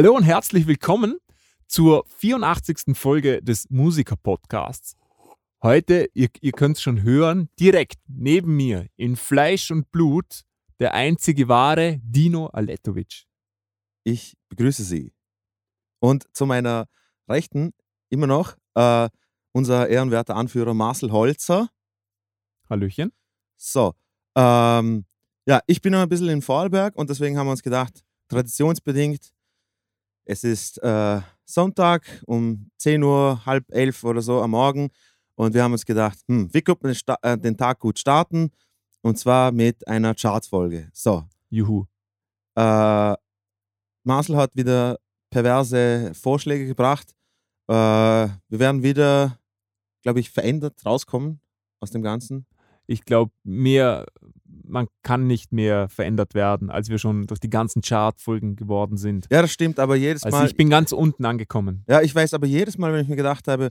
Hallo und herzlich willkommen zur 84. Folge des Musiker-Podcasts. Heute, ihr, ihr könnt es schon hören, direkt neben mir in Fleisch und Blut der einzige wahre Dino Aletovic. Ich begrüße Sie. Und zu meiner Rechten immer noch äh, unser ehrenwerter Anführer Marcel Holzer. Hallöchen. So, ähm, ja, ich bin noch ein bisschen in Vorarlberg und deswegen haben wir uns gedacht, traditionsbedingt, es ist äh, Sonntag um 10 Uhr, halb elf oder so am Morgen und wir haben uns gedacht, hm, wie könnte man den, äh, den Tag gut starten? Und zwar mit einer Chartsfolge. So, Juhu. äh, Marcel hat wieder perverse Vorschläge gebracht. Äh, wir werden wieder, glaube ich, verändert rauskommen aus dem Ganzen. Ich glaube, mehr, man kann nicht mehr verändert werden, als wir schon durch die ganzen Chartfolgen geworden sind. Ja, das stimmt, aber jedes Also Mal. ich bin ganz unten angekommen. ja, ich weiß, aber jedes Mal, wenn ich mir gedacht habe,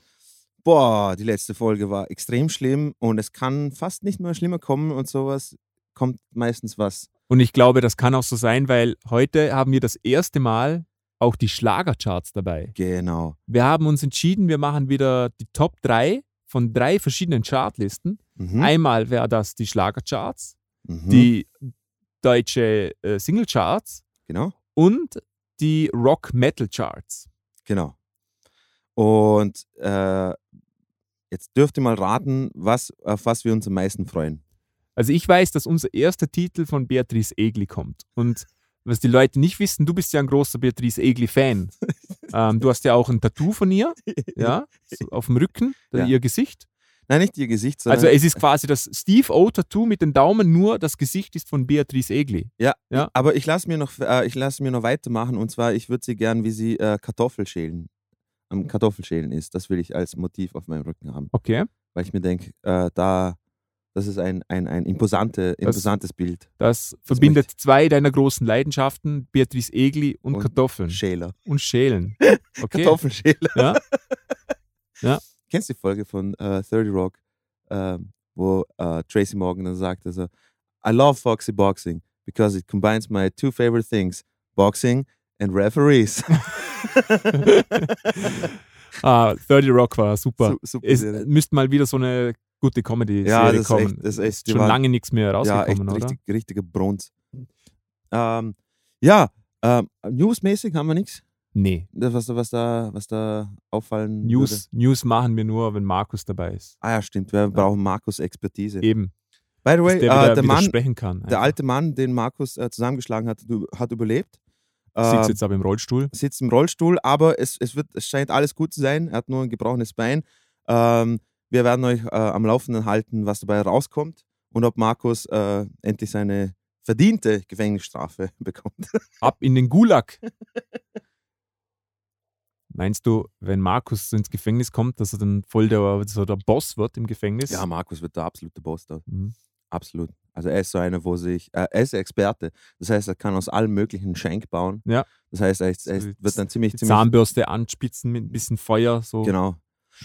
boah, die letzte Folge war extrem schlimm und es kann fast nicht mehr schlimmer kommen und sowas, kommt meistens was. Und ich glaube, das kann auch so sein, weil heute haben wir das erste Mal auch die Schlagercharts dabei. Genau. Wir haben uns entschieden, wir machen wieder die Top 3 von drei verschiedenen Chartlisten. Mhm. Einmal wäre das die Schlagercharts, Mhm. die deutsche äh, Singlecharts Genau. und die Rock-Metal-Charts. Genau. Und äh, jetzt dürft ihr mal raten, was, auf was wir uns am meisten freuen. Also ich weiß, dass unser erster Titel von Beatrice Egli kommt. Und was die Leute nicht wissen, du bist ja ein großer Beatrice Egli-Fan. ähm, du hast ja auch ein Tattoo von ihr, ja, so auf dem Rücken, Ja. ihr Gesicht. Nein, nicht ihr Gesicht, sondern Also es ist quasi das Steve O-Tattoo mit den Daumen, nur das Gesicht ist von Beatrice Egli. Ja, Ja. aber ich lasse mir noch, äh, ich lasse mir noch weitermachen und zwar, ich würde sie gern, wie sie äh, Kartoffel schälen, am Kartoffelschälen ist. Das will ich als Motiv auf meinem Rücken haben, Okay. weil ich mir denke, äh, da, das ist ein, ein, ein imposante, imposantes Bild. Das verbindet zwei deiner großen Leidenschaften, Beatrice Egli und, Und Kartoffeln. Schäler. und Schälen. Okay. Kartoffelschäler. Ja? Kennst du die Folge von äh, 30 Rock, ähm, wo äh, Tracy Morgan dann sagt, also, I love Foxy Boxing because it combines my two favorite things, boxing and referees. ah, 30 Rock war super. Su- super Es müsste mal wieder so eine gute Comedy-Serie Ja, das ist kommen. echt, das ist echt, Schon war- lange nichts mehr ja, echt rausgekommen, oder? richtig, richtiger Brunz. Ähm, ja, ähm, newsmäßig haben wir nichts, Nee. was, da- was, da, was da auffallen würde. News, News machen wir nur, wenn Markus dabei ist. Ah ja, stimmt, wir brauchen Markus Expertise. Eben. By the way, der äh, der Mann, sprechen kann. der alte Mann, den Markus äh, zusammengeschlagen hat, hat überlebt. Sitzt Ähm, jetzt aber im Rollstuhl. sitzt im Rollstuhl, aber es, es, wird, es scheint alles gut zu sein. Er hat nur ein gebrochenes Bein. Ähm, wir werden euch äh, am Laufenden halten, was dabei rauskommt und ob Markus äh, endlich seine verdiente Gefängnisstrafe bekommt. Ab in den Gulag. Meinst du, wenn Markus ins Gefängnis kommt, dass er dann voll der, so der Boss wird im Gefängnis? ja, Markus wird der absolute Boss da. Mhm. Absolut. Also er ist so einer, wo sich, äh, er ist Experte. Das heißt, er kann aus allem möglichen Schenk bauen. Ja. Das heißt, er, ist, er ist, So wird dann ziemlich, ziemlich Zahnbürste anspitzen mit ein bisschen Feuer, so Genau.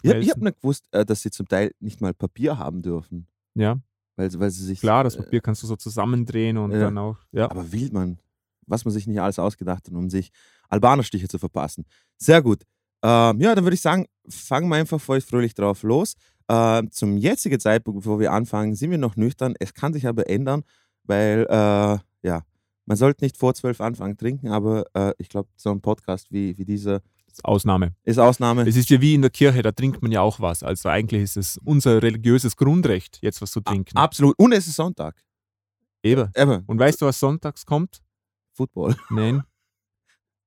Ich, hab- ich schmelzen. habe nicht gewusst, äh, dass sie zum Teil nicht mal Papier haben dürfen. ja, Weil, weil sie sich. klar, das äh, Papier kannst du so zusammendrehen und ja. dann auch, ja. Aber Wildmann, was man sich nicht alles ausgedacht hat, um sich Albanerstiche zu verpassen. Sehr gut. Ähm, ja, dann würde ich sagen, fangen wir einfach feuchtfröhlich drauf los. Ähm, zum jetzigen Zeitpunkt, bevor wir anfangen, sind wir noch nüchtern. Es kann sich aber ändern, weil, äh, ja, man sollte nicht vor zwölf anfangen trinken, aber äh, ich glaube, so ein Podcast wie, wie dieser ist Ausnahme. ist Ausnahme. Es ist ja wie in der Kirche, da trinkt man ja auch was. Also eigentlich ist es unser religiöses Grundrecht, jetzt was zu trinken. Absolut. Und es ist Sonntag. Eben. Eben. Und weißt du, was sonntags kommt? Football. Nein.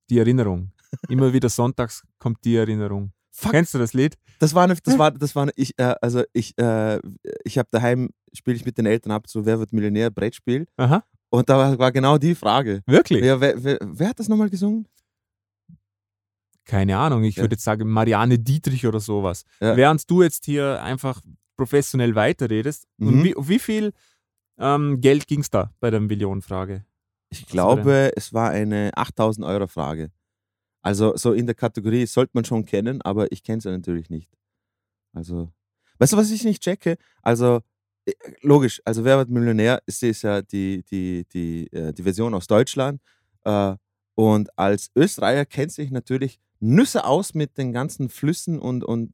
Die Erinnerung. Immer wieder sonntags kommt die Erinnerung. Fuck. Kennst du das Lied? Das war, eine, das war, das war, eine, ich, äh, also ich, äh, ich habe daheim, spiele ich mit den Eltern ab, so Wer wird Millionär, Brettspiel. Aha. Und da war, war genau die Frage. Wirklich? Ja, wer, wer, wer hat das nochmal gesungen? Keine Ahnung. Ich Ja. würde jetzt sagen Marianne Dietrich oder sowas. Ja. Während du jetzt hier einfach professionell weiterredest. Mhm. Und wie, wie viel ähm, Geld ging es da bei der Millionenfrage? Ich Was war glaube, es war eine 8000 Euro Frage. Also so in der Kategorie sollte man schon kennen, aber ich kenne sie natürlich nicht. Also, weißt du, was ich nicht checke? Also, äh, logisch, also Wer wird Millionär ist, ist ja die, die, die, äh, die Version aus Deutschland. Äh, Und als Österreicher kennt sich natürlich Nüsse aus mit den ganzen Flüssen und, und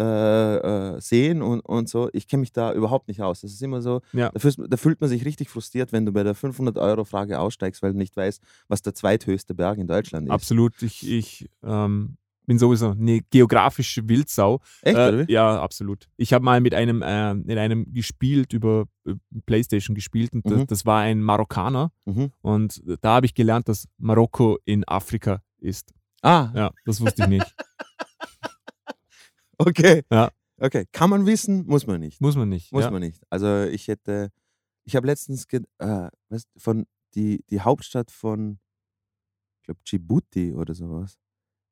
äh, äh, Seen und, und so. Ich kenne mich da überhaupt nicht aus. Das ist immer so, Ja. da, fühlst, da fühlt man sich richtig frustriert, wenn du bei der 500-Euro-Frage aussteigst, weil du nicht weißt, was der zweithöchste Berg in Deutschland ist. Absolut. Ich, ich ähm, bin sowieso eine geografische Wildsau. Echt, Äh, ja, absolut. Ich habe mal mit einem, äh, mit einem gespielt, über äh, Playstation gespielt und das, Mhm. das war ein Marokkaner Mhm. und da habe ich gelernt, dass Marokko in Afrika ist. Ah, Ja, das wusste ich nicht. okay. Ja. Okay, kann man wissen, muss man nicht. Muss man nicht. Muss ja. man nicht. Also ich hätte, ich habe letztens äh, weißt, von die, die Hauptstadt von, ich glaube Djibouti oder sowas,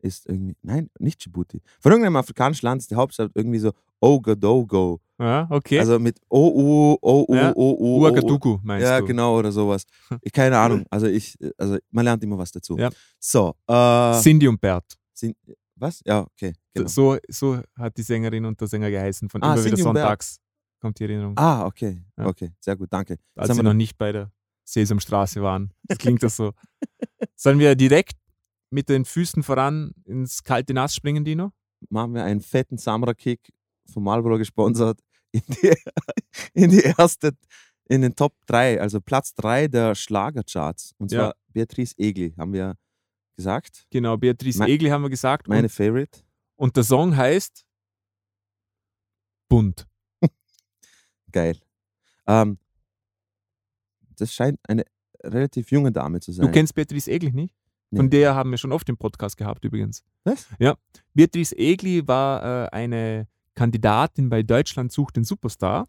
ist irgendwie, nein, nicht Djibouti. Von irgendeinem afrikanischen Land ist die Hauptstadt irgendwie so Ogadogo. Ja, okay. Also mit O-U, O-U, Ja. O-U. Ouagadougou meinst Ja, du? genau, oder sowas. Ich, keine Ahnung. Also ich, also man lernt immer was dazu. Ja. So, äh, Cindy und Bert. sind, was? Ja, okay. Genau. So, so hat die Sängerin und der Sänger geheißen. Von Ah, immer wieder sonntags kommt die Erinnerung. Ah, okay. Ja. Okay, sehr gut, danke. Als wir noch nicht bei der Sesamstraße waren. Das klingt das so. Sollen wir direkt mit den Füßen voran ins kalte Nass springen, Dino? machen wir einen fetten Samra-Kick von Marlboro gesponsert in die, in die erste, in den Top 3, also Platz 3 der Schlagercharts. Und zwar Ja. Beatrice Egli, haben wir gesagt. Genau, Beatrice Me- Egli haben wir gesagt. Meine Und, Favorite. und der Song heißt Bunt. Geil. Ähm, das scheint eine relativ junge Dame zu sein. Du kennst Beatrice Egli nicht? Nee. Von der haben wir schon oft im Podcast gehabt übrigens. Was? Ja. Beatrice Egli war äh, eine Kandidatin bei Deutschland sucht den Superstar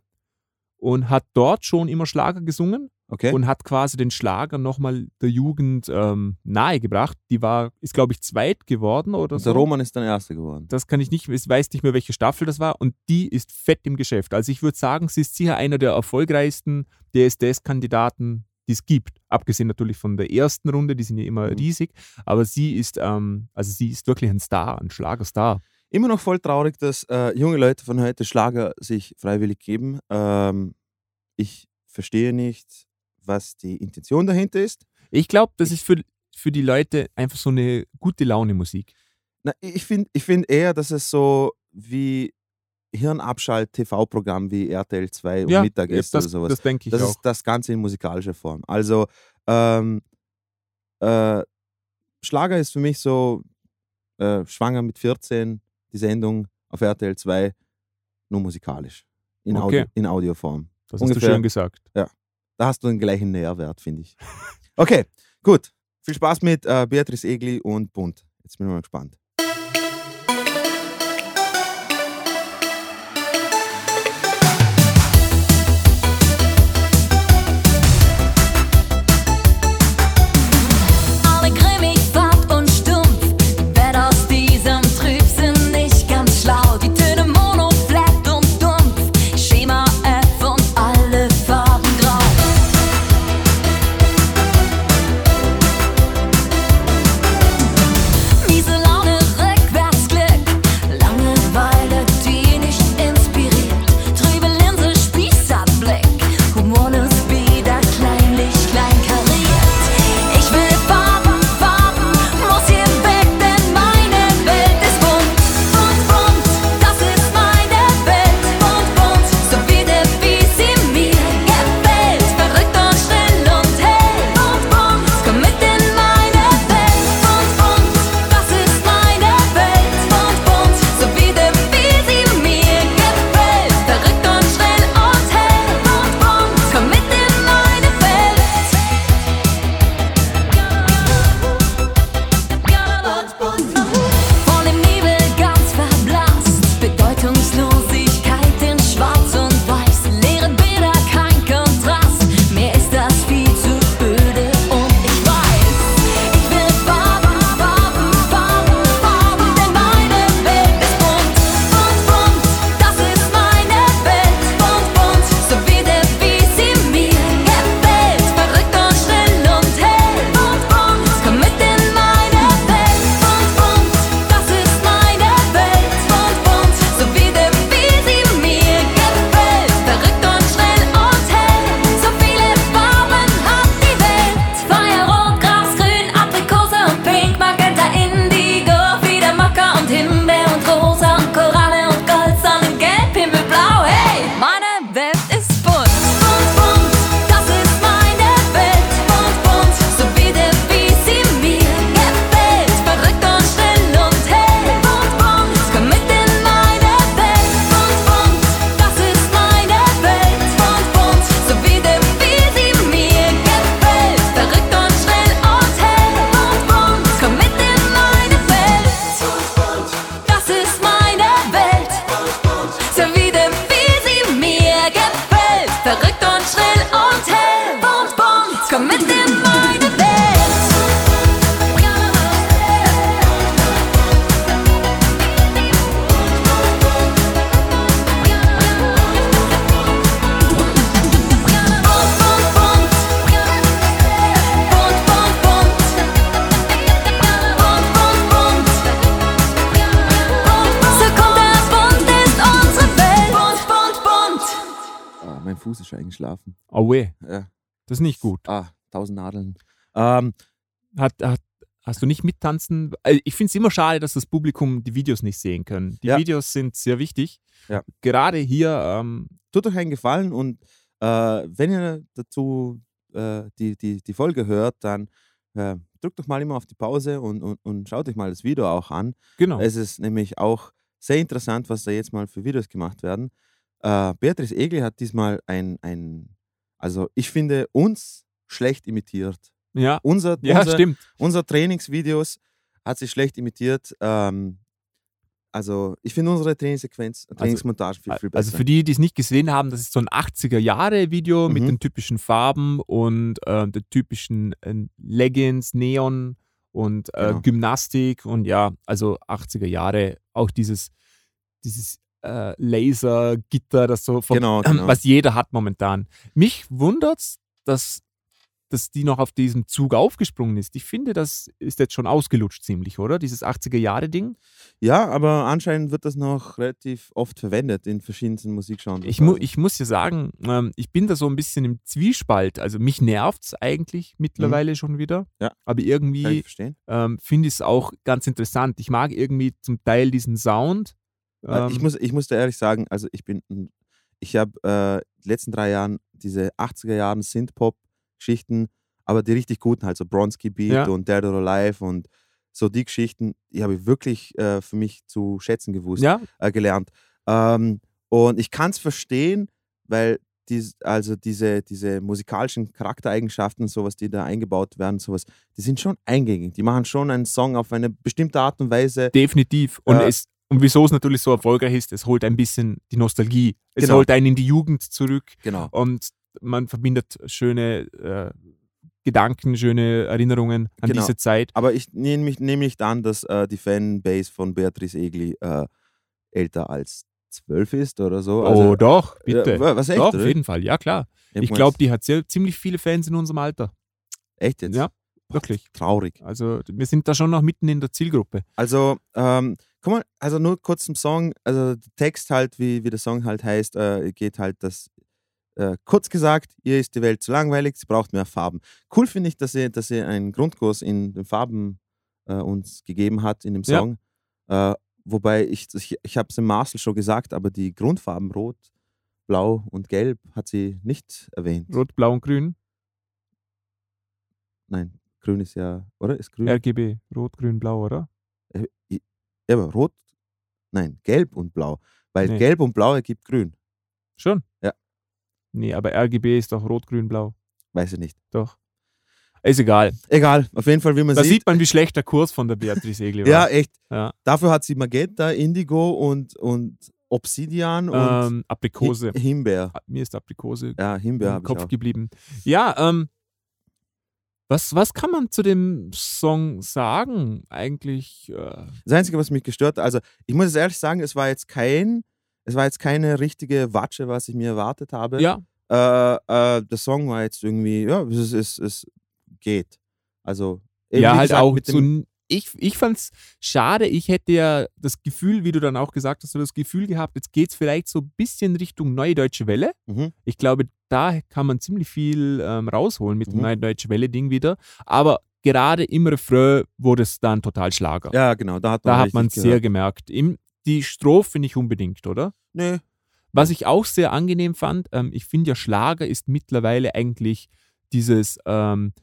und hat dort schon immer Schlager gesungen Okay. und hat quasi den Schlager nochmal der Jugend ähm, nahegebracht. Die war, ist glaube ich zweit geworden oder Und so. der Roman ist dann Erster geworden. Das kann ich nicht, ich weiß nicht mehr, welche Staffel das war. Und die ist fett im Geschäft. Also ich würde sagen, sie ist sicher einer der erfolgreichsten DSDS-Kandidaten, die es gibt. Abgesehen natürlich von der ersten Runde, die sind ja immer Mhm. riesig. Aber sie ist, ähm, also sie ist wirklich ein Star, ein Schlagerstar. Immer noch voll traurig, dass äh, junge Leute von heute Schlager sich freiwillig geben. Ähm, ich verstehe nicht, was die Intention dahinter ist. Ich glaube, das ist für, für die Leute einfach so eine gute Laune-Musik. Na, ich finde ich find eher, dass es so wie Hirnabschalt-TV-Programm wie RTL 2 und Mittagessen das, oder sowas. das denke ich Das auch. ist das Ganze in musikalischer Form. Also, ähm, äh, Schlager ist für mich so äh, Schwanger mit 14, die Sendung auf RTL 2, nur musikalisch. In, Okay. Audio, in Audioform. Das hast du ungefähr- schön gesagt. Da hast du den gleichen Nährwert, finde ich. Okay, gut. Viel Spaß mit äh, Beatrice Egli und Bunt. Jetzt bin ich mal gespannt. Ist nicht gut. Ah, tausend Nadeln. Ähm, Hat, hat, hast du nicht mittanzen? Äh, Ich finde es immer schade, dass das Publikum die Videos nicht sehen können. Die Ja. Videos sind sehr wichtig. Ja. Gerade hier, ähm, tut euch einen Gefallen und äh, wenn ihr dazu äh, die, die, die Folge hört, dann äh, drückt doch mal immer auf die Pause und, und, und schaut euch mal das Video auch an. genau. Es ist nämlich auch sehr interessant, was da jetzt mal für Videos gemacht werden. Äh, Beatrice Egli hat diesmal ein, ein, also ich finde, uns schlecht imitiert. ja, Unser, ja unser, stimmt. unser Trainingsvideos hat sie schlecht imitiert. Ähm, also ich finde unsere Trainingssequenz, Trainingsmontage viel, viel besser. Also für die, die es nicht gesehen haben, das ist so ein 80er-Jahre-Video mit Mhm. den typischen Farben und äh, der typischen äh, Leggings, Neon und äh, Genau. Gymnastik und ja, also 80er Jahre, auch dieses, dieses äh, Lasergitter, das so vom, Genau, genau. was jeder hat momentan. Mich wundert's, dass, dass die noch auf diesen Zug aufgesprungen ist. Ich finde, das ist jetzt schon ausgelutscht ziemlich, oder? Dieses 80er-Jahre-Ding. Ja, aber anscheinend wird das noch relativ oft verwendet in verschiedensten Musikgenres. Ich, mu also. ich muss ja sagen, ähm, ich bin da so ein bisschen im Zwiespalt. Also mich nervt es eigentlich mittlerweile schon wieder. Mhm. Ja. Aber ich irgendwie ähm, finde ich es auch ganz interessant. Ich mag irgendwie zum Teil diesen Sound. Ähm, ich, muss, ich muss dir ehrlich sagen, also ich bin, ich habe äh, die letzten drei Jahren diese 80er Jahren Synth-Pop-Geschichten, aber die richtig guten, halt so Bronski Beat Ja. und Dead or Alive und so die Geschichten, die habe ich wirklich äh, für mich zu schätzen gewusst. ja, äh, gelernt. Ähm, und ich kann es verstehen, weil dies, also diese, diese musikalischen Charaktereigenschaften sowas, die da eingebaut werden, sowas, die sind schon eingängig. Die machen schon einen Song auf eine bestimmte Art und Weise. definitiv. Und, Äh, es, und wieso es natürlich so erfolgreich ist, es holt ein bisschen die Nostalgie. Es Genau. holt einen in die Jugend zurück Genau. und man verbindet schöne äh, Gedanken, schöne Erinnerungen an Genau. diese Zeit. Aber ich nehme mich nehme nicht an, dass äh, die Fanbase von Beatrice Egli äh, älter als zwölf ist oder so. oh, doch, bitte. Ja, was echt? doch, oder? auf jeden Fall, ja klar. Ich gemeint, glaube, die hat sehr, ziemlich viele Fans in unserem Alter. echt jetzt. Ja, Boah, wirklich. Traurig. Also wir sind da schon noch mitten in der Zielgruppe. Also, ähm, guck mal, also nur kurz zum Song. Also, der Text halt, wie, wie der Song halt heißt, äh, geht halt, dass, äh, kurz gesagt, ihr ist die Welt zu langweilig, sie braucht mehr Farben. Cool finde ich, dass sie, dass sie einen Grundkurs in den Farben äh, uns gegeben hat in dem Ja. Song. Äh, wobei ich, ich, ich habe es im Marcel schon gesagt, aber die Grundfarben Rot, Blau und Gelb hat sie nicht erwähnt. Rot, Blau und Grün. Nein, Grün ist ja, oder? Ist Grün? RGB. Rot, Grün, Blau, oder? Ja, aber Rot, nein, Gelb und Blau. Weil Nee. Gelb und Blau ergibt Grün. Schon? Ja. Nee, aber RGB ist doch Rot, Grün, Blau. Weiß ich nicht. Doch. Ist egal. Egal, auf jeden Fall, wie man Da sieht. sieht man, wie schlecht der Kurs von der Beatrice Egli war. ja, echt. Ja. Dafür hat sie Magenta, Indigo und, und Obsidian und Ähm, Aprikose. Hi- Himbeer. Mir ist Aprikose Ja, Himbeer im Kopf geblieben. Ja, ähm, was, was kann man zu dem Song sagen? Eigentlich, äh, Das Einzige, was mich gestört hat, also ich muss es ehrlich sagen, es war jetzt kein, es war jetzt keine richtige Watsche, was ich mir erwartet habe. ja, Äh, äh, der Song war jetzt irgendwie, ja, es, es, es geht. Also, ja, halt auch mit so. dem, n- Ich, ich fand's schade. Ich hätte ja das Gefühl, wie du dann auch gesagt hast, so das Gefühl gehabt, jetzt geht's vielleicht so ein bisschen Richtung Neue Deutsche Welle. Mhm. Ich glaube, da kann man ziemlich viel ähm, rausholen mit dem Mhm. Neue Deutsche Welle-Ding wieder. Aber gerade im Refrain wurde es dann total Schlager. Ja, genau, da hat man da hat man sehr gemerkt. Im, die Strophe nicht unbedingt, oder? Nee, Was ich auch sehr angenehm fand, ähm, ich finde ja Schlager ist mittlerweile eigentlich dieses, ähm,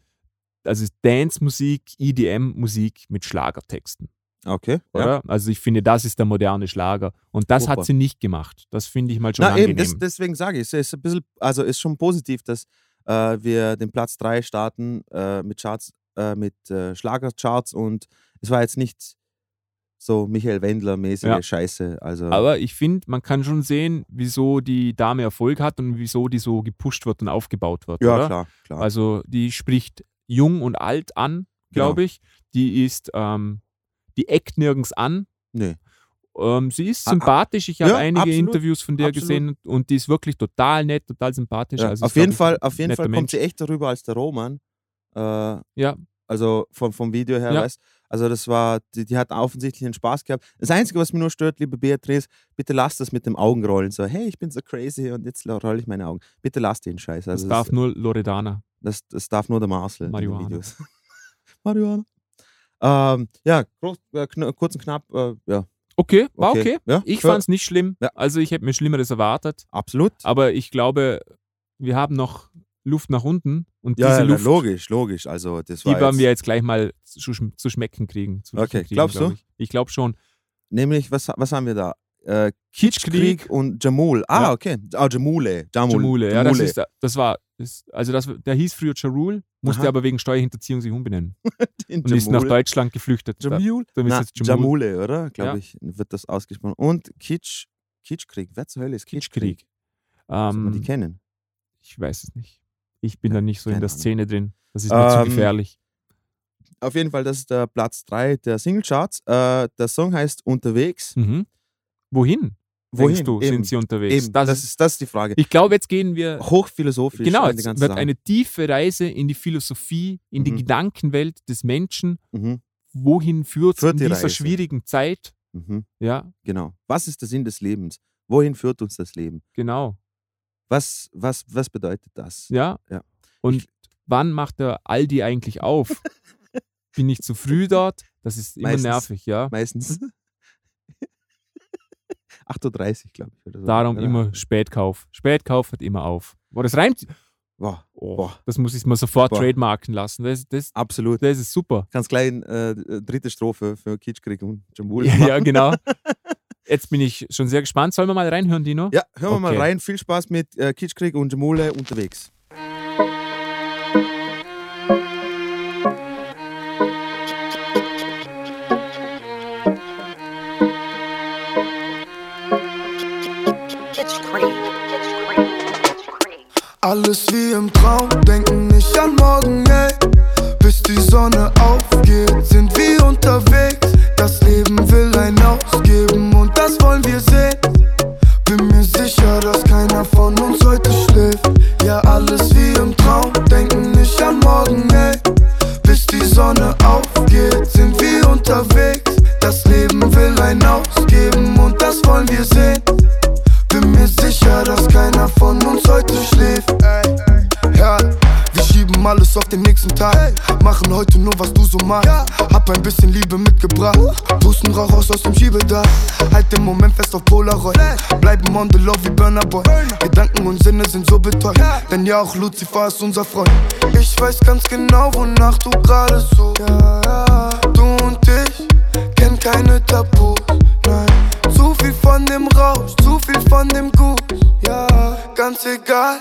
also Dance-Musik, EDM-Musik mit Schlagertexten, okay. Ja. Also ich finde, das ist der moderne Schlager. Und das Super. hat sie nicht gemacht. Das finde ich mal schon Na angenehm. eben, das, deswegen sage ich, es ist ein bisschen, also ist schon positiv, dass äh, wir den Platz 3 starten äh, mit Charts, äh, mit äh, Schlagercharts und es war jetzt nicht so Michael Wendler-mäßige Ja. Scheiße. Also Aber ich finde, man kann schon sehen, wieso die Dame Erfolg hat und wieso die so gepusht wird und aufgebaut wird. ja, oder? klar, klar. Also die spricht jung und alt an, glaube ich. Die ist, ähm, die eckt nirgends an. nee. Ähm, sie ist sympathisch. Ich habe Ja, einige absolut, Interviews von der absolut. gesehen und die ist wirklich total nett, total sympathisch. Ja, Also auf jeden Fall, auf jeden Fall kommt Mensch. sie echt darüber als der Roman. Äh, Ja, also vom, vom Video her, Ja. weißt Also das war, die, die hat offensichtlich einen Spaß gehabt. Das Einzige, was mir nur stört, liebe Beatrice, bitte lass das mit dem Augenrollen. So, hey, ich bin so crazy und jetzt rolle ich meine Augen. Bitte lass den Scheiß. Das Also darf nur Loredana. Das, das darf nur der Marcel. Marihuana. Videos. Marihuana. Ähm, ja, groß, äh, kurz und knapp, äh, ja. Okay, war okay. Ja, Ich fand es nicht schlimm. Ja. Also ich hätte mir Schlimmeres erwartet. Absolut. Aber ich glaube, wir haben noch Luft nach unten. Und Ja, diese ja, Luft, logisch, logisch. Also das die war werden jetzt, wir jetzt gleich mal zu, zu schmecken kriegen. Zu Okay, kriegen, glaubst glaub du? Ich, ich glaube schon. Nämlich, was, was haben wir da? Äh, Kitschkrieg, Krieg und Jamul. Ah, okay. Ah, Jamule. Jamul. Jamule. Ja, das, ist, das war, das, also das, der hieß früher Jarul, musste Aha. aber wegen Steuerhinterziehung sich umbenennen. Und ist nach. Deutschland geflüchtet. Da- Jamul? Ist Na, Jamul. Jamule, oder? Glaube Ja. ich, wird das ausgesprochen. Und Kitsch, Kitschkrieg. Wer zur Hölle ist Kitschkrieg? Kitschkrieg. Man die Ähm, kennen? ich weiß es nicht. Ich bin Ja, da nicht so in der Ahnung. Szene drin. Das ist mir zu Ähm, gefährlich. Auf jeden Fall, das ist der Platz 3 der Singlecharts. Äh, der Song heißt Unterwegs. Mhm. Wohin? Wohin? Du, Eben. sind sie unterwegs? Eben, Das das, ist, das ist die Frage. ich glaube, jetzt gehen wir. Hochphilosophisch. Genau, die es ganze wird Sache. eine tiefe Reise in die Philosophie, in die Mhm. Gedankenwelt des Menschen. Mhm, Wohin führt es in die dieser Reise. schwierigen Zeit? mhm, Ja, genau. Was ist der Sinn des Lebens? Wohin führt uns das Leben? genau. Was, was, was bedeutet das? Ja. Ja. Und Ich- wann macht der Aldi eigentlich auf? Bin ich zu früh dort? Das ist immer Meistens. nervig, ja. Meistens 8.30 Uhr, glaube ich. So. Darum Oder? immer Spätkauf. Spätkauf hat immer auf. Boah, das reimt. Boah, Oh, Boah. Das muss ich mir sofort Boah. trademarken lassen. Das, das, absolut. das ist super. Ganz klein, äh, dritte Strophe für Kitschkrieg und Jambul. Ja, ja, genau. Jetzt bin ich schon sehr gespannt. Sollen wir mal reinhören, Dino? Ja, hören wir mal Okay. rein. Viel Spaß mit äh, Kitschkrieg und Jamule unterwegs. Alles wie im Traum, denken nicht an morgen, ey. Bis die Sonne aufgeht, sind wir unterwegs. Das Leben will ein ausgeben und das wollen wir sehen. Tag. Machen heute nur, was du so magst. Hab ein bisschen Liebe mitgebracht. Pusten Rauch raus aus dem Schiebedach. Halt den Moment fest auf Polaroid. Bleiben on the love wie Burner Boy. Gedanken und Sinne sind so betäubt. Denn ja, auch Lucifer ist unser Freund. Ich weiß ganz genau, wonach du gerade so. Du und ich kennen keine Tabus. Zu viel von dem Rausch, zu viel von dem Gut. Ja, ganz egal,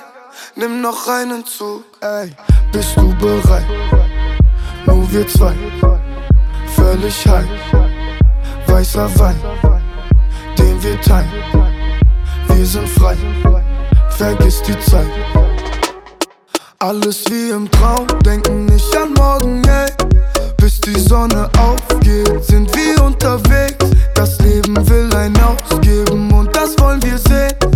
nimm noch einen Zug. Ey, bist du bereit? Nur wir zwei, völlig high. Weißer Wein, den wir teilen. Wir sind frei, vergiss die Zeit. Alles wie im Traum, denken nicht an morgen, ey. Bis die Sonne aufgeht, sind wir unterwegs. Das Leben will ein ausgeben und das wollen wir sehen.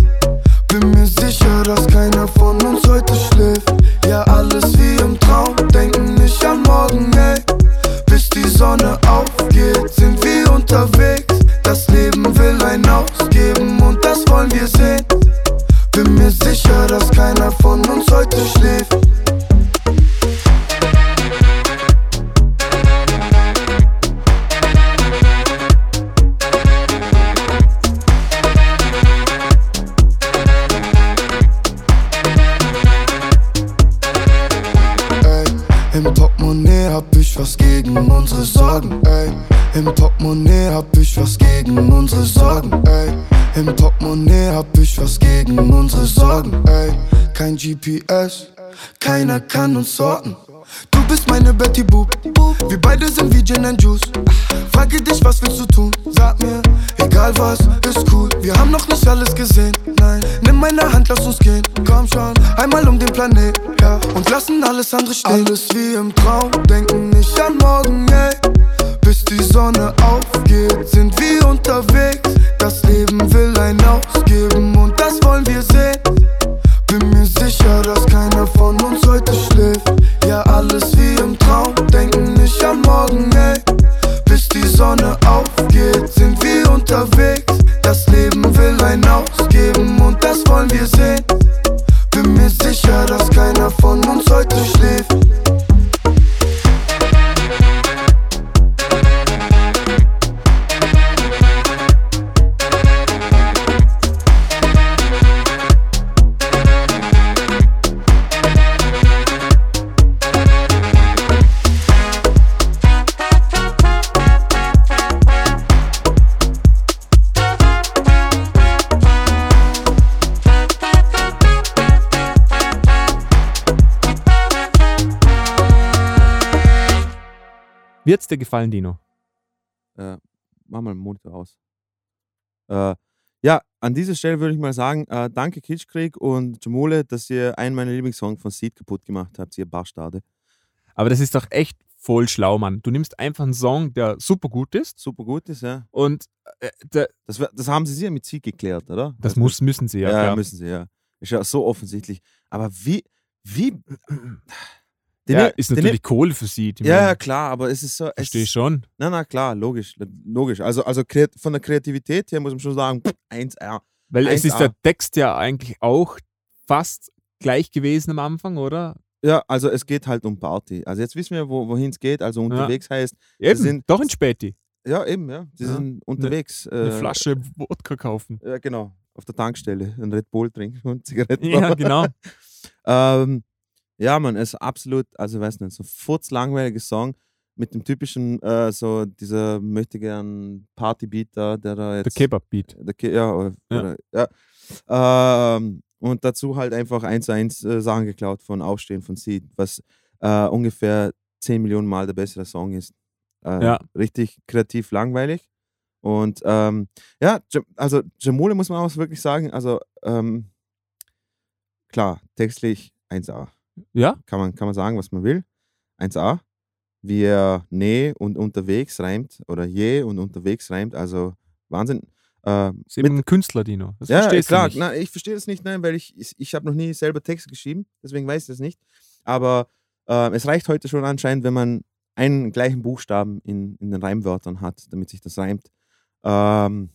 Sonne aufgeht, sind wir unterwegs. Das Leben will ein ausgeben und das wollen wir sehen. Bin mir sicher, dass keiner von uns heute schläft. Im Portemonnaie hab ich was gegen unsere Sorgen, ey. Im Portemonnaie hab ich was gegen unsere Sorgen, ey. Kein GPS, keiner kann uns sorten. Du bist meine Betty Boop, wir beide sind wie Gin and Juice. Frage dich, was willst du tun? Sag mir, egal was, ist cool. Wir haben noch nicht alles gesehen, nein. Nimm meine Hand, lass uns gehen. Komm schon, einmal um den Planet, ja. Und lassen alles andere stehen. Alles wie im Traum, denken nicht an morgen, ey. Bis die Sonne aufgeht, sind wir unterwegs. Das Leben will ein ausgeben und dir gefallen, Dino? Äh, mach mal den Monitor aus. Äh, ja, an dieser Stelle würde ich mal sagen, äh, danke Kitschkrieg und Jamule, dass ihr einen meiner Lieblingssongs von Seed kaputt gemacht habt, ihr Bastade. Aber das ist doch echt voll schlau, Mann. Du nimmst einfach einen Song, der super gut ist Super gut ist, ja. und äh, der, Das, das haben sie sicher mit Seed geklärt, oder? das muss, müssen sie ja. Ja, klar. müssen sie, ja. Ist ja so offensichtlich. Aber wie, wie. Den ja, ne- ist den ne- natürlich Kohle für sie. ich Ja, meine, ja, klar, aber es ist so. Verstehe ist, schon. Na, na, klar, logisch. Logisch. Also, also von der Kreativität her muss man schon sagen, 1R. Weil es ist 1A. der Text ja eigentlich auch fast gleich gewesen am Anfang, oder? Ja, also es geht halt um Party. Also jetzt wissen wir, wo, wohin es geht. Also unterwegs heißt, Eben, sind- doch in Späti. ja eben, ja, sie Ja. sind unterwegs. Eine äh, Flasche Wodka kaufen. Ja, genau. Auf der Tankstelle ein Red Bull trinken und Zigaretten. Ja, genau. ähm, ja, man, es ist absolut, also ich weiß nicht, so furzlangweiliger Song mit dem typischen, äh, so dieser möchte gern Partybeat da, der da Der jetzt. Kebab-Beat. Der Ke ja, oder, Ja. Oder, ja. Ähm, und dazu halt einfach eins zu eins äh, Sachen geklaut von Aufstehen von Seed, was äh, ungefähr 10 Millionen Mal der bessere Song ist. Äh, Ja. Richtig kreativ langweilig. Und ähm, ja, Ja- also Jamule muss man auch wirklich sagen, also ähm, klar, textlich 1A. Ja? Kann man, kann man sagen, was man will. 1A. Wie er nee und unterwegs reimt oder je und unterwegs reimt, also Wahnsinn. Äh, Ist eben ein Künstler, Dino. Das ja, verstehst klar. du nicht. Na, ich verstehe das nicht, nein, weil ich, ich, ich habe noch nie selber Texte geschrieben, deswegen weiß ich das nicht. Aber äh, es reicht heute schon anscheinend, wenn man einen gleichen Buchstaben in, in den Reimwörtern hat, damit sich das reimt. Ähm,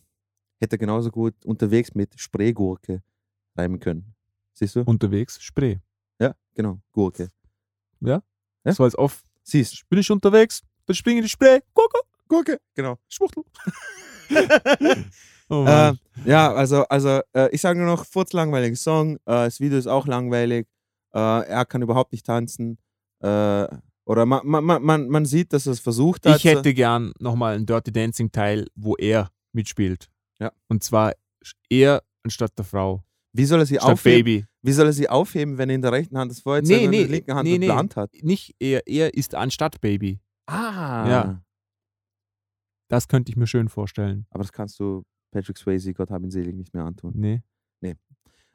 hätte genauso gut unterwegs mit Spreegurke reimen können. Siehst du? Unterwegs, Spree. Ja, genau, Gurke. Ja? So als oft. Siehst Bin ich unterwegs, dann springe ich in die Spree. Gucke, Gurke, genau. Schwuchtel. oh. Äh, ja, also, also äh, ich sage nur noch, furzlangweiliger Song. Äh, das Video ist auch langweilig. Äh, er kann überhaupt nicht tanzen. Äh, oder man, man, man- man, man sieht, dass er es versucht hat. ich hätte gern nochmal einen Dirty Dancing Teil, wo er mitspielt. Ja. Und zwar er anstatt der Frau. Wie soll er sie Statt aufheben? Baby. Wie soll er sie aufheben, wenn er in der rechten Hand das Feuerzeug Nee, und nee, in der linken Hand nee, nee. geplant hat? Nicht er, er ist anstatt Baby. Ah. Ja. Das könnte ich mir schön vorstellen. Aber das kannst du Patrick Swayze, Gott hab ihn selig, nicht mehr antun. Nee.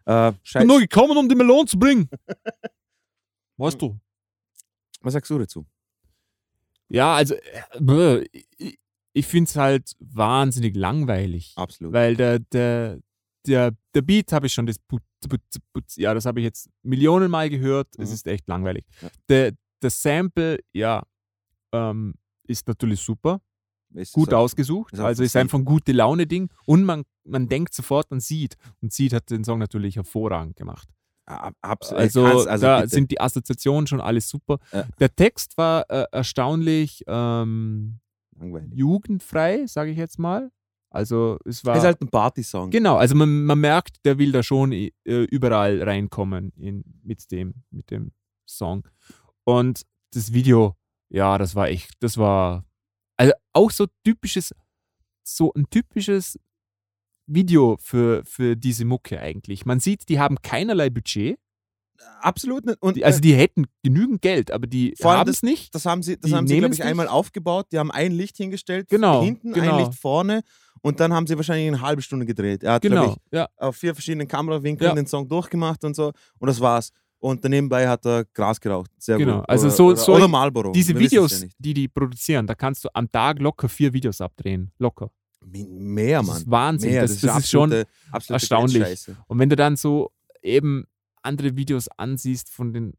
Äh, Ich bin nur gekommen, um die Melone zu bringen. Weißt du? was sagst du dazu? Ja, also äh, ich finde es halt wahnsinnig langweilig. Absolut. Weil der, der, der, der Beat habe ich schon, das Putz, Putz, Putz, ja, das habe ich jetzt Millionen Mal gehört. Es Mhm. ist echt langweilig. Ja. Der, der Sample, ja, ähm, ist natürlich super, Ist gut ausgesucht. ist also ist einfach ein gute Laune-Ding. Und man, man denkt sofort an Seed. Und Seed hat den Song natürlich hervorragend gemacht. Ab- abs- Also, also da bitte. sind die Assoziationen schon alles super. Ja. Der Text war äh, erstaunlich ähm, jugendfrei, sage ich jetzt mal. Also es war ist halt ein Party-Song. genau, also man, man merkt, der will da schon äh, überall reinkommen in, mit dem mit dem Song. Und das Video, ja, das war echt, das war also auch so typisches, so ein typisches Video für, für diese Mucke eigentlich. Man sieht, die haben keinerlei Budget. Absolut nicht. Und Die, also die hätten genügend Geld, aber die haben es nicht. Das haben sie, das Die haben sie glaube ich, einmal nicht. aufgebaut. Die haben ein Licht hingestellt, Genau, hinten, genau. ein Licht vorne und dann haben sie wahrscheinlich eine halbe Stunde gedreht. Er hat, Genau, glaube ja. ich, auf vier verschiedenen Kamerawinkeln Ja. den Song durchgemacht und so und das war's. Und nebenbei hat er Gras geraucht. Sehr Genau, gut. also oder, so- oder, so- oder Marlboro. Diese Wir Videos, Ja die die produzieren, da kannst du am Tag locker vier Videos abdrehen. Locker. Me- Mehr, Das Mann. ist Wahnsinn. Mehr. das, das ist schon absolute- absolute erstaunlich. Und wenn du dann so eben andere Videos ansiehst von den,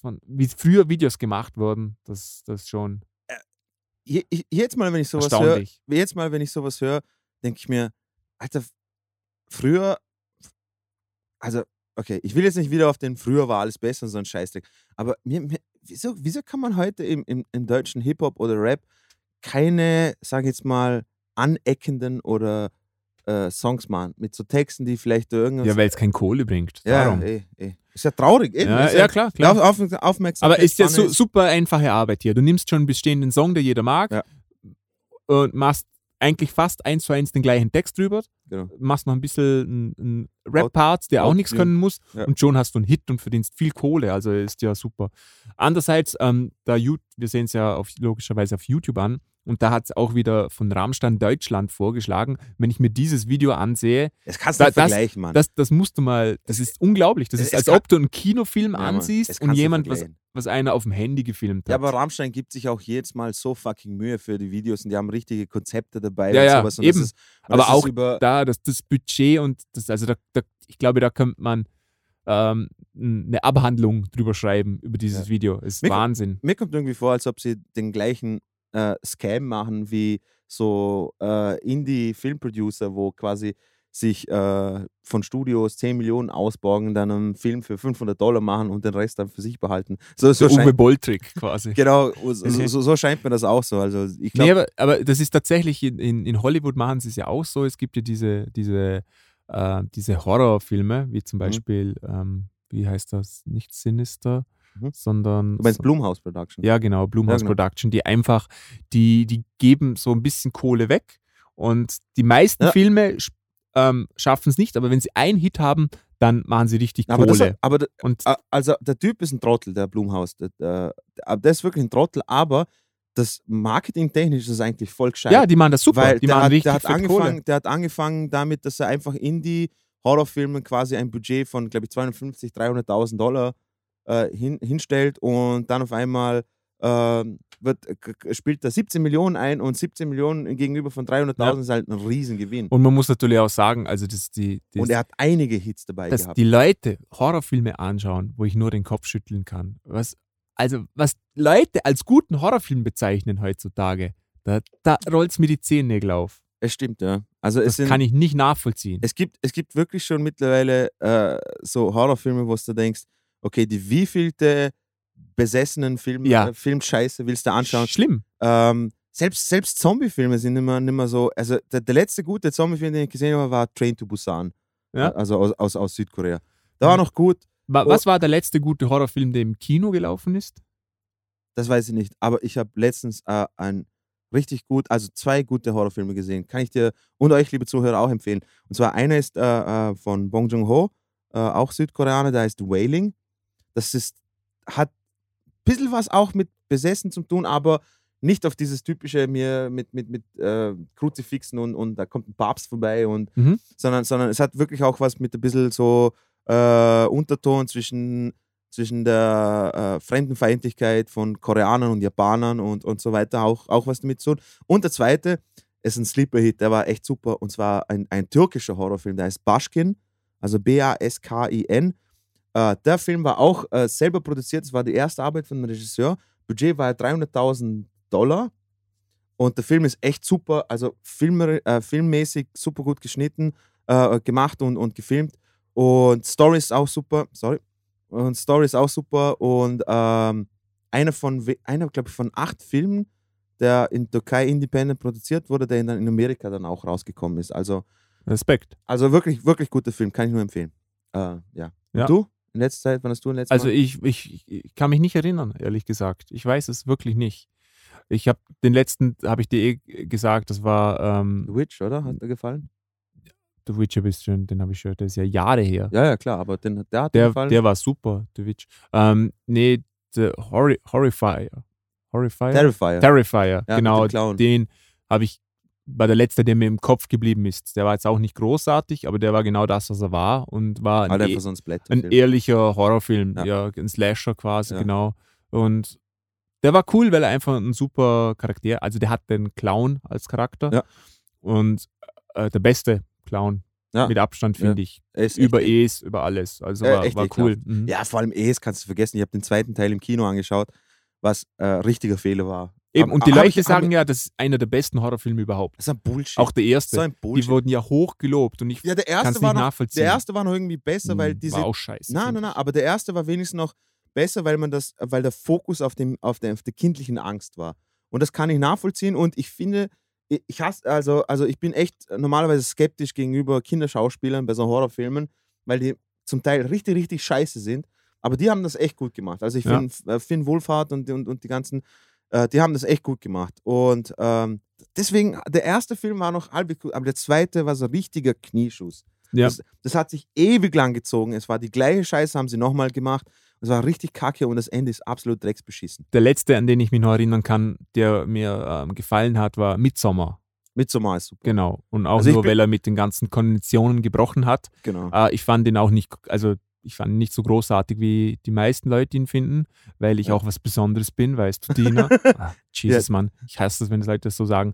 von wie früher Videos gemacht wurden, das, das schon. je- jetzt mal, wenn ich sowas höre, jetzt mal, wenn ich sowas höre, denke ich mir, Alter, früher, also, okay, ich will jetzt nicht wieder auf den früher war alles besser und so ein Scheißdreck, aber mir, mir, wieso, wieso kann man heute im, im, im deutschen Hip-Hop oder Rap keine, sag ich jetzt mal, aneckenden oder äh, Songs machen mit so Texten, die vielleicht irgendwas. Ja, weil es kein Kohle bringt. ja, Darum. eh, eh. Ist ja traurig, eben. Ja, ist ja, klar, klar. Auf, auf, Aufmerksamkeit. Aber ist ja su super einfache Arbeit hier. Du nimmst schon einen bestehenden Song, der jeder mag, Ja. und machst eigentlich fast eins zu eins den gleichen Text drüber, Genau. machst noch ein bisschen einen Rap-Part, der auch nichts können muss, Ja. und schon hast du einen Hit und verdienst viel Kohle. Also ist ja super. Andererseits, ähm, da wir sehen es ja auf, logischerweise auf YouTube an, und da hat es auch wieder von Rammstein Deutschland vorgeschlagen. Wenn ich mir dieses Video ansehe, Das kannst Da- du das- vergleichen, Mann. das, das musst du mal, das ist unglaublich. Das Es- ist, es als kann- ob du einen Kinofilm Ja, ansiehst und jemand, was, was einer auf dem Handy gefilmt hat. Ja, aber Rammstein gibt sich auch jedes Mal so fucking Mühe für die Videos und die haben richtige Konzepte dabei Ja, und ja, sowas. Und eben. Das ist, Aber auch da, das, das Budget und das, also da, da, ich glaube, da könnte man ähm, eine Abhandlung drüber schreiben über dieses Ja. Video. Ist Mir- Wahnsinn. mir kommt irgendwie vor, als ob sie den gleichen äh, Scam machen wie so äh, Indie-Filmproducer, wo quasi sich äh, von Studios 10 Millionen ausborgen, dann einen Film für 500 Dollar machen und den Rest dann für sich behalten. So, so, Uwe Boll-Trick quasi. genau, so, so, so scheint mir das auch so. Also ich Nee, glaube, aber, aber das ist tatsächlich, in, in, in Hollywood machen sie es ja auch so. Es gibt ja diese, diese, äh, diese Horrorfilme, wie zum Beispiel, ähm, wie heißt das? Nicht Sinister, Mhm. sondern. du meinst so- Blumhouse Production. Ja, genau, Blumhouse Ja, genau. Production, die einfach, die, die geben so ein bisschen Kohle weg und die meisten Ja. Filme ähm, schaffen es nicht, aber wenn sie einen Hit haben, dann machen sie richtig aber das, Kohle. aber da- und Also der Typ ist ein Trottel, der Blumhaus. Der, der, der ist wirklich ein Trottel, aber das Marketingtechnisch ist eigentlich voll gescheit. ja, die machen das super, weil die der machen hat, richtig der, hat angefangen, Kohle. der hat angefangen damit, dass er einfach Indie-Horrorfilmen quasi ein Budget von, glaube ich, 250.000, 300.000 Dollar äh, hin, hinstellt und dann auf einmal ähm, wird, k- k- spielt er 17 Millionen ein und 17 Millionen gegenüber von 300.000 Ja. ist halt ein Riesengewinn. Und man muss natürlich auch sagen, also das, die, das, Und er hat einige Hits dabei dass gehabt. die Leute Horrorfilme anschauen, wo ich nur den Kopf schütteln kann. Was, also, was Leute als guten Horrorfilm bezeichnen heutzutage, da, da rollt es mir die Zehennägel auf. Es stimmt, ja. Also es Das sind, kann ich nicht nachvollziehen. es gibt, es gibt wirklich schon mittlerweile äh, so Horrorfilme, wo du denkst, okay, die wievielte besessenen Film, Ja. äh, Filmscheiße willst du anschauen? Schlimm. Ähm, selbst, selbst Zombie-Filme sind immer, nicht mehr so. Also der, der letzte gute Zombie-Film, den ich gesehen habe, war Train to Busan. Ja. Also aus, aus, aus Südkorea. Da war Mhm. noch gut, Oh. Was war der letzte gute Horrorfilm, der im Kino gelaufen ist? das weiß ich nicht. Aber ich habe letztens äh, ein richtig gut, also zwei gute Horrorfilme gesehen. Kann ich dir und euch, liebe Zuhörer, auch empfehlen. Und zwar einer ist äh, äh, von Bong Joon-ho, äh, auch Südkoreaner, der heißt Wailing. Das ist, hat ein bisschen was auch mit Besessen zu tun, aber nicht auf dieses typische mir mit, mit, mit äh, Kruzifixen und, und da kommt ein Papst vorbei und Mhm. sondern, sondern es hat wirklich auch was mit ein bisschen so äh, Unterton zwischen, zwischen der äh, Fremdenfeindlichkeit von Koreanern und Japanern und, und so weiter auch, auch was damit zu tun. Und der zweite ist ein Sleeper-Hit, der war echt super und zwar ein, ein türkischer Horrorfilm, der heißt Baschkin, also B-A-S-K-I-N. Äh, der Film war auch äh, selber produziert, das war die erste Arbeit von dem Regisseur. Budget war 300.000 Dollar. Und der Film ist echt super, also filmer, äh, filmmäßig super gut geschnitten, äh, gemacht und, und gefilmt. Und Story ist auch super, sorry. Und Story ist auch super. Und ähm, einer von, einer, glaube ich, von acht Filmen, der in Türkei independent produziert wurde, der dann in Amerika dann auch rausgekommen ist. Also, Respekt. also wirklich, wirklich guter Film, kann ich nur empfehlen. Äh, ja. Und Ja. du? In letzter Zeit, wann hast du in letzter Also ich, ich, ich kann mich nicht erinnern, ehrlich gesagt. Ich weiß es wirklich nicht. Ich habe den letzten, habe ich dir eh gesagt, das war ähm, The Witch, oder? Hat dir gefallen? The Witcher bisschen, den habe ich schon, das ist ja Jahre her. Ja, ja, klar, aber den, der hat der, gefallen. der war super, The Witch. Ähm, nee, The Horri Horrifier. Horrifier? Terrifier. Terrifier, Ja, genau. Den habe ich bei der letzte, der mir im Kopf geblieben ist. Der war jetzt auch nicht großartig, aber der war genau das, was er war und war ein, e einfach so ein ein ehrlicher Horrorfilm. Ja. Ja. ein Slasher quasi, Ja. genau. Und der war cool, weil er einfach ein super Charakter, also der hat den Clown als Charakter Ja. und äh, der beste Clown Ja. mit Abstand, Ja. finde ich. Er ist Über echt, E's, über alles. Also war, echt war cool. Mhm. Ja, vor allem Es kannst du vergessen. Ich habe den zweiten Teil im Kino angeschaut, was äh, richtiger Fehler war. Eben, Aber- und die hab Leute ich- sagen ja, das ist einer der besten Horrorfilme überhaupt. Das ist ein Bullshit. Auch der erste. so ein die Bullshit. wurden ja hoch gelobt und ich ja, der erste war nicht noch, nachvollziehen. der erste war noch irgendwie besser, weil Hm, diese war auch scheiße. Nein, nein, nein, aber der erste war wenigstens noch besser, weil man das, weil der Fokus auf, dem, auf, der, auf der kindlichen Angst war. Und das kann ich nachvollziehen und ich finde, ich, ich hasse, also, also ich bin echt normalerweise skeptisch gegenüber Kinderschauspielern bei so Horrorfilmen, weil die zum Teil richtig, richtig scheiße sind. Aber die haben das echt gut gemacht. Also ich Ja. finde, äh, Finn Wohlfahrt und, und, und die ganzen, äh, die haben das echt gut gemacht. Und ähm, deswegen, der erste Film war noch halb gut, aber der zweite war so ein richtiger Knieschuss. Ja. Das, das hat sich ewig lang gezogen. Es war die gleiche Scheiße, haben sie nochmal gemacht. Es war richtig kacke und das Ende ist absolut drecksbeschissen. Der letzte, an den ich mich noch erinnern kann, der mir ähm, gefallen hat, war Midsommar. Midsommar ist super. Genau. Und auch Also nur, weil er mit den ganzen Konventionen gebrochen hat. Genau. Äh, ich fand ihn auch nicht, also ich fand ihn nicht so großartig, wie die meisten Leute ihn finden, weil ich Ja. auch was Besonderes bin, weißt du, Tina? ah, Jesus, Mann. Ich hasse das, wenn Leute das so sagen.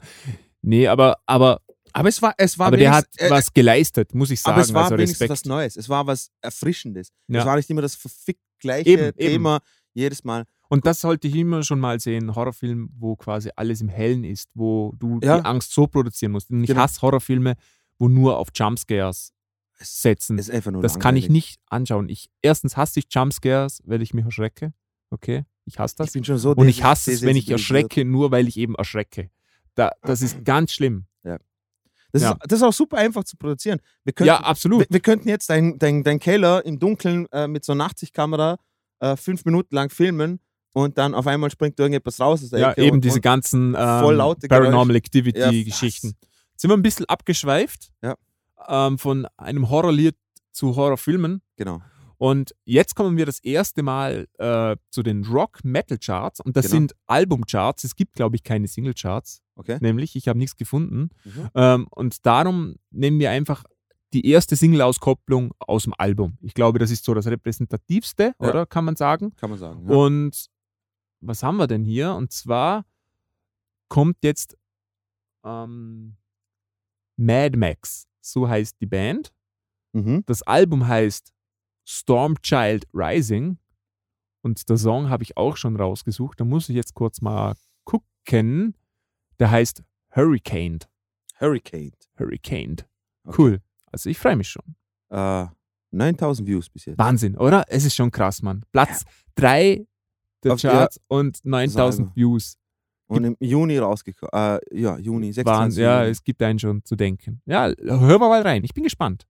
Nee, aber, aber, Aber es war, es war aber der hat äh, was geleistet, muss ich sagen. aber es war also wenigstens was Neues. Es war was Erfrischendes. Ja. Es war nicht immer das verfickt gleiche Eben, eben. Thema jedes Mal. Und das sollte ich immer schon mal sehen, Horrorfilm, wo quasi alles im Hellen ist, wo du Ja. die Angst so produzieren musst. Und ich Genau. hasse Horrorfilme, wo nur auf Jumpscares Es, setzen. ist einfach nur das kann ich nicht anschauen. Ich, erstens hasse ich Jumpscares, weil ich mich erschrecke. Okay, ich hasse das. Ich bin schon so Und ich hasse es, wenn ich erschrecke, nur weil ich eben erschrecke. Da, das ist ganz schlimm. Das, Ja. ist, das ist auch super einfach zu produzieren. Wir könnten, Ja, absolut. wir, wir könnten jetzt dein, dein, dein Keller im Dunkeln äh, mit so einer 80-Kamera äh, fünf Minuten lang filmen und dann auf einmal springt irgendetwas raus Ja, Ecke eben und, diese ganzen ähm, Paranormal Ja, Activity-Geschichten. Jetzt sind wir ein bisschen abgeschweift Ja. Ähm, von einem Horrorlied zu Horrorfilmen. Genau. Und jetzt kommen wir das erste Mal äh, zu den Rock-Metal-Charts. Und das Genau. sind Album-Charts. Es gibt, glaube ich, keine Single-Charts. Okay. Nämlich, ich habe nichts gefunden. Mhm. Ähm, und darum nehmen wir einfach die erste Single-Auskopplung aus dem Album. Ich glaube, das ist so das repräsentativste, Ja. oder? Kann man sagen. Kann man sagen. Ja. Und was haben wir denn hier? Und zwar kommt jetzt ähm, Mad Max, so heißt die Band. Mhm. Das Album heißt Stormchild Rising und der Song habe ich auch schon rausgesucht. Da muss ich jetzt kurz mal gucken. Der heißt Hurricaned. Hurricane. Hurricaned. Okay. Cool. Also ich freue mich schon. Äh, 9000 Views bis jetzt. Wahnsinn, oder? Es ist schon krass, Mann. Platz 3 der Auf- ja. Charts und 9000 Album. Views. Und im Juni rausgekommen. Äh, ja, Juni, 26. Wahnsinn. Ja, Juni. es gibt einen schon zu denken. Ja, hören wir mal rein. Ich bin gespannt.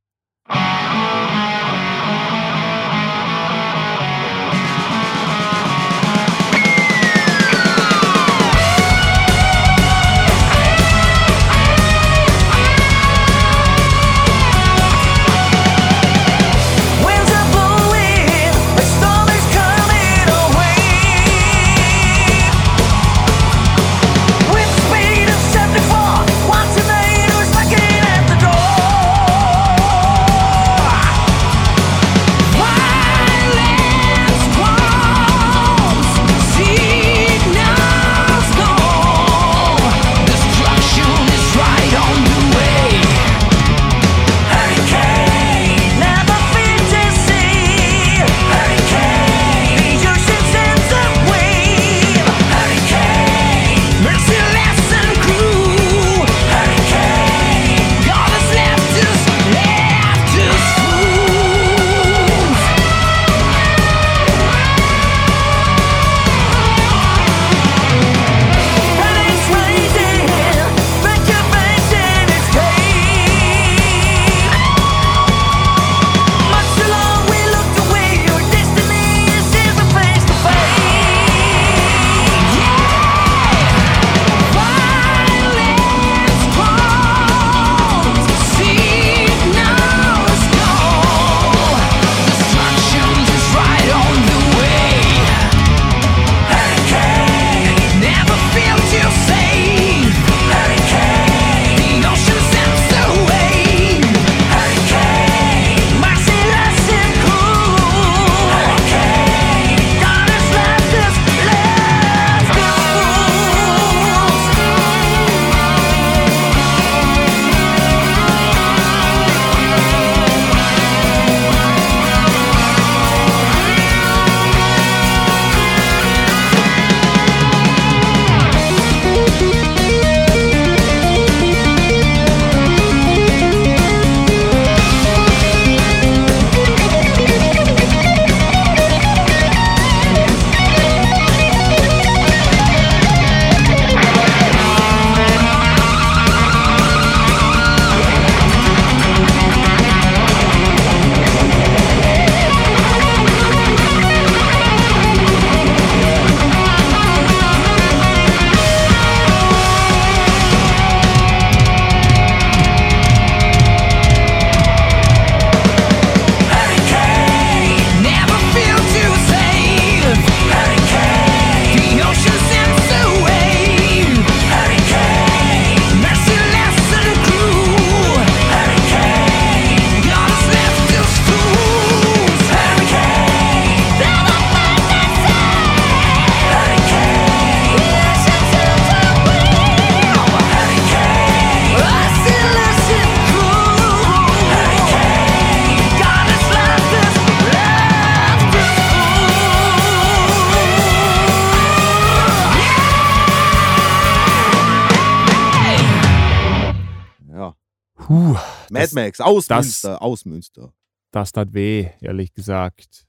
Mad Max, aus das- Münster, aus Münster. das tat weh, ehrlich gesagt.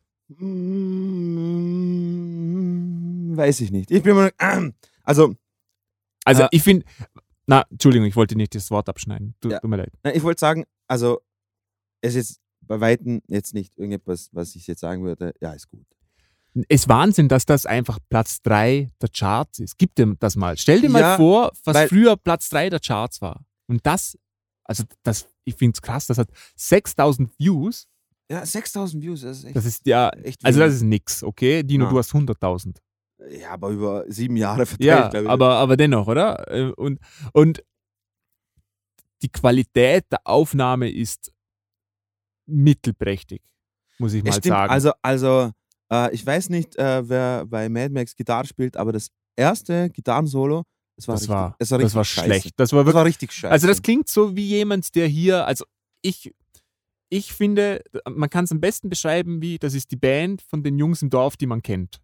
Mm, Weiß ich nicht. Ich bin mal. Also, Also Äh, ich finde, na, Entschuldigung, ich wollte nicht das Wort abschneiden. Tu- Ja. Tut mir leid. ich wollte sagen, also, es ist bei Weitem jetzt nicht irgendetwas, was ich jetzt sagen würde, ja, ist gut. Es ist Wahnsinn, dass das einfach Platz 3 der Charts ist. Gib dir das mal. Stell dir mal Ja, vor, was früher Platz 3 der Charts war. Und das, also das, ich finde es krass, das hat 6000 Views. Ja, 6000 Views, das ist echt. Das ist ja, echt also das ist nix, okay? Dino, Ja. du hast 100.000. ja, aber über sieben Jahre verteilt, Ja, glaub ich. aber, aber dennoch, oder? Äh, Und, und die Qualität der Aufnahme ist mittelprächtig, muss ich mal stimmt, sagen. Also, also äh, ich weiß nicht, äh, wer bei Mad Max Gitarre spielt, aber das erste Gitarrensolo, das war das, richtig, war, das war das war schlecht. Das war Das wirklich, war richtig scheiße. also das klingt so wie jemand, der hier, also ich, ich finde, man kann es am besten beschreiben wie, das ist die Band von den Jungs im Dorf, die man kennt.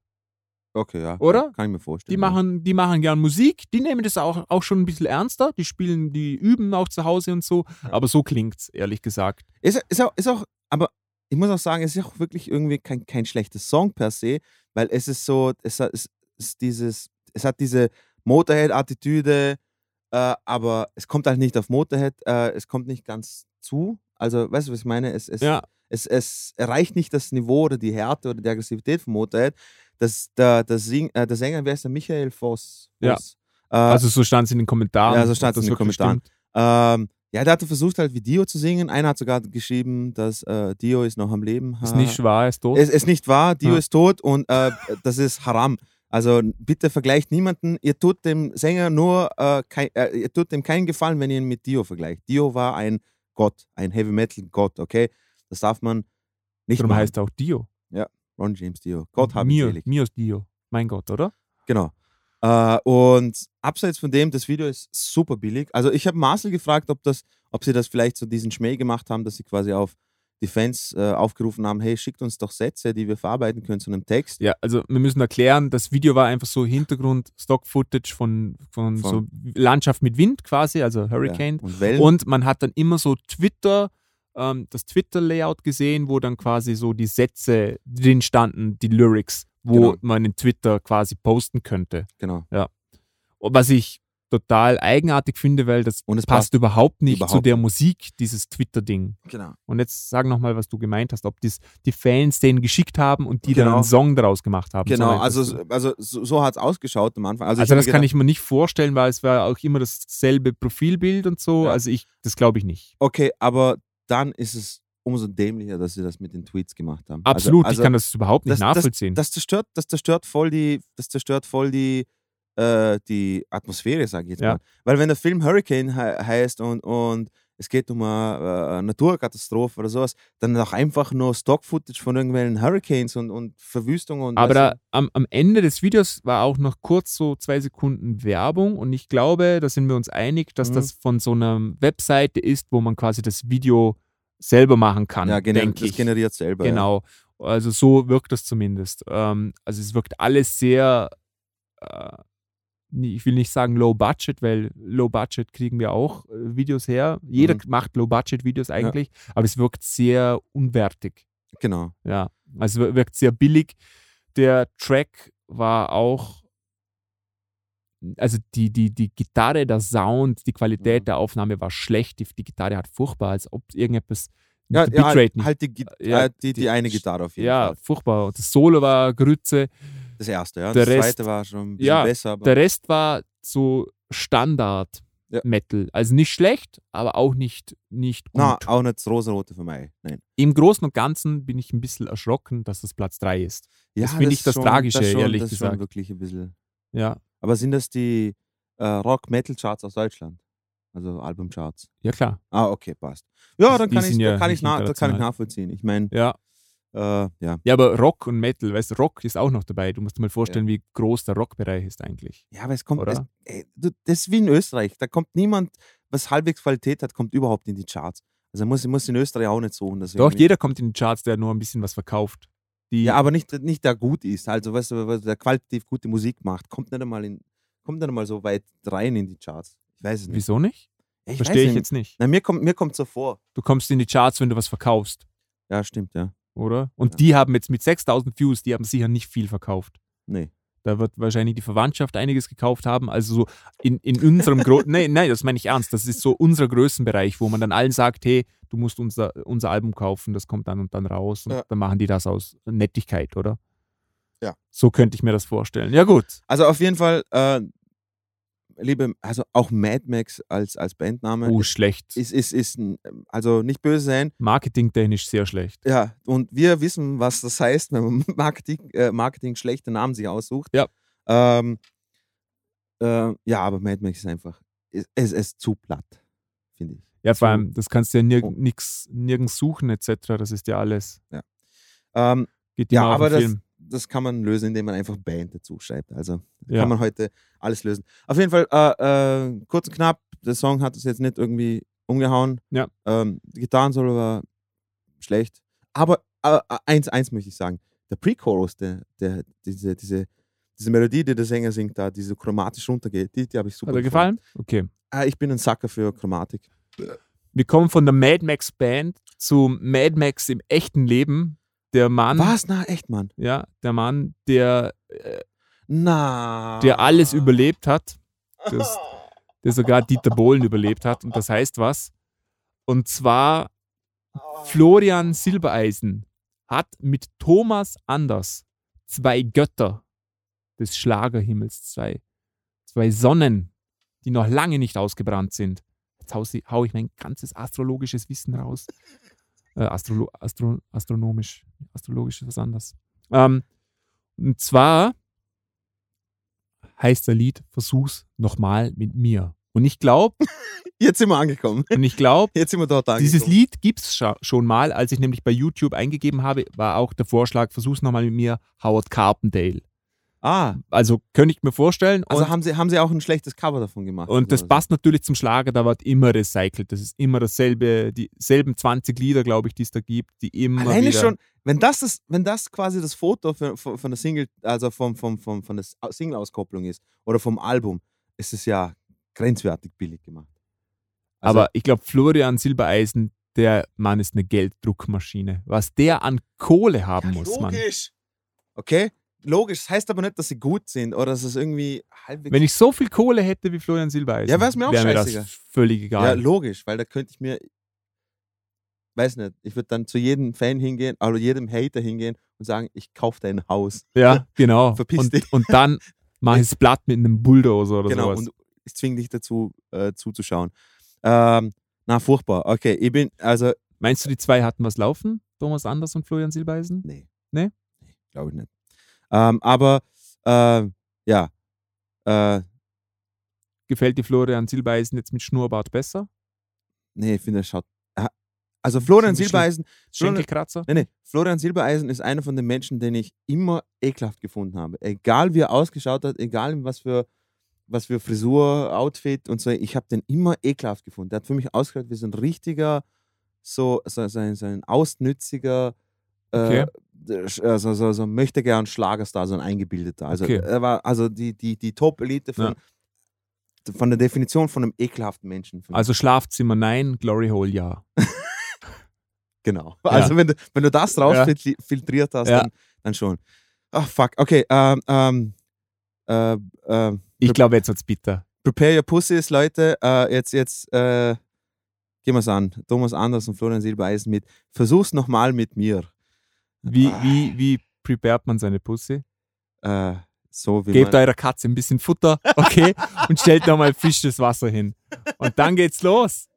okay, ja. Oder? Kann ich mir vorstellen. Die ja. machen, die machen gern Musik, die nehmen das auch, auch schon ein bisschen ernster, die spielen, die üben auch zu Hause und so, Ja. aber so klingt's, ehrlich gesagt. Ist, ist, auch, ist auch, aber ich muss auch sagen, es ist auch wirklich irgendwie kein, kein schlechtes Song per se, weil es ist so, es es ist dieses, es hat diese Motorhead-Attitüde, äh, aber es kommt halt nicht auf Motorhead, äh, es kommt nicht ganz zu. Also, weißt du, was ich meine? Es, es, Ja, es, es erreicht nicht das Niveau oder die Härte oder die Aggressivität von Motorhead. Das, der, der, Sing, äh, der Sänger, ist der? Michael Voss. Ja. Voss. Äh, also so stand es in den Kommentaren. Ja, so stand's ob das in den Kommentaren. ähm, ja, der hatte versucht halt wie Dio zu singen. Einer hat sogar geschrieben, dass äh, Dio ist noch am Leben. Ist nicht wahr, er ist tot. es ist nicht wahr, Dio Ja. ist tot und äh, das ist Haram. Also bitte vergleicht niemanden. Ihr tut dem Sänger nur, äh, kei- äh, ihr tut dem keinen Gefallen, wenn ihr ihn mit Dio vergleicht. Dio war ein Gott, ein Heavy Metal Gott, okay? Das darf man nicht Darum machen. heißt er auch Dio. Ron James Dio. Gott habe Mio, selig. Mio ist Dio. Mein Gott, oder? Genau. Äh, und abseits von dem, das Video ist super billig. Also ich habe Marcel gefragt, ob, das, ob sie das vielleicht so diesen Schmäh gemacht haben, dass sie quasi auf die Fans äh, aufgerufen haben, hey, schickt uns doch Sätze, die wir verarbeiten können zu einem Text. Ja, also wir müssen erklären, das Video war einfach so Hintergrund, Stock-Footage von, von, so Von- Landschaft mit Wind quasi, also Hurricane. Ja, und Wellen. Und man hat dann immer so Twitter, ähm, das Twitter-Layout gesehen, wo dann quasi so die Sätze drin standen, die Lyrics, wo Genau. man in Twitter quasi posten könnte. genau. Und Was ich total eigenartig finde, weil das Und es passt, passt überhaupt nicht überhaupt zu der Musik, dieses Twitter-Ding. Genau. Und jetzt sag nochmal, was du gemeint hast, ob das die Fans denen geschickt haben und die dann Genau. einen Song daraus gemacht haben. Genau, So also, also so, so hat es ausgeschaut am Anfang. Also, Also, das mir kann gedacht, ich mir nicht vorstellen, weil es war auch immer dasselbe Profilbild und so. Ja. Also ich, das glaube ich nicht. Okay, aber dann ist es umso dämlicher, dass sie das mit den Tweets gemacht haben. Absolut, also, ich kann das überhaupt nicht das- das- nachvollziehen. das zerstört, das zerstört voll die, das zerstört voll die, äh, die Atmosphäre, sage ich jetzt Ja. mal. Weil wenn der Film Hurricane he heißt und, und es geht um eine, äh, eine Naturkatastrophe oder sowas, dann auch einfach nur Stock-Footage von irgendwelchen Hurricanes und, und Verwüstung und Aber da, am, am Ende des Videos war auch noch kurz so zwei Sekunden Werbung und ich glaube, da sind wir uns einig, dass Mhm. das von so einer Webseite ist, wo man quasi das Video selber machen kann, ja, denke das ich. generiert selber. Ja. Genau. Also so wirkt das zumindest. Ähm, also es wirkt alles sehr, äh, ich will nicht sagen low budget, weil low budget kriegen wir auch äh, Videos her. Jeder Mhm. macht low budget Videos eigentlich, aber es wirkt sehr unwertig. Genau. Ja, also es wirkt sehr billig. Der Track war auch, also die, die, die Gitarre, der Sound, die Qualität Mhm. der Aufnahme war schlecht. Die, die Gitarre hat furchtbar, als ob irgendetwas Ja, der ja Bitrate halt, nicht halt die, Ja, äh, die, die, die- eine Gitarre auf jeden ja, Fall. furchtbar. Und das Solo war Grütze. Das erste, ja. der das Rest- zweite war schon ein bisschen ja, besser. Aber Der Rest war so Standard Ja. Metal. Also nicht schlecht, aber auch nicht, nicht gut. Na, auch nicht das rosarote für mich. Nein. Im Großen und Ganzen bin ich ein bisschen erschrocken, dass das Platz 3 ist. Das finde ich das Tragische, das schon, ehrlich das gesagt. Schon wirklich ein bisschen. Ja, Aber sind das die äh, Rock-Metal-Charts aus Deutschland? Also Albumcharts? ja klar. Ah, okay, passt. Ja, dann kann, ich, ja kann, ich, na, da kann ich nachvollziehen. Ich meine, Ja. Äh, ja. ja, aber Rock und Metal, weißt du, Rock ist auch noch dabei. Du musst dir mal vorstellen, wie groß der Rockbereich ist eigentlich. Ja, aber es kommt. Es, ey, du, das ist wie in Österreich. Da kommt niemand, was halbwegs Qualität hat, kommt überhaupt in die Charts. Also muss, muss in Österreich auch nicht suchen. Dass Doch, jeder kommt in die Charts, der nur ein bisschen was verkauft. Die, Ja, aber nicht, nicht der gut ist. Also, weißt du, der qualitativ gute Musik macht, kommt nicht einmal, in, kommt nicht einmal so weit rein in die Charts. Ich weiß es nicht. wieso nicht? Ich Verstehe ich nicht. jetzt nicht. Na, mir kommt mir kommt so vor. Du kommst in die Charts, wenn du was verkaufst, Ja, stimmt, ja. Oder? Und Ja. die haben jetzt mit 6000 Views, die haben sicher nicht viel verkauft. Nee. Da wird wahrscheinlich die Verwandtschaft einiges gekauft haben. Also so in, in unserem Gro Nein, nein, das meine ich ernst. Das ist so unser Größenbereich, wo man dann allen sagt, hey, du musst unser, unser Album kaufen, das kommt dann und dann raus. Und Ja. dann machen die das aus Nettigkeit, oder? Ja. So könnte ich mir das vorstellen. Ja, gut. Also auf jeden Fall, äh, liebe, also auch Mad Max als, als Bandname Oh, ist, schlecht. ist, ist, ist, also nicht böse sein. Marketingtechnisch sehr schlecht. Ja, und wir wissen, was das heißt, wenn man Marketing, äh, Marketing schlechte Namen sich aussucht. Ja. Ähm, äh, ja, aber Mad Max ist einfach, es es ist zu platt, finde ich. Ja, vor allem, das kannst du ja nirg Oh. nix, nirgends suchen, etc. Das ist ja alles. Ähm, Geht ja, aber das, Film. Das kann man lösen, indem man einfach Band dazu schreibt. Also Ja. kann man heute alles lösen. Auf jeden Fall, äh, äh, kurz und knapp, der Song hat es jetzt nicht irgendwie umgehauen. Ja. Ähm, die Gitarrensolo war schlecht. Aber äh, eins, eins möchte ich sagen. Der Pre-Chorus, der, der, diese, diese, diese Melodie, die der Sänger singt, da, die so chromatisch runtergeht, die, die habe ich super Hat er gefunden. gefallen? Okay. Ah, ich bin ein Sacker für Chromatik. Wir kommen von der Mad Max Band zu Mad Max im echten Leben. Der Mann, Was? Na, echt, Mann. ja, der Mann, der, Na. der alles überlebt hat, das, der sogar Dieter Bohlen überlebt hat. Und das heißt was? Und zwar Florian Silbereisen hat mit Thomas Anders zwei Götter des Schlagerhimmels, zwei, zwei Sonnen, die noch lange nicht ausgebrannt sind. Jetzt hau ich mein ganzes astrologisches Wissen raus. Äh, Astrolo Astro astronomisch. Astrologisch ist was anderes. Ähm, und zwar heißt der Lied Versuch's nochmal mit mir. Und ich glaube, Jetzt sind wir angekommen. und ich glaube, Jetzt sind wir dort angekommen. dieses Lied gibt es schon mal, als ich nämlich bei YouTube eingegeben habe, war auch der Vorschlag, versuch's nochmal mit mir, Howard Carpendale. Ah, Also könnte ich mir vorstellen. also und haben sie, haben sie auch ein schlechtes Cover davon gemacht. und das passt natürlich zum Schlager, da wird immer recycelt. Das ist immer dasselbe, dieselben 20 Lieder, glaube ich, die es da gibt, die immer Alleine schon, wenn das, das, wenn das quasi das Foto für, von, von der Single, also vom, vom, vom, von der Single-Auskopplung ist oder vom Album, ist es ja grenzwertig billig gemacht. Also, Aber ich glaube, Florian Silbereisen, der Mann ist eine Gelddruckmaschine. Was der an Kohle haben ja, muss, Mann. logisch. Okay, logisch. Das heißt aber nicht, dass sie gut sind oder dass es irgendwie halbwegs. Wenn ich so viel Kohle hätte wie Florian Silbereisen, Ja, wär's mir auch wäre das scheißegal. völlig ja, egal. logisch, weil da könnte ich mir, weiß nicht, ich würde dann zu jedem Fan hingehen, oder jedem Hater hingehen und sagen, ich kaufe dein Haus. Ja, genau. Verpiss und, dich. und dann mache ich es platt mit einem Bulldozer oder genau, sowas. und ich zwinge dich dazu, äh, zuzuschauen. Ähm, na, furchtbar. Okay, ich bin, also, Meinst du, die zwei hatten was laufen? Thomas Anders und Florian Silbereisen? nee. Nee? Nee, glaube ich nicht. Ähm, aber, äh, ja, äh, Gefällt dir Florian Silbereisen jetzt mit Schnurrbart besser? nee, ich finde, er schaut, also Florian Silbereisen, Schenkelkratzer? nee, nee, Florian Silbereisen ist einer von den Menschen, den ich immer ekelhaft gefunden habe. Egal wie er ausgeschaut hat, egal was für, was für Frisur, Outfit und so, ich habe den immer ekelhaft gefunden. Der hat für mich ausgeschaut wie so ein richtiger, so, so, so, ein, so ein ausnütziger, Okay. äh, äh, so, so, so möchte gern Schlagerstar, so ein eingebildeter. Also Okay. er war also die, die, die Top-Elite von, von der Definition von einem ekelhaften Menschen. Also Schlafzimmer nein, Glory Hole ja. Genau. Also wenn du, wenn du das raus Ja. hast, Ja. dann, dann schon. Ach fuck. Okay. Ähm, ähm, äh, ähm, Ich glaube, jetzt wird's bitter. prepare your pussies, Leute. Äh, jetzt, jetzt äh, gehen wir es an. Thomas Anders und Florian Silbereisen mit. Versuch's nochmal mit mir. Wie, Ah. wie, wie prepared man seine Pussy? Äh, so wie Gebt man, eurer Katze ein bisschen Futter, okay? und stellt nochmal frisches Wasser hin. Und dann geht's los.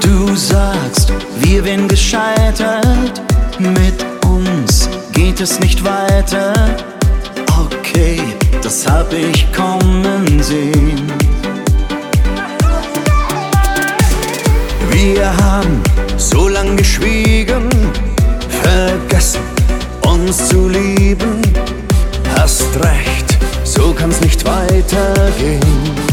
Du sagst, wir wären gescheitert, mit uns geht es nicht weiter. Okay, das hab ich kommen sehen. Wir haben so lang geschwiegen, vergessen uns zu lieben. Hast recht, so kann's nicht weitergehen.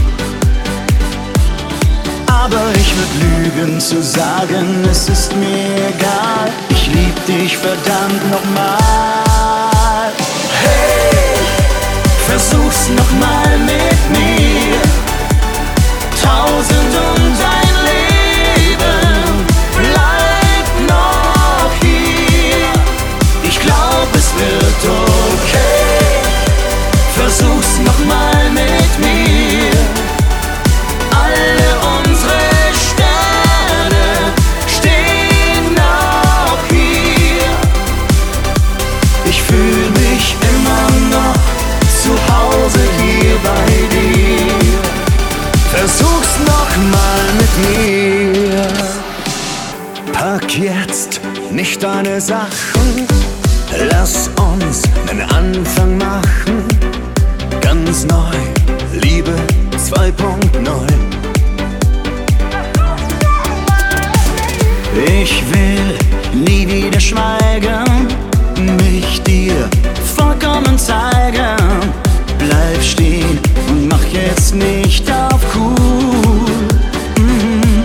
Aber ich würd lügen zu sagen, es ist mir egal. Ich lieb dich verdammt nochmal. Hey, versuch's nochmal mit mir. Tausend und ein Leben bleibt noch hier. Ich glaub, es wird okay. Versuch's nochmal mit mir. Alle nicht deine Sachen. Lass uns einen Anfang machen. Ganz neu, Liebe 2.0. Ich will nie wieder schweigen, mich dir vollkommen zeigen. Bleib stehen und mach jetzt nicht auf cool. Mhm.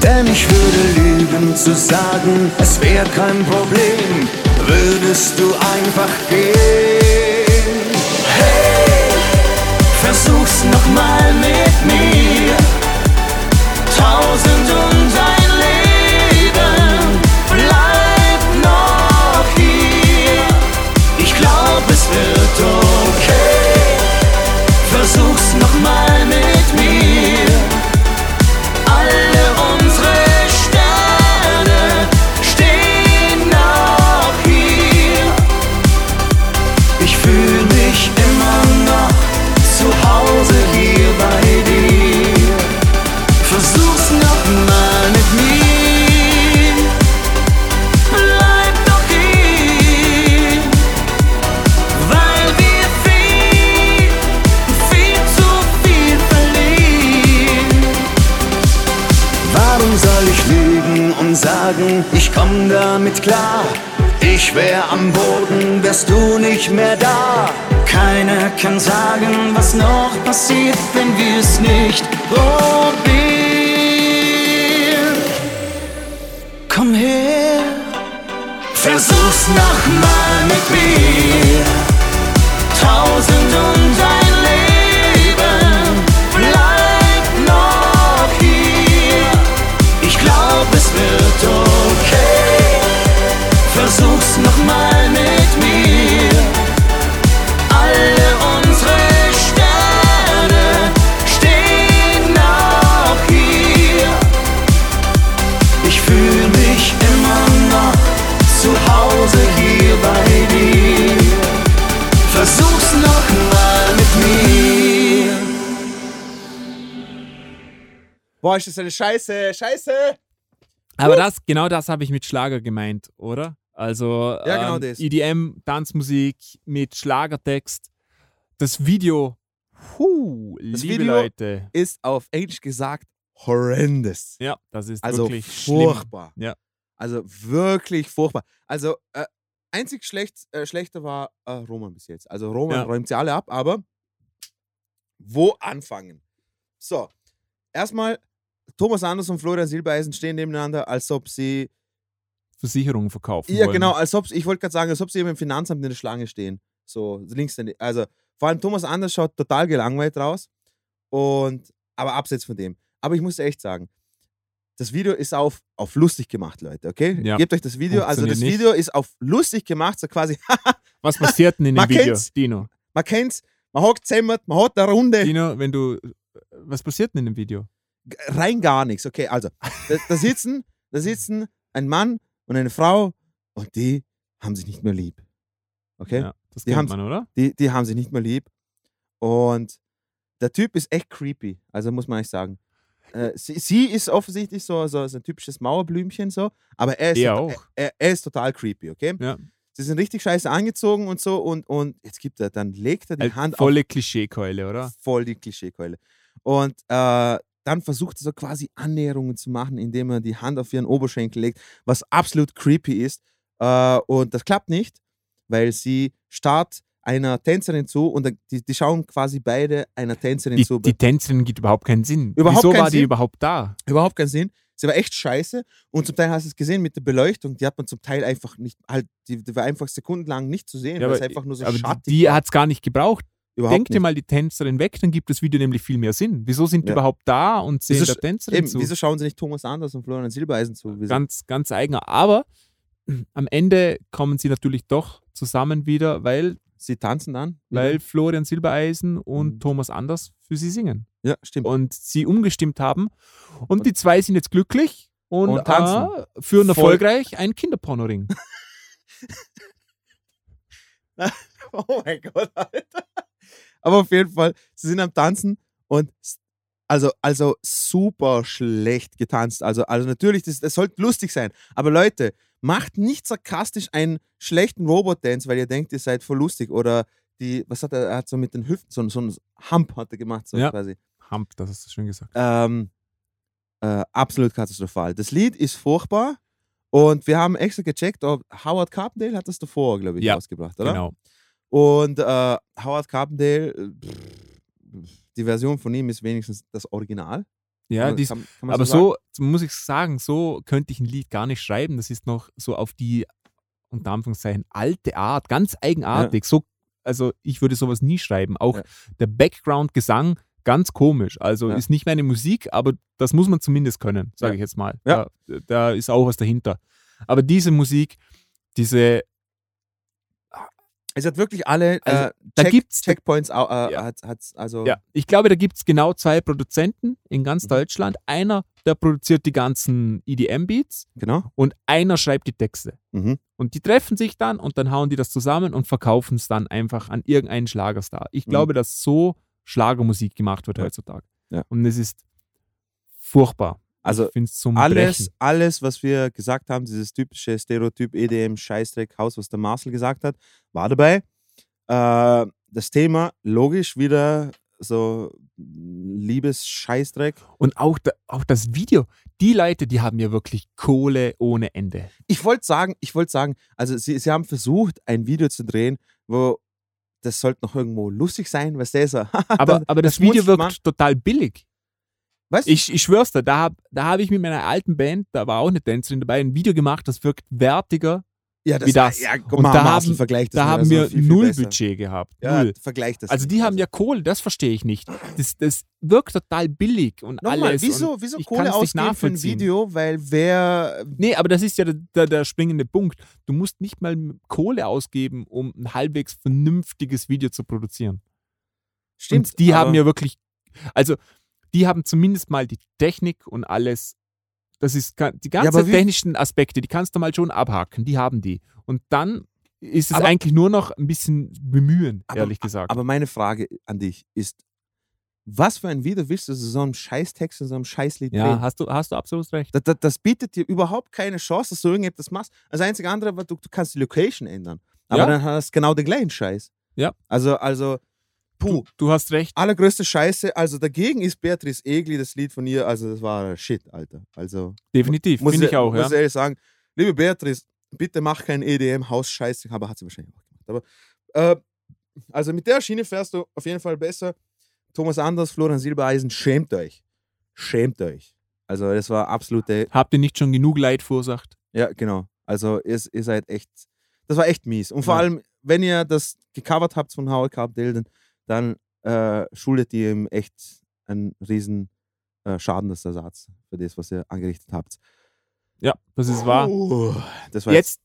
Denn ich würde lügen zu sagen, es wäre kein Problem, würdest du einfach gehen. Hey, versuch's nochmal mit mir. Tausend und Nochmal mit mir. Bleib doch hier, weil wir viel, viel zu viel verlieren. Warum soll ich lügen und sagen, ich komm damit klar? Ich wär am Boden, wärst du nicht mehr da. Keiner kann sagen, was noch passiert, wenn wir's nicht probieren. Her, versuch's nochmal mit mir. Tausend und ein Leben bleibt noch hier. Ich glaub, es wird okay. Versuch's nochmal Boah, ist das eine Scheiße, Scheiße! Aber das, genau das habe ich mit Schlager gemeint, oder? Also Ja, genau ähm, das. EDM, Tanzmusik mit Schlagertext. Das Video, puh, Das liebe Video- Leute. Ist auf Englisch gesagt horrendous. Ja, das ist Also wirklich furchtbar. Ja. Also wirklich furchtbar. Also äh, einzig schlecht, äh, schlechter war äh, Roman bis jetzt. Also Roman Ja. räumt sie alle ab, aber wo anfangen? So, erstmal Thomas Anders und Florian Silbereisen stehen nebeneinander, als ob sie. Versicherungen verkaufen ja wollen. genau, als ob, ich wollte gerade sagen, als ob sie eben im Finanzamt in der Schlange stehen. So, links, also vor allem Thomas Anders schaut total gelangweilt raus und, aber abseits von dem. Aber ich muss echt sagen, das Video ist auf, auf lustig gemacht, Leute, okay? Ja. Gebt euch das Video. Also das nicht. Video ist auf lustig gemacht, so quasi, Was passiert denn in dem Video, kennt's. Dino? man kennt's, man hockt zusammen, man hat eine Runde, Dino, wenn du, was passiert denn in dem Video? Rein gar nichts. Okay, also, da, da sitzen, da sitzen ein Mann und eine Frau und die haben sich nicht mehr lieb. Okay? Ja, das Die kennt haben's- man, oder? Die, die haben sich nicht mehr lieb. Und der Typ ist echt creepy, also muss man eigentlich sagen. Äh, sie, sie ist offensichtlich so, so, so ein typisches Mauerblümchen, so, aber er ist, Er tota- auch. Er, er ist total creepy, okay? Ja. Sie sind richtig scheiße angezogen und so und, und jetzt gibt er, dann legt er die Äh, Hand auf Volle Klischeekeule, oder? voll die Klischeekeule. Und äh, dann versucht er so quasi Annäherungen zu machen, indem er die Hand auf ihren Oberschenkel legt, was absolut creepy ist. Äh, und das klappt nicht, weil sie starrt einer Tänzerin zu und die, die schauen quasi beide einer Tänzerin Die, zu. die Tänzerin gibt überhaupt keinen Sinn. Überhaupt Wieso keinen war die Sinn. überhaupt da? Überhaupt keinen Sinn. Sie war echt scheiße und zum Teil hast du es gesehen mit der Beleuchtung, die hat man zum Teil einfach nicht, halt, die, die war einfach sekundenlang nicht zu sehen, Ja, weil es aber- einfach nur so Aber schattig die, die hat es gar nicht gebraucht. Überhaupt Denk dir nicht. mal die Tänzerin weg, dann gibt das Video nämlich viel mehr Sinn. Wieso sind die Ja. überhaupt da und sehen Wieso der Tänzerin Eben, zu? wieso schauen sie nicht Thomas Anders und Florian Silbereisen zu? Wieso? Ganz, ganz eigener. Aber am Ende kommen sie natürlich doch zusammen wieder, weil, Sie tanzen dann? wieder? weil Florian Silbereisen und Mhm. Thomas Anders für sie singen. Ja, stimmt. Und sie umgestimmt haben. Und die zwei sind jetzt glücklich und, Und tanzen. Äh, führen Voll- erfolgreich einen Kinderpornoring. Oh mein Gott, Alter. Aber auf jeden Fall, sie sind am Tanzen und also, also super schlecht getanzt. Also, also natürlich, das, das sollte lustig sein. Aber Leute, macht nicht sarkastisch einen schlechten Robot-Dance, weil ihr denkt, ihr seid voll lustig. Oder die, was hat er, er hat so mit den Hüften, so, so ein Hump hat er gemacht, so Ja. quasi. Hump, das hast du schön gesagt. Ähm, äh, absolut katastrophal. Das Lied ist furchtbar und wir haben extra gecheckt, ob Howard Carpendale hat das davor, glaube ich, Ja, rausgebracht, oder? Genau. Und äh, Howard Carpendale, äh, pff, die Version von ihm ist wenigstens das Original. Ja, Kann- dies, kann- kann aber so, so muss ich sagen, so könnte ich ein Lied gar nicht schreiben. Das ist noch so auf die, unter Anführungszeichen, alte Art, ganz eigenartig. So, also ich würde sowas nie schreiben. Auch Ja. der Background-Gesang, ganz komisch. Also Ja. ist nicht meine Musik, aber das muss man zumindest können, sage Ja. ich jetzt mal. Ja. Da, da ist auch was dahinter. Aber diese Musik, diese, Es hat wirklich alle Also, äh, da Check, gibt's- Checkpoints, äh, Ja. hat, hat's also ja, ich glaube, da gibt es genau zwei Produzenten in ganz Mhm. Deutschland. Einer, der produziert die ganzen EDM-Beats genau. und einer schreibt die Texte. Mhm. Und die treffen sich dann und dann hauen die das zusammen und verkaufen es dann einfach an irgendeinen Schlagerstar. Ich Mhm. glaube, dass so Schlagermusik gemacht wird heutzutage. Ja. Und es ist furchtbar. Also alles, Brechen. alles, was wir gesagt haben, dieses typische Stereotyp EDM Scheißdreck Haus, was der Marcel gesagt hat, war dabei. Äh, das Thema logisch wieder so Liebes-Scheißdreck. Und auch, da, auch das Video. Die Leute, die haben ja wirklich Kohle ohne Ende. Ich wollte sagen, ich wollte sagen, also sie, sie haben versucht, ein Video zu drehen, wo das sollte noch irgendwo lustig sein, was der so. Aber, aber das Video wirkt total billig. Weißt Ich, ich schwör's dir, da habe da hab ich mit meiner alten Band, da war auch eine Tänzerin dabei, ein Video gemacht, das wirkt wertiger. ja, wie das. Ja, Und da haben- das Da haben das wir viel, viel null besser. Budget gehabt. Ja, null. vergleich das. Also nicht. die haben ja Kohle, das verstehe ich nicht. Das, das wirkt total billig und Nochmal, alles. wieso, und wieso Kohle nicht ausgeben für ein. Video? Weil wer. Nee, aber das ist ja der, der, der springende Punkt. Du musst nicht mal Kohle ausgeben, um ein halbwegs vernünftiges Video zu produzieren. Stimmt. und die haben ja wirklich, also die haben zumindest mal die Technik und alles. Das ist die ganzen wie- technischen Aspekte, die kannst du mal schon abhaken. Die haben die. Und dann ist es Aber- eigentlich nur noch ein bisschen bemühen, Aber- ehrlich gesagt. Aber meine Frage an dich ist: Was für ein Video willst du so einem Scheißtext und so einem Scheißlied ja, drehen? hast du, hast du absolut recht. Das, das, das bietet dir überhaupt keine Chance, dass du irgendetwas machst. Das einzige andere, du, du kannst die Location ändern. Aber Ja. dann hast du genau den gleichen Scheiß. Ja. Also, also, puh. Du, du hast recht. Allergrößte Scheiße. Also dagegen ist Beatrice Egli, das Lied von ihr, also das war Shit, Alter. Also Definitiv, muss finde ich auch. Muss Ja. ehrlich sagen, liebe Beatrice, bitte mach kein EDM-Haus-Scheiße, aber hat sie wahrscheinlich auch gemacht. Aber äh, also mit der Schiene fährst du auf jeden Fall besser. Thomas Anders, Florian Silbereisen, schämt euch. Schämt euch. Also das war absolute, Habt ihr nicht schon genug Leid verursacht? ja genau. Also ihr, ihr seid echt, das war echt mies. Und vor Ja. allem, wenn ihr das gecovert habt von Howard Carpendale, dann, dann äh, schuldet ihr ihm echt einen riesen äh, Schadensersatz für das, was ihr angerichtet habt. Ja, das ist wahr. Uh, das war Jetzt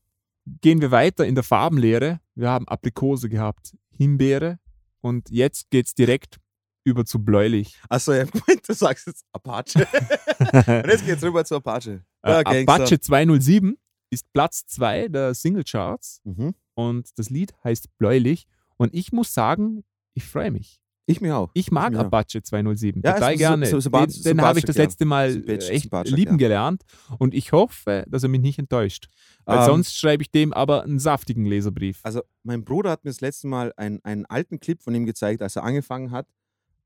gehen wir weiter in der Farbenlehre. Wir haben Aprikose gehabt, Himbeere und jetzt geht es direkt über zu bläulich. Achso, ja, du sagst jetzt Apache. Und jetzt geht's rüber zu Apache. Ja, Äh, Gangster. Apache 207 ist Platz 2 der Singlecharts Mhm. und das Lied heißt Bläulich. Und ich muss sagen, ich freue mich. Ich mir auch. Ich mag Ja. Apache 207 Ja, total ist so- gerne. so- sympath- den den habe ich das letzte Mal äh, echt lieben gelernt und ich hoffe, dass er mich nicht enttäuscht. Weil Ähm, sonst schreibe ich dem aber einen saftigen Leserbrief. Also, mein Bruder hat mir das letzte Mal einen, einen alten Clip von ihm gezeigt, als er angefangen hat.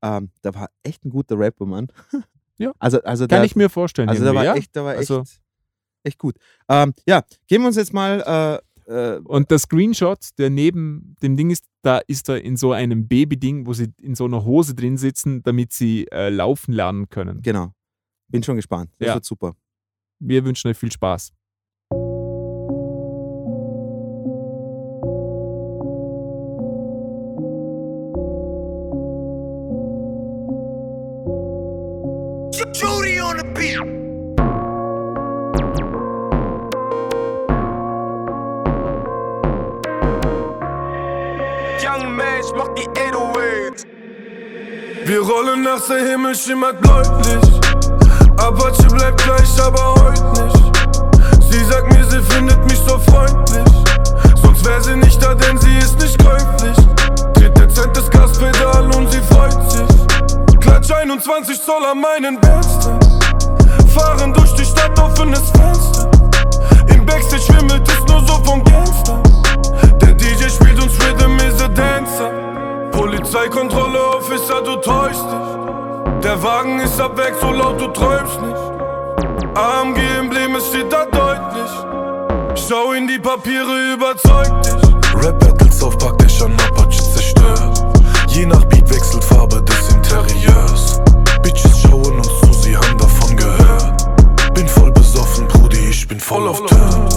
Ähm, da war echt ein guter Rapper, Mann. Ja. Also, also Kann der, ich mir vorstellen. also irgendwie, war ja? echt, der war echt, Also- echt gut. Ähm, ja, geben wir uns jetzt mal äh, Und der Screenshot, der neben dem Ding ist, da ist er in so einem Baby-Ding, wo sie in so einer Hose drin sitzen, damit sie äh, laufen lernen können. genau. Bin schon gespannt. Das Ja. wird super. Wir wünschen euch viel Spaß. Judy on the beat. Wir rollen nachts, der Himmel schimmert bläulich. Apache bleibt gleich, aber heute nicht. Sie sagt mir, sie findet mich so freundlich. Sonst wär sie nicht da, denn sie ist nicht käuflich. Tritt dezent das Gaspedal und sie freut sich. Klatsch 21 Zoll an meinen Bärsten. Fahren durch die Stadt, offenes Fenster. Im Backstage schwimmelt es nur so von Gangster. Der DJ spielt uns Rhythm is a Dancer. Polizeikontrolle, Officer, du täuschst dich. Der Wagen ist ab weg, so laut du träumst nicht. AMG-Emblem, es steht da deutlich. Schau in die Papiere, überzeugt dich. Rap Battles auf Backdächern Apache zerstört. Je nach Beat wechselt Farbe des Interieurs. Bitches schauen uns zu, sie haben davon gehört. Bin voll besoffen, Brudi, ich bin voll auf Turn.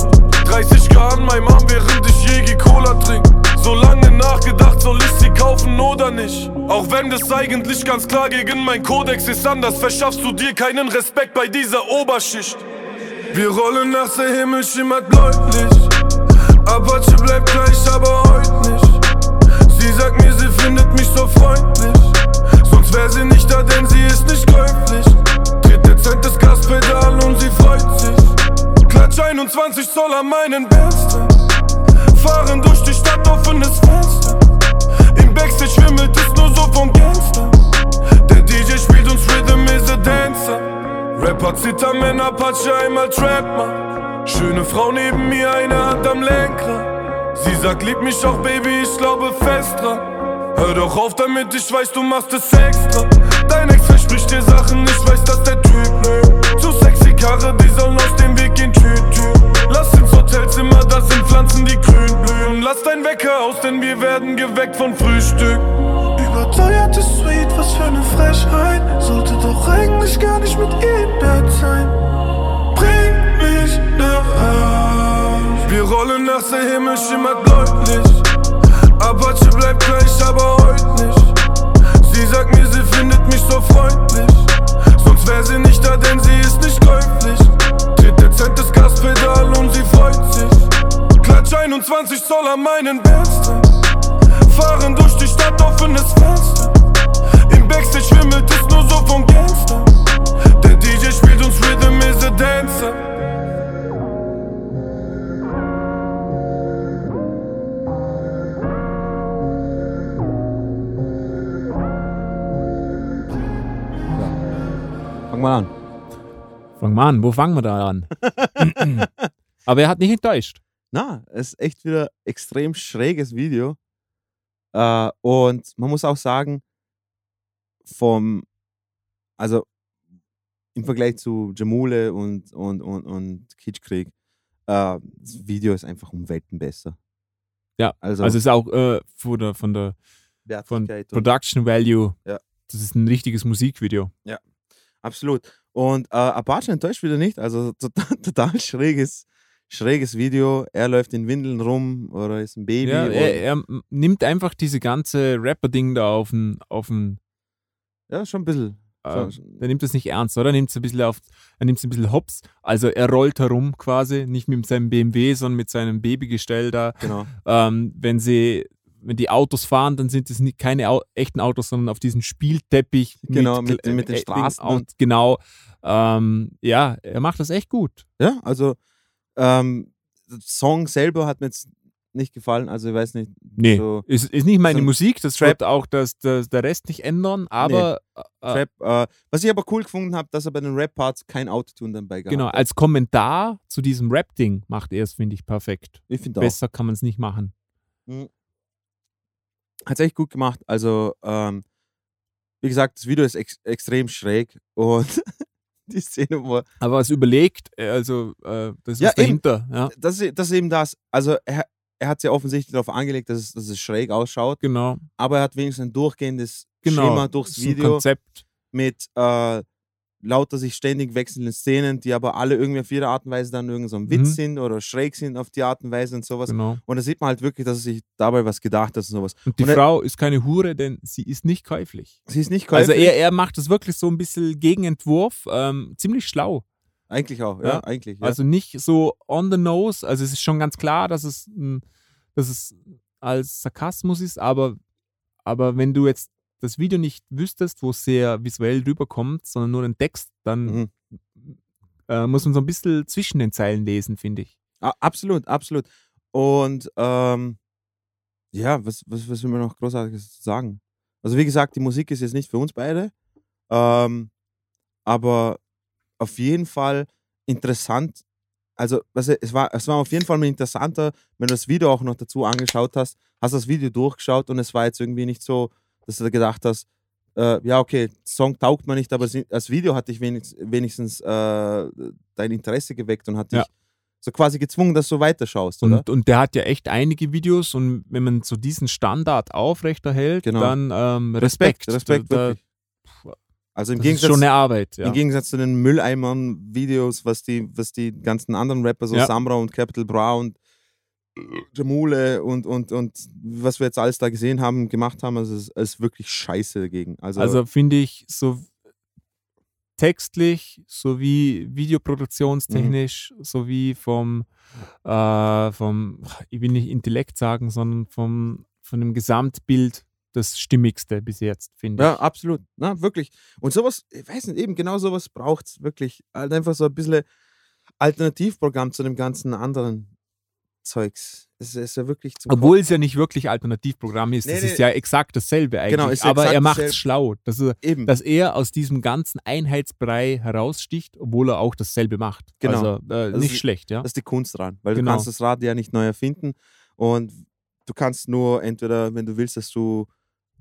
30 K an meinem Arm, während ich Jägi Cola trink. So lange nachgedacht, soll ich sie kaufen oder nicht? Auch wenn das eigentlich ganz klar gegen mein Kodex ist anders, verschaffst du dir keinen Respekt bei dieser Oberschicht. Wir rollen nachts, der Himmel schimmert bläulich. Apache bleibt gleich, aber heute nicht. Sie sagt mir, sie findet mich so freundlich. Sonst wär sie nicht da, denn sie ist nicht käuflich. Tritt dezent das Gaspedal und sie freut sich. Klatsch 21 Zoll an meinen Bärsten. Fahren durch die Stadt, offenes Fenster. Im Backstage schwimmelt es nur so von Gangster. Der DJ spielt uns Rhythm is a Dancer. Rapper zittern, wenn Apache einmal Trap macht. Schöne Frau neben mir, eine Hand am Lenkrad. Sie sagt, lieb mich auch, Baby, ich glaube fest dran. Hör doch auf damit, ich weiß, du machst es extra. Dein Ex verspricht dir Sachen, ich weiß, dass der Typ lügt. Zu sexy Karre, die sollen aus dem Weg gehen, Tüt, Tüt. Lass ins Hotelzimmer, das sind Pflanzen, die grün blühen. Lass dein Wecker aus, denn wir werden geweckt von Frühstück. Überteuerte Sweet, was für eine Frechheit. Sollte doch eigentlich gar nicht mit ihr im Bett sein. Bring mich nach Haus. Wir rollen nachts, der Himmel schimmert bläulich. Apache bleibt gleich, aber heute nicht. Sie sagt mir, sie findet mich so freundlich. 24 Zoll an meinen Benzen Fahren durch die Stadt, offenes Fenster Im Backstage schwimmelt es nur so von Gangster Der DJ spielt uns Rhythm is a Dancer mal an. Fang mal an, wo fangen wir da an? Aber er hat nicht enttäuscht. Na, es ist echt wieder extrem schräges Video. Äh, und man muss auch sagen, vom, also im Vergleich zu Jamule und, und, und, und Kitschkrieg, äh, das Video ist einfach um Welten besser. Ja, also, Also es ist auch äh, von der, von der von Production Value. Ja. Das ist ein richtiges Musikvideo. Absolut. Und äh, Apache enttäuscht wieder nicht. Also total, total schräges, schräges Video. Er läuft in Windeln rum oder ist ein Baby. Ja, er, er nimmt einfach diese ganze Rapper-Ding da auf den, auf den ja, schon ein bisschen. äh, schon- er nimmt das nicht ernst, oder? Er nimmt es ein bisschen auf, er nimmt es ein bisschen hops. Also er rollt herum quasi, nicht mit seinem BMW, sondern mit seinem Babygestell da. genau. Ähm, wenn sie, wenn die Autos fahren, dann sind es nicht keine Au echten Autos, sondern auf diesem Spielteppich. Genau, mit- Kle- mit den Ding Straßen Und genau. Ähm, ja, er macht das echt gut. Ja, also ähm, der Song selber hat mir jetzt nicht gefallen. Also ich weiß nicht. Nee, So, ist, ist nicht meine so Musik, das Trap- auch das, das, der Rest nicht ändern, aber äh, Trap, äh, was ich aber cool gefunden habe, dass er bei den Rap-Parts kein Autotune dabei gehabt genau, hat. als Kommentar zu diesem Rap-Ding macht er es, finde ich, perfekt. Ich finde auch. Besser kann man es nicht machen. Hat es echt gut gemacht. Also, ähm, wie gesagt, das Video ist ex extrem schräg und die Szene, wo er, Aber was überlegt, äh, also äh, das Ja, ist dahinter. Ja, das, ist, das ist eben das. Also er, er hat es ja offensichtlich darauf angelegt, dass es, dass es schräg ausschaut, genau. aber er hat wenigstens ein durchgehendes genau. Schema durchs So ein Video Konzept. mit äh, lauter sich ständig wechselnden Szenen, die aber alle irgendwie auf jede Art und Weise dann irgendwie so ein Witz Mhm. sind oder schräg sind auf die Art und Weise und sowas. Genau. Und da sieht man halt wirklich, dass er sich dabei was gedacht hat und sowas. Und die Und Frau ist keine Hure, denn sie ist nicht käuflich. Sie ist nicht Also käuflich. er, er macht das wirklich so ein bisschen Gegenentwurf, ähm, ziemlich schlau. eigentlich auch, ja, Ja. eigentlich. Ja. Also nicht so on the nose. Also es ist schon ganz klar, dass es, dass es als Sarkasmus ist, aber, aber wenn du jetzt das Video nicht wüsstest, wo es sehr visuell rüberkommt, sondern nur den Text, dann Mhm. äh, muss man so ein bisschen zwischen den Zeilen lesen, finde ich. A- absolut, absolut. Und ähm, ja, was, was, was will man noch Großartiges sagen? Also wie gesagt, die Musik ist jetzt nicht für uns beide, ähm, aber auf jeden Fall interessant. Also was, es, war, es war auf jeden Fall mal interessanter, wenn du das Video auch noch dazu angeschaut hast, hast das Video durchgeschaut und es war jetzt irgendwie nicht so, dass du da gedacht hast, äh, ja okay, Song taugt man nicht, aber das Video hat dich wenigstens, wenigstens äh, dein Interesse geweckt und hat dich Ja. so quasi gezwungen, dass du weiterschaust, oder? Und, und der hat ja echt einige Videos und wenn man so diesen Standard aufrechterhält, Genau. dann ähm, Respekt. Respekt, Da- da- wirklich. Also im Das ist Gegensatz, schon eine Arbeit. Ja. im Gegensatz zu den Mülleimern-Videos, was die, was die ganzen anderen Rapper, so Ja. Samra und Capital Bra und Jamule und, und, und was wir jetzt alles da gesehen haben, gemacht haben, also es ist, wirklich scheiße dagegen. Also, Also finde ich so textlich sowie videoproduktionstechnisch Mhm. sowie vom, äh, vom, ich will nicht Intellekt sagen, sondern vom, von dem Gesamtbild das Stimmigste bis jetzt, finde ja, ich. absolut. Na, wirklich. Und sowas, ich weiß nicht, eben genau sowas braucht es wirklich. Halt einfach so ein bisschen Alternativprogramm zu dem ganzen anderen Zeugs. Es ist ja wirklich Obwohl es ja nicht wirklich Alternativprogramm ist, Nee, das nee. ist ja exakt dasselbe eigentlich. Genau, ist ja aber er macht es schlau, dass er, Eben. dass er aus diesem ganzen Einheitsbrei heraussticht, obwohl er auch dasselbe macht. Genau. Also äh, nicht es- schlecht, ja. Das ist die Kunst dran, weil Genau. du kannst das Rad ja nicht neu erfinden und du kannst nur entweder, wenn du willst, dass du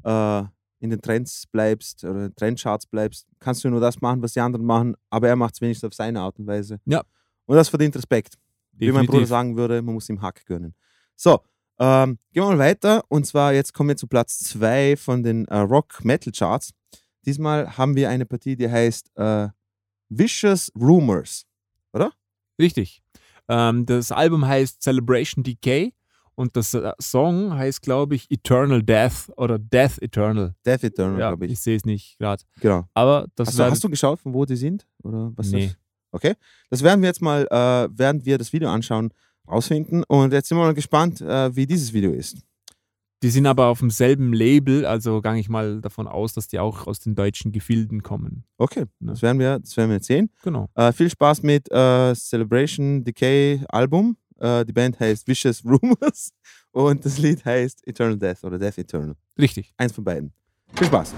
äh, in den Trends bleibst oder in den Trendcharts bleibst, kannst du nur das machen, was die anderen machen, aber er macht es wenigstens auf seine Art und Weise. Ja. Und das verdient Respekt. Wie mein Bruder Definitiv. sagen würde, man muss ihm Hack gönnen. So, ähm, gehen wir mal weiter und zwar jetzt kommen wir zu Platz 2 von den äh, Rock-Metal-Charts. Diesmal haben wir eine Partie, die heißt äh, Vicious Rumors. Richtig. Ähm, das Album heißt Celebration Decay und das äh, Song heißt, glaube ich, Eternal Death oder Death Eternal. Death Eternal, Ja, glaube ich ich. sehe es nicht gerade. Genau. Aber das Hast du, hast du geschaut, von wo die sind? Oder was Nee. das? Okay. Das werden wir jetzt mal, äh, während wir das Video anschauen, rausfinden. Und jetzt sind wir mal gespannt, äh, wie dieses Video ist. Die sind aber auf demselben Label, also gehe ich mal davon aus, dass die auch aus den deutschen Gefilden kommen. Okay, Ja. das, werden wir, das werden wir jetzt sehen. Genau. Äh, viel Spaß mit äh, Celebration Decay Album. Äh, die Band heißt Vicious Rumors und das Lied heißt Eternal Death oder Death Eternal. Richtig. Eins von beiden. Viel Spaß.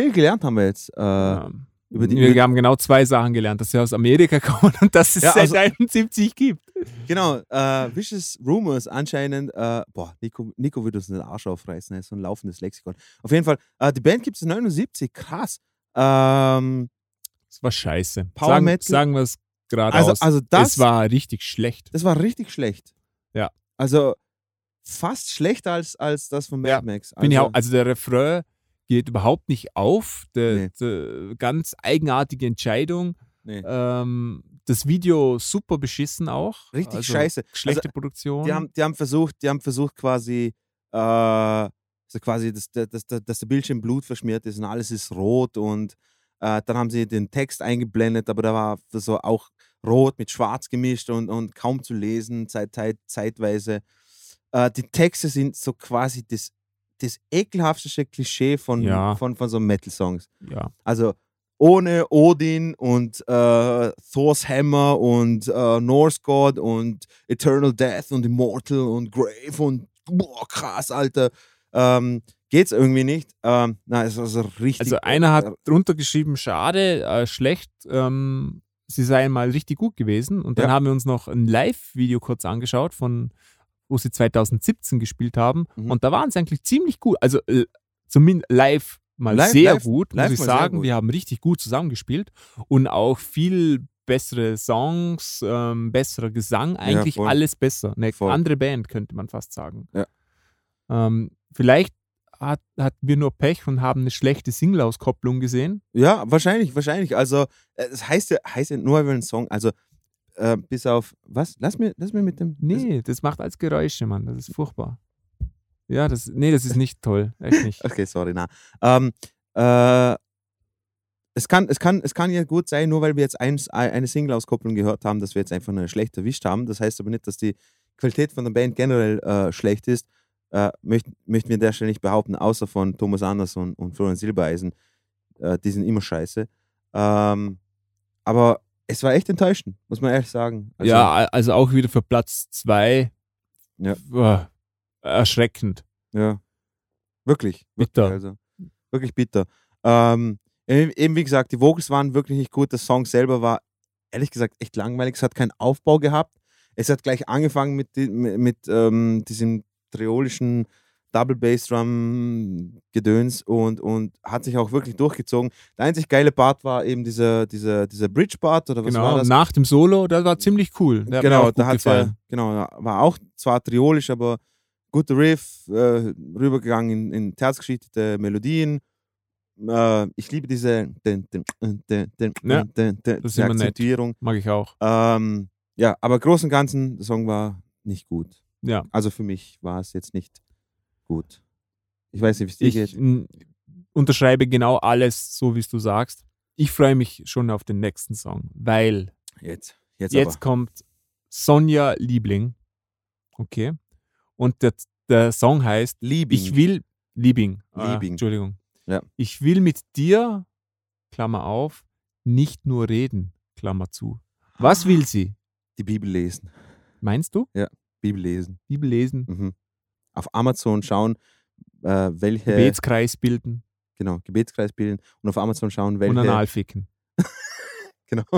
Viel, gelernt haben wir jetzt. Äh, Ähm, über die- wir haben genau zwei Sachen gelernt, dass sie aus Amerika kommen und dass es Ja, seit also- 71 gibt. Genau, äh, Vicious Rumors anscheinend, äh, boah, Nico, Nico wird uns den Arsch aufreißen, er ist so ein laufendes Lexikon. Auf jeden Fall, äh, die Band gibt es 79, krass. Ähm, Das war scheiße. Power sagen, Metal? sagen wir es gerade also, aus. also das, es war richtig schlecht. das war richtig schlecht. Ja. Also fast schlechter als, als das von Mad Ja, Max. Bin ich Also, auch, also der Refrain geht überhaupt nicht auf. Der, Nee. ganz eigenartige Entscheidung. nee. Ähm, das Video super beschissen auch. Richtig also scheiße. Schlechte Also, Produktion. Die haben, die haben versucht, die haben versucht quasi, äh, also quasi, dass, der- dass, der- dass der Bildschirm Blut verschmiert ist und alles ist rot und äh, dann haben sie den Text eingeblendet, aber da war so auch rot mit schwarz gemischt und, und kaum zu lesen, zeit, zeit, zeitweise. Äh, die Texte sind so quasi das, das ekelhafteste Klischee von, Ja. von, von so Metal-Songs. ja. Also ohne Odin und äh, Thor's Hammer und äh, Norse God und Eternal Death und Immortal und Grave und boah, krass, Alter. Ähm, geht's irgendwie nicht. Ähm, na, es ist also richtig. Also einer hat drunter geschrieben, schade, äh, schlecht, ähm, sie seien mal richtig gut gewesen. Und dann Ja. haben wir uns noch ein Live-Video kurz angeschaut, von wo sie 2017 gespielt haben. Mhm. Und da waren sie eigentlich ziemlich gut. Also äh, zumindest live mal Live- sehr live- gut, muss ich sagen. Wir haben richtig gut zusammengespielt und auch viel bessere Songs, ähm, besserer Gesang, eigentlich voll. alles besser. Eine Voll. andere Band, könnte man fast sagen. Ja. Ähm, vielleicht hat, hatten wir nur Pech und haben eine schlechte Single-Auskopplung gesehen. Ja, wahrscheinlich, wahrscheinlich. Also, äh, es heißt ja, heißt ja nur, weil ein Song, also äh, bis auf, was? Lass mir, lass mir mit dem. Nee, das macht als Geräusche, Mann. Das ist furchtbar. Ja, das, nee, das ist nicht toll. Echt nicht. Okay, sorry, na. Ähm, äh, es kann, es, kann, es kann ja gut sein, nur weil wir jetzt eins, eine Single-Auskopplung gehört haben, dass wir jetzt einfach nur schlecht erwischt haben. Das heißt aber nicht, dass die Qualität von der Band generell äh, schlecht ist. Äh, möcht, möchten wir an der Stelle nicht behaupten, außer von Thomas Andersson und Florian Silbereisen. Äh, die sind immer scheiße. Ähm, aber es war echt enttäuschend, muss man ehrlich sagen. Also, ja, also auch wieder für Platz zwei. Ja. Boah, erschreckend. Ja. Wirklich. Bitter. Wirklich, also. wirklich bitter. Ähm, eben eben wie gesagt, die Vocals waren wirklich nicht gut. Der Song selber war ehrlich gesagt echt langweilig. Es hat keinen Aufbau gehabt. Es hat gleich angefangen mit, mit, mit ähm, diesem triolischen Double Bass Drum Gedöns und, und hat sich auch wirklich durchgezogen. Der einzig geile Part war eben dieser, dieser, dieser Bridge Part oder was war Genau, das? nach dem Solo, das war ziemlich cool. Der hat genau, gut da hat ja, genau, war auch zwar triolisch, aber guter Riff, äh, rübergegangen in, in terzgeschichtete Melodien. Äh, ich liebe diese den, den, den, den, Ja, den, den, das diese immer nett. Akzentuierung. Mag ich auch. Ähm, ja, aber großen und Ganzen, der Song war nicht gut. Ja. Also für mich war es jetzt nicht gut. Ich weiß nicht, wie es dir Ich geht. unterschreibe genau alles, so wie es du sagst. Ich freue mich schon auf den nächsten Song, weil Jetzt, jetzt, jetzt aber. kommt Sonja Liebling. Okay. Und der, der Song heißt Liebing. Ich will Liebing. Ah, Liebing. Entschuldigung. Ja. Ich will mit dir, Klammer auf, nicht nur reden, Klammer zu. Was will sie? Die Bibel lesen. Meinst du? Bibel lesen. Bibel lesen, Mhm. Auf Amazon schauen, äh, welche Gebetskreis bilden genau, Gebetskreis bilden und auf Amazon schauen, und welche. anal ficken. Genau.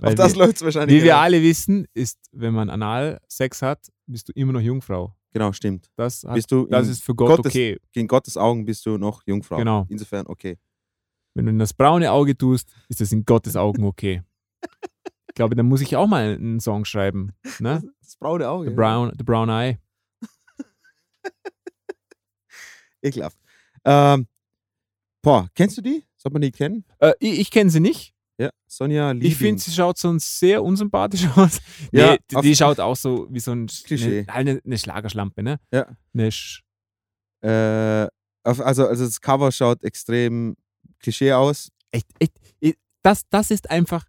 Weil auf das wir- läuft es wahrscheinlich. Wie wir hinaus. alle wissen, ist, wenn man Analsex hat, bist du immer noch Jungfrau. Genau, stimmt. Das, hat, Bist du das in ist für Gott Gottes- okay. Gegen Gottes Augen bist du noch Jungfrau. Genau. Insofern, okay. Wenn du in das braune Auge tust, ist das in Gottes Augen okay. ich glaube, dann muss ich auch mal einen Song schreiben. Ne? Das braune Auge. The, brown, the Brown Eye. Ekelhaft. Ähm, boah, kennst du die? Sollte man die kennen? Äh, ich ich kenne sie nicht. Ja, Sonja Liebing. Ich finde, sie schaut so sehr unsympathisch aus. Ja, die, die schaut auch so wie so ein Klischee. Eine, eine, eine Schlagerschlampe, ne? Ja. Eine Sch Äh, also, also das Cover schaut extrem Klischee aus. echt, echt, das, das ist einfach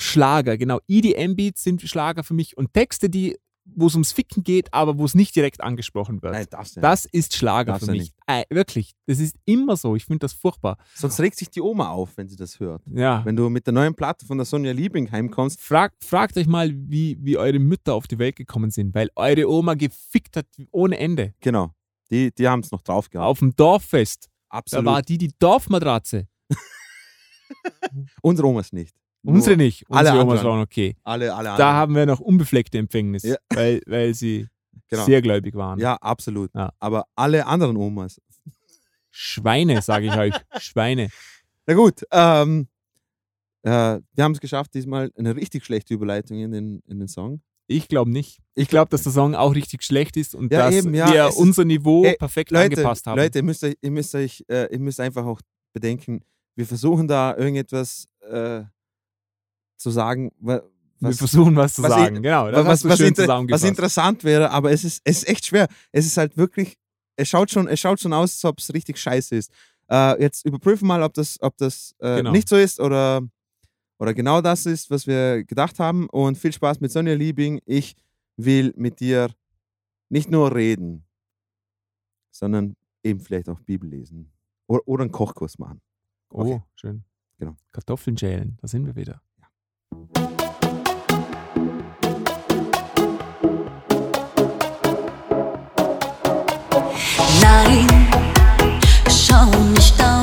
Schlager, genau. EDM-Beats sind Schlager für mich und Texte, die, wo es ums Ficken geht, aber wo es nicht direkt angesprochen wird. Nein, darfst du Das ist Schlager Darfst für mich. nicht. Äh, wirklich. Das ist immer so. Ich finde das furchtbar. Sonst regt sich die Oma auf, wenn sie das hört. Ja. Wenn du mit der neuen Platte von der Sonja Liebing heimkommst. Frag, fragt euch mal, wie, wie eure Mütter auf die Welt gekommen sind, weil eure Oma gefickt hat ohne Ende. Genau. Die, die haben es noch drauf gehabt. Auf dem Dorffest. Absolut. Da war die die Dorfmatratze. Unsere Omas nicht. Unsere Nur nicht. alle Unsere Omas anderen. waren okay. Alle, alle Da anderen. haben wir noch unbefleckte Empfängnis, Ja. weil, weil sie Genau. sehr gläubig waren. Ja, absolut. Ja. Aber alle anderen Omas. Schweine, sage ich euch. Schweine. Na gut, ähm, äh, wir haben es geschafft, diesmal eine richtig schlechte Überleitung in den, in den Song. Ich glaube nicht. Ich glaube, dass der Song auch richtig schlecht ist und Ja, dass eben, ja, wir es- unser Niveau Ey, perfekt Leute, angepasst haben. Leute, ihr müsst euch, ihr müsst euch, äh, ihr müsst einfach auch bedenken, wir versuchen da irgendetwas äh, zu sagen, wa- wir was, versuchen was zu was sagen. in- genau, was, was, inter- was interessant wäre, aber es ist, es ist echt schwer. Es ist halt wirklich, es schaut schon, es schaut schon aus, als ob es richtig scheiße ist. Äh, jetzt überprüfen mal, ob das, ob das äh, Genau. nicht so ist oder, oder genau das ist, was wir gedacht haben. Und viel Spaß mit Sonja Liebing. Ich will mit dir nicht nur reden, sondern eben vielleicht auch Bibel lesen. Oder, oder einen Kochkurs machen. oh, okay. schön. Genau. Kartoffeln schälen, da sind wir wieder. Nein, schau nicht auf.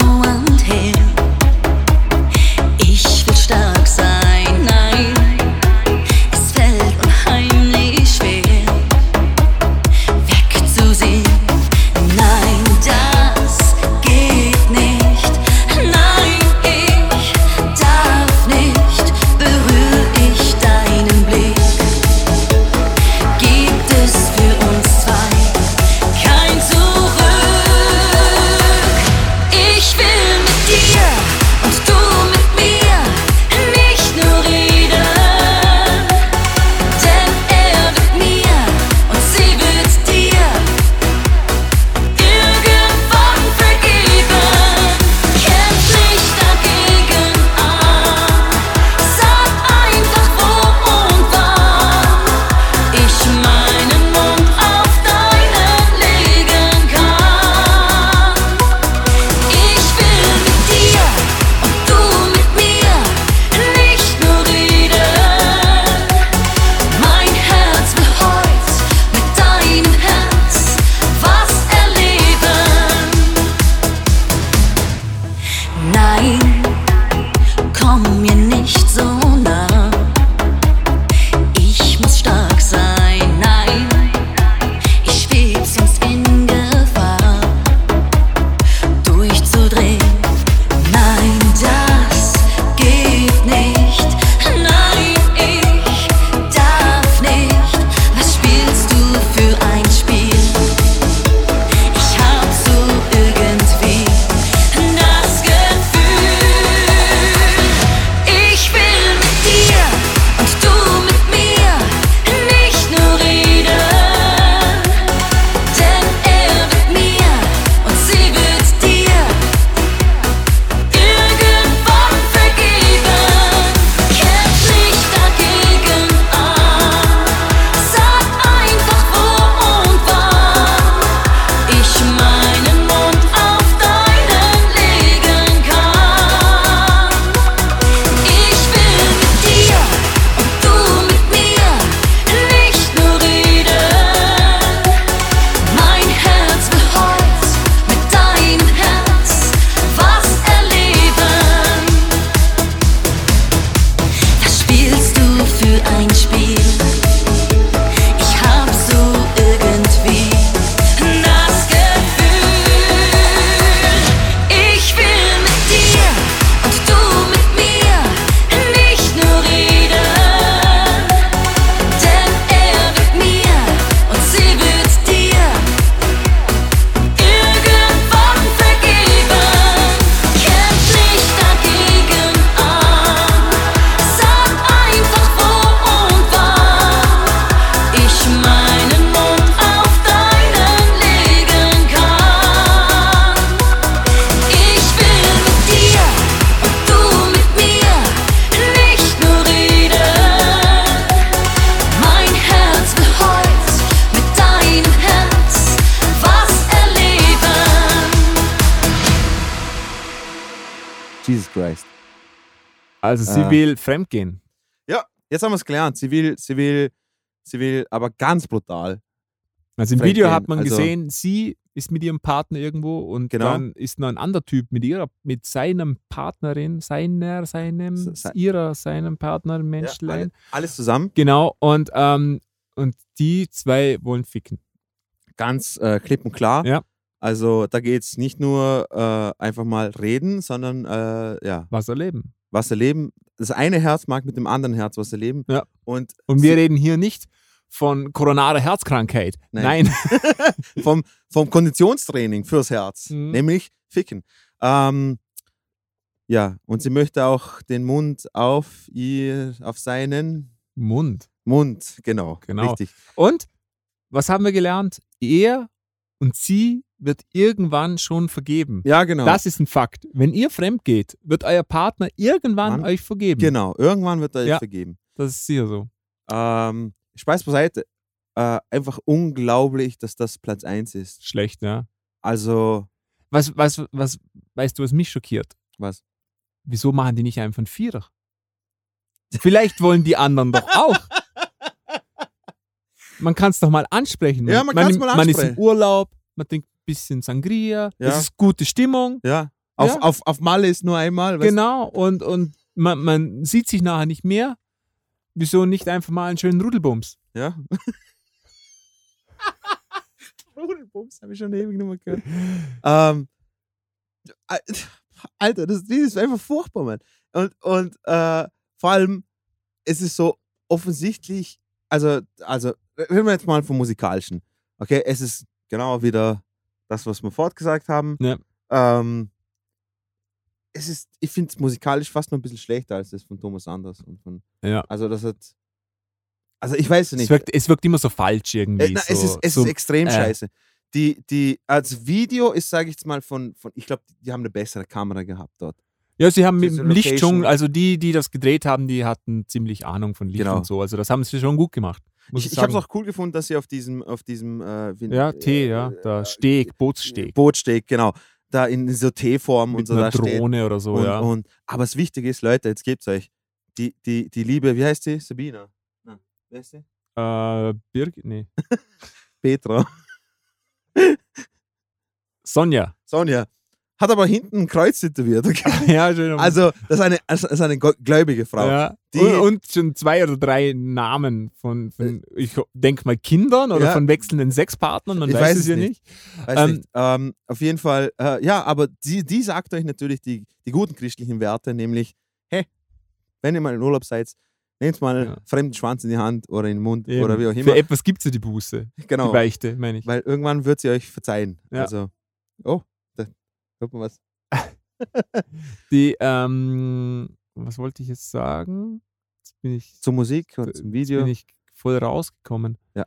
Also sie Ah. will fremdgehen. Ja, jetzt haben wir es gelernt. Sie will, sie will, sie will aber ganz brutal Also im Video hat man also- gesehen, sie ist mit ihrem Partner irgendwo und Genau. dann ist noch ein anderer Typ mit ihrer, mit seinem Partnerin, seiner, seinem, Se- ihrer, seinem Partner, Ja, Menschlein. alle, alles zusammen. Genau, und, ähm, und die zwei wollen ficken. Ganz äh, klipp und klar. Ja. Also da geht es nicht nur äh, einfach mal reden, sondern äh, ja, Was erleben. Was erleben. Das eine Herz mag mit dem anderen Herz was erleben. Ja. Und, Und wir reden hier nicht von koronarer Herzkrankheit. Nein. Nein. vom, vom Konditionstraining fürs Herz, Mhm. nämlich Ficken. Ähm, ja, und sie möchte auch den Mund auf ihr, auf seinen Mund. Mund, genau, Genau. richtig. Und was haben wir gelernt? Er und sie wird irgendwann schon vergeben. Ja, genau. Das ist ein Fakt. Wenn ihr fremd geht, wird euer Partner irgendwann Mann. euch vergeben. genau, irgendwann wird er euch Ja. vergeben. Das ist sicher so. Ähm, Spaß beiseite. Äh, einfach unglaublich, dass das Platz 1 ist. Schlecht, ja. Also, Was, was, was, weißt du, was mich schockiert? was? Wieso machen die nicht einfach einen Vierer? Vielleicht wollen die anderen doch auch. Man kann es doch mal ansprechen. Ja, man kann's mal Man ist im ansprechen. Urlaub, man ein bisschen Sangria, Ja. es ist gute Stimmung. Ja. Auf, Ja. Auf, auf Malle ist nur einmal. weißt Genau, und, und man, man sieht sich nachher nicht mehr. Wieso nicht einfach mal einen schönen Rudelbums? Ja. Rudelbums, habe ich schon ewig nicht mehr gehört. ähm, Al- Alter, das, das ist einfach furchtbar, Mann. Und, und äh, vor allem, es ist so offensichtlich, also, also, reden wir jetzt mal vom Musikalischen. Okay, es ist genau wieder das, was wir fortgesagt haben. Ja. Ähm, es ist, ich finde es musikalisch fast noch ein bisschen schlechter als das von Thomas Anders. Und von, Ja. Also, das hat. Also, ich weiß es Es nicht. wirkt, es wirkt immer so falsch irgendwie. Äh, na, so, es ist, es so, ist extrem äh. scheiße. Die, die, als Video ist, sage ich jetzt mal, von, von ich glaube, die haben eine bessere Kamera gehabt dort. Ja, sie haben mit dem Licht schon, Location. also die, die das gedreht haben, die hatten ziemlich Ahnung von Licht Genau. und so. Also das haben sie schon gut gemacht. Ich, ich, habe es auch cool gefunden, dass sie auf diesem, auf diesem äh, wie- Ja, Tee, ja. äh, Der äh, Steg, Bootssteg. Bootsteg, genau. Da in so T-Form und so einer da steht. Drohne oder so, und, ja. und, aber das Wichtige ist, Leute, jetzt gebt's euch. Die, die, die Liebe, wie heißt sie? Sabina. Na, wer ist sie? Äh, Birgit, nee. Petra. Sonja. Sonja. Hat aber hinten ein Kreuz tätowiert. Okay? ja, schön. Also, das ist eine, das ist eine gläubige Frau. ja. die- und, und schon zwei oder drei Namen von, von ich denke mal, Kindern oder Ja. von wechselnden Sexpartnern, man Ich weiß, weiß es ja nicht. nicht. Weiß Ähm, nicht. Ähm, auf jeden Fall, äh, ja, aber die, die sagt euch natürlich die, die guten christlichen Werte, nämlich, hey, wenn ihr mal in Urlaub seid, nehmt mal Ja. fremden Schwanz in die Hand oder in den Mund Eben. oder wie auch Für immer. etwas gibt es ja die Buße, Genau, die Beichte, meine ich. weil irgendwann wird sie euch verzeihen. Ja. Also, oh, hört man was. Die, ähm, was wollte ich jetzt sagen? Jetzt bin ich, Zur Musik und jetzt zum Video. bin ich voll rausgekommen. Ja.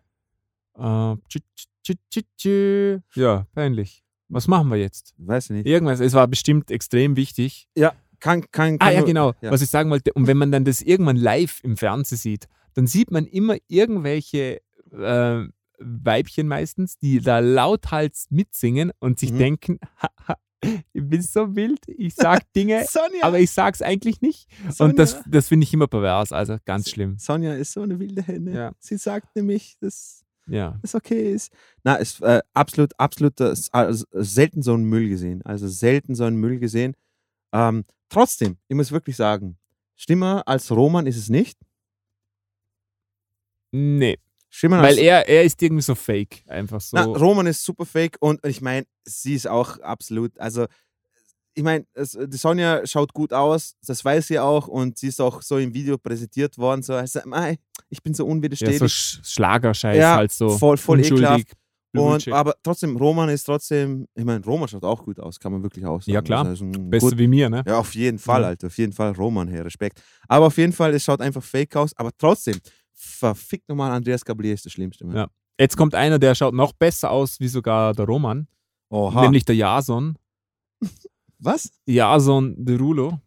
Äh, tschü, tschü, tschü, tschü. Ja, peinlich. Was machen wir jetzt? Weiß ich nicht. Irgendwas, es war bestimmt extrem wichtig. Kann, kann, kann Ah ja, genau. Ja. Was ich sagen wollte, und wenn man dann das irgendwann live im Fernsehen sieht, dann sieht man immer irgendwelche äh, Weibchen meistens, die da lauthals mitsingen und sich Mhm. denken, haha, ich bin so wild, ich sag Dinge, Sonja, aber ich sag's eigentlich nicht. Sonja, Und das, das finde ich immer pervers, also ganz schlimm. Sonja ist so eine wilde Henne. Ja. Sie sagt nämlich, dass Ja. es okay ist. Na, ist äh, absolut, absolut äh, also, selten so einen Müll gesehen. Also selten so einen Müll gesehen. Ähm, trotzdem, ich muss wirklich sagen, Stimmer als Roman ist es nicht. Nee, Stimmer weil er, er ist irgendwie so fake, einfach so. na, Roman ist super fake und ich meine, sie ist auch absolut, also ich meine, die Sonja schaut gut aus, das weiß sie auch und sie ist auch so im Video präsentiert worden, so, also, ich bin so ja, unwiderstehlich. so Sch Schlagerscheiß Ja, halt so. voll, voll ekelhaft. Und, aber trotzdem, Roman ist trotzdem, ich meine, Roman schaut auch gut aus, kann man wirklich auch sagen. Ja, klar. Also, Besser wie mir, ne? ja, auf jeden Fall, Ja. Alter, auf jeden Fall, Roman, hey, Respekt. Aber auf jeden Fall, es schaut einfach fake aus, aber trotzdem, verfickt nochmal, Andreas Gablier ist das Schlimmste. Ja. Jetzt kommt einer, der schaut noch besser aus wie sogar der Roman, Oha. nämlich der Jason. Was? Jason Derulo.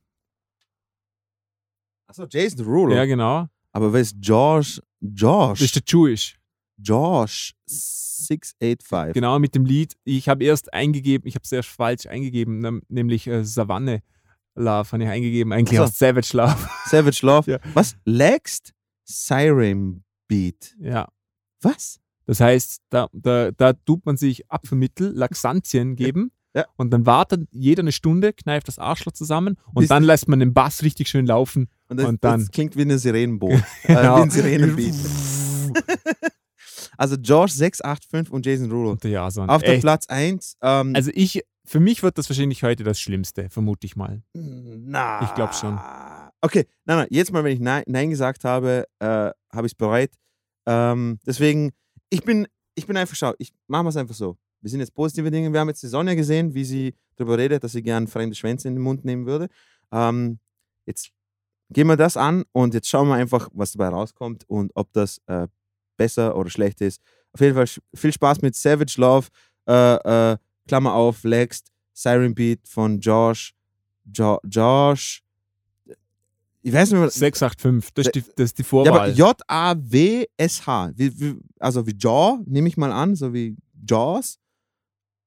Achso, Jason Derulo. Ja, genau. Aber wer ist Josh? Josh. Das ist der Jewish. Josh 685. Genau, mit dem Lied. Ich habe erst eingegeben, ich habe es erst falsch eingegeben, nämlich äh, Savanne Love habe ich eingegeben. Eigentlich Ach so. auch Savage Love. Savage Love. Ja. Was? Lext Siren Beat. ja. Was? Das heißt, da, da, da tut man sich Apfelmittel, Laxantien geben Ja. und dann wartet jeder eine Stunde, kneift das Arschloch zusammen und Bis- dann lässt man den Bass richtig schön laufen. Und das, Und dann- das klingt wie eine Sirenenboot. äh, Genau. wie ein Sirenenbeat. also George 685 und Jason Rulo. Ja, so Auf der echt. Platz 1. Ähm, Also ich, für mich wird das wahrscheinlich heute das Schlimmste, vermute ich mal. na. ich glaub schon. Okay, nein, nein, jetzt mal, wenn ich Nein, Nein gesagt habe, äh, habe ich es bereut. Ähm, deswegen, ich bin, ich bin einfach, schau, ich machen wir es einfach so. Wir sind jetzt positive Dinge. Wir haben jetzt die Sonne gesehen, wie sie darüber redet, dass sie gern fremde Schwänze in den Mund nehmen würde. Ähm, jetzt gehen wir das an und jetzt schauen wir einfach, was dabei rauskommt und ob das äh, besser oder schlecht ist. Auf jeden Fall viel Spaß mit Savage Love, äh, äh, Klammer auf, Lext, Siren Beat von Josh, jo Josh, ich weiß nicht mehr, 685, das ist die, das ist die ja, Vorwahl. J-A-W-S-H, also wie Jaw, nehme ich mal an, so wie Jaws,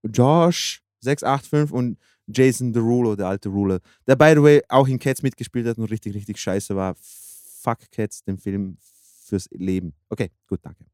Josh 685 und Jason Derulo, der alte Ruler, der by the way auch in Cats mitgespielt hat und richtig, richtig scheiße war. Fuck Cats, den Film fürs Leben. Okay, gut, danke.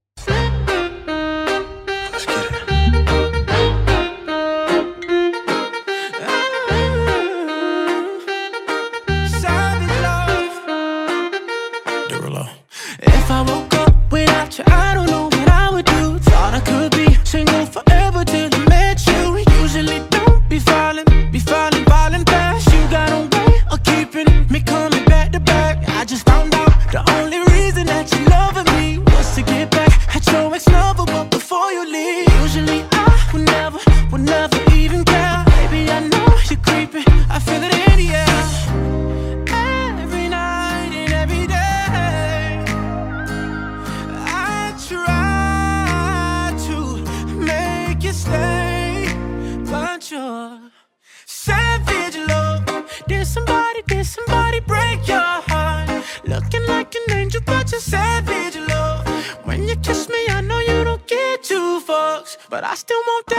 Be falling, be falling, falling fast. You got a way of keeping me coming but I still want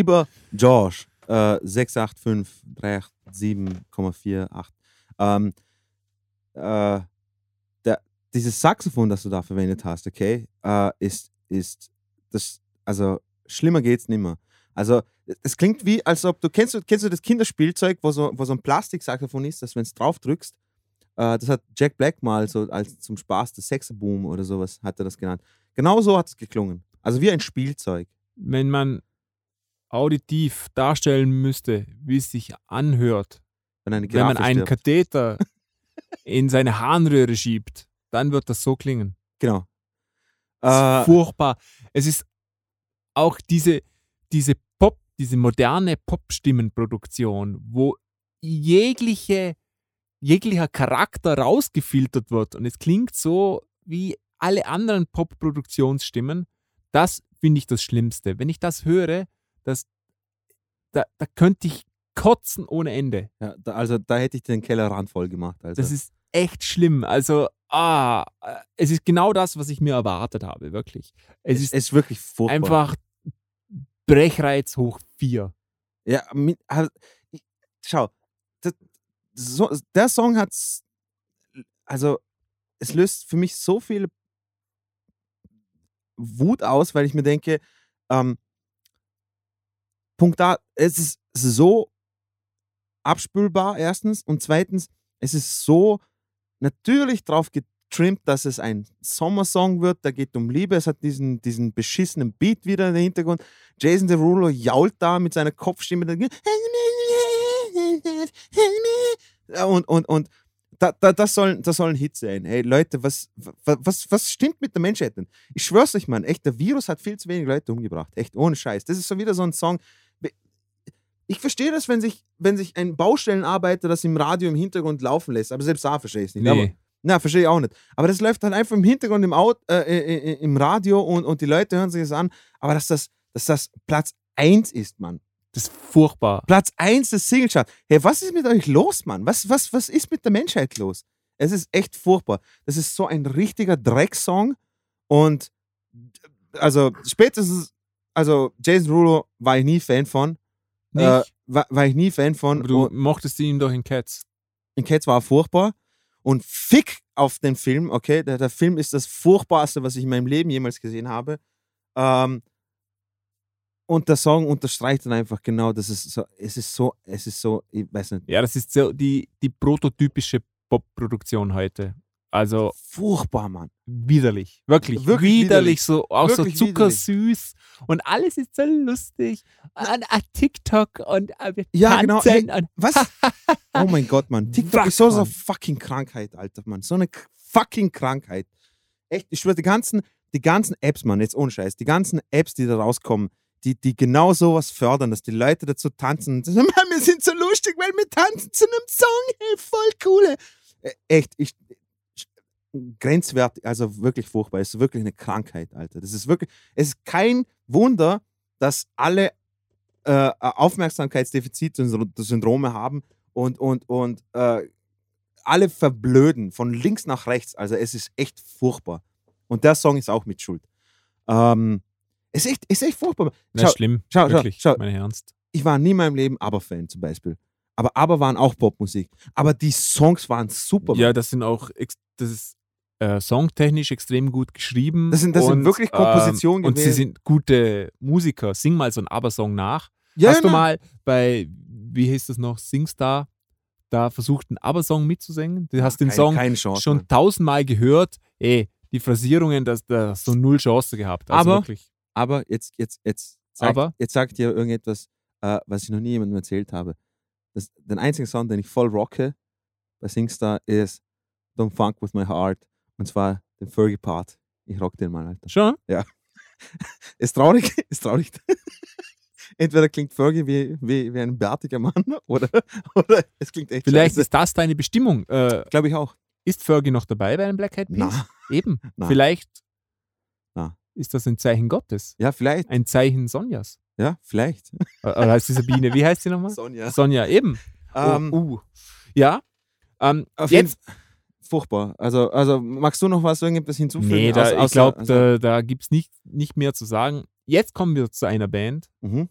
Lieber George, äh, 685 387,48. Ähm, äh, dieses Saxophon, das du da verwendet hast, okay, äh, ist, ist das, also schlimmer geht's nimmer. Also es klingt wie, als ob du, kennst kennst du das Kinderspielzeug, wo so, wo so ein Plastiksaxophon ist, dass wenn es drauf drückst, äh, das hat Jack Black mal so als zum Spaß, das Sexaboom oder sowas, hat er das genannt. Genau so hat es geklungen. Also wie ein Spielzeug. Wenn man auditiv darstellen müsste, wie es sich anhört, Wenn, wenn man einen stirbt. Katheter in seine Harnröhre schiebt, dann wird das so klingen. Genau. Äh, furchtbar. Es ist auch diese, diese Pop, diese moderne Pop-Stimmenproduktion, wo jegliche, jeglicher Charakter rausgefiltert wird und es klingt so wie alle anderen Pop-Produktionsstimmen, das finde ich das Schlimmste. Wenn ich das höre, das, da, da könnte ich kotzen ohne Ende. Ja, da, also da hätte ich den Kellerrand voll gemacht. Also. Das ist echt schlimm. Also, ah, äh, es ist genau das, was ich mir erwartet habe, wirklich. Es es ist ist wirklich furchtbar. einfach Brechreiz hoch 4. Ja, also, schau, das, so, der Song hat, also es löst für mich so viel Wut aus, weil ich mir denke, ähm, Punkt A, es ist so abspülbar, erstens, und zweitens, es ist so natürlich drauf getrimmt, dass es ein Sommersong wird, der geht um Liebe, es hat diesen, diesen beschissenen Beat wieder im Hintergrund. Jason Derulo jault da mit seiner Kopfstimme. Und, und, und da, da, das, soll, das soll ein Hit sein. Hey Leute, was, was, was, was stimmt mit der Menschheit denn? Ich schwör's euch, Mann, echt, der Virus hat viel zu wenig Leute umgebracht. Echt, ohne Scheiß. Das ist so wieder so ein Song. Ich verstehe das, wenn sich, wenn sich ein Baustellenarbeiter das im Radio im Hintergrund laufen lässt, aber selbst da verstehe ich es nicht. Aber, Nee. na, verstehe ich auch nicht. Aber das läuft dann einfach im Hintergrund im, Auto, äh, äh, äh, im Radio und, und die Leute hören sich das an. Aber dass das, dass das Platz 1 ist, Mann. Das ist furchtbar. Platz 1 des Singlecharts. Hey, was ist mit euch los, Mann? Was, was, was ist mit der Menschheit los? Es ist echt furchtbar. Das ist so ein richtiger Drecksong. Und also spätestens, also Jason Rulo war ich nie Fan von. Äh, war, war ich nie Fan von. Aber du Und mochtest ihn doch in Cats. in Cats war er furchtbar. Und fick auf den Film, okay? Der, der Film ist das Furchtbarste, was ich in meinem Leben jemals gesehen habe. Ähm, und der Song unterstreicht dann einfach genau, das ist so, es ist so, es ist so, ich weiß nicht, Ja, das ist so die, die prototypische Pop-Produktion heute. Also furchtbar, Mann. widerlich. Wirklich, Wirklich widerlich. So, auch Wirklich so zuckersüß. Und alles ist so lustig. Und ah, TikTok und ah, wir Ja, genau. Hey, was? Oh mein Gott, Mann. TikTok ist so so fucking Krankheit, Alter, Mann. So eine fucking Krankheit. Echt, ich schwöre, die ganzen, die ganzen Apps, Mann, jetzt ohne Scheiß, die ganzen Apps, die da rauskommen, die, die genau sowas fördern, dass die Leute dazu tanzen. und sagen, Mann, wir sind so lustig, weil wir tanzen zu einem Song. Hey, voll cool. Äh, Echt, ich. Grenzwert, also wirklich furchtbar. Es ist wirklich eine Krankheit, Alter. Das ist wirklich, es ist kein Wunder, dass alle äh, Aufmerksamkeitsdefizitsyndrome haben und, und, und äh, alle verblöden von links nach rechts. Also es ist echt furchtbar. Und der Song ist auch mit Schuld. Ähm, es ist echt, es ist echt furchtbar. Na, Schau, schlimm. schau, schau, Wirklich, schau. meine Ernst. ich war nie in meinem Leben Aber-Fan zum Beispiel. Aber Aber waren auch Popmusik. Aber die Songs waren super. Ja, das sind auch, das ist äh, songtechnisch extrem gut geschrieben. Das sind- das sind wirklich Kompositionen ähm, Und sie sind gute Musiker. Sing mal so einen Aber-Song nach. ja, Hast du na, mal bei, wie hieß das noch, Singstar, da versucht, einen Aber-Song mitzusingen? Du hast den keine, Song keine Chance. schon tausendmal gehört. Ey, die Phrasierungen, das, das so null Chance gehabt. Also Aber- wirklich. Aber jetzt, jetzt, jetzt, sagt, Aber? jetzt sagt ihr irgendetwas, äh, was ich noch nie jemandem erzählt habe. Das, den einzigen Song, den ich voll rocke bei Singstar, ist Don't Funk With My Heart. Und zwar den Fergie-Part. Ich rock den mal, Alter. Schon? Ist traurig, ist traurig. Entweder klingt Fergie wie, wie, wie ein bärtiger Mann oder, oder es klingt echt Vielleicht scheiße. ist das deine Bestimmung. Äh, Glaube ich auch. ist Fergie noch dabei bei einem Black Eyed Peas? Na, Eben. Na. Vielleicht Na. ist das ein Zeichen Gottes. ja, vielleicht. Ein Zeichen Sonjas. Ja, vielleicht. Äh, Oder heißt die Sabine? Wie heißt sie nochmal? Sonja. Sonja, eben. Ähm, oh, uh. Ja. Ähm, jetzt, furchtbar. Also, also magst du noch was irgendetwas hinzufügen? nee, da, Außer- ich glaube, also- da, da gibt es nicht, nicht mehr zu sagen. Jetzt kommen wir zu einer Band, Mhm.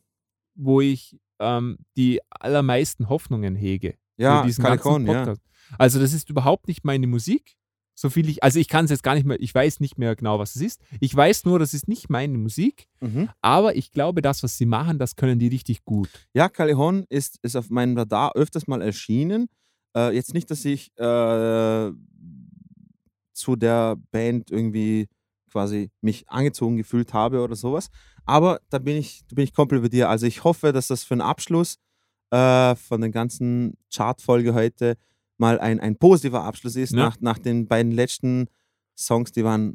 wo ich ähm, die allermeisten Hoffnungen hege. Ja, Calicon, ja. Also das ist überhaupt nicht meine Musik. So viel ich, also ich kann es jetzt gar nicht mehr, ich weiß nicht mehr genau, was es ist. Ich weiß nur, das ist nicht meine Musik, Mhm. aber ich glaube, das, was sie machen, das können die richtig gut. Ja, Callejon ist, ist auf meinem Radar öfters mal erschienen. Äh, jetzt nicht, dass ich äh, zu der Band irgendwie quasi mich angezogen gefühlt habe oder sowas. Aber da bin ich, da bin ich komplett bei dir. Also ich hoffe, dass das für einen Abschluss äh, von der ganzen Chartfolge heute mal ein, ein positiver Abschluss ist. Ja. Nach, nach den beiden letzten Songs, die waren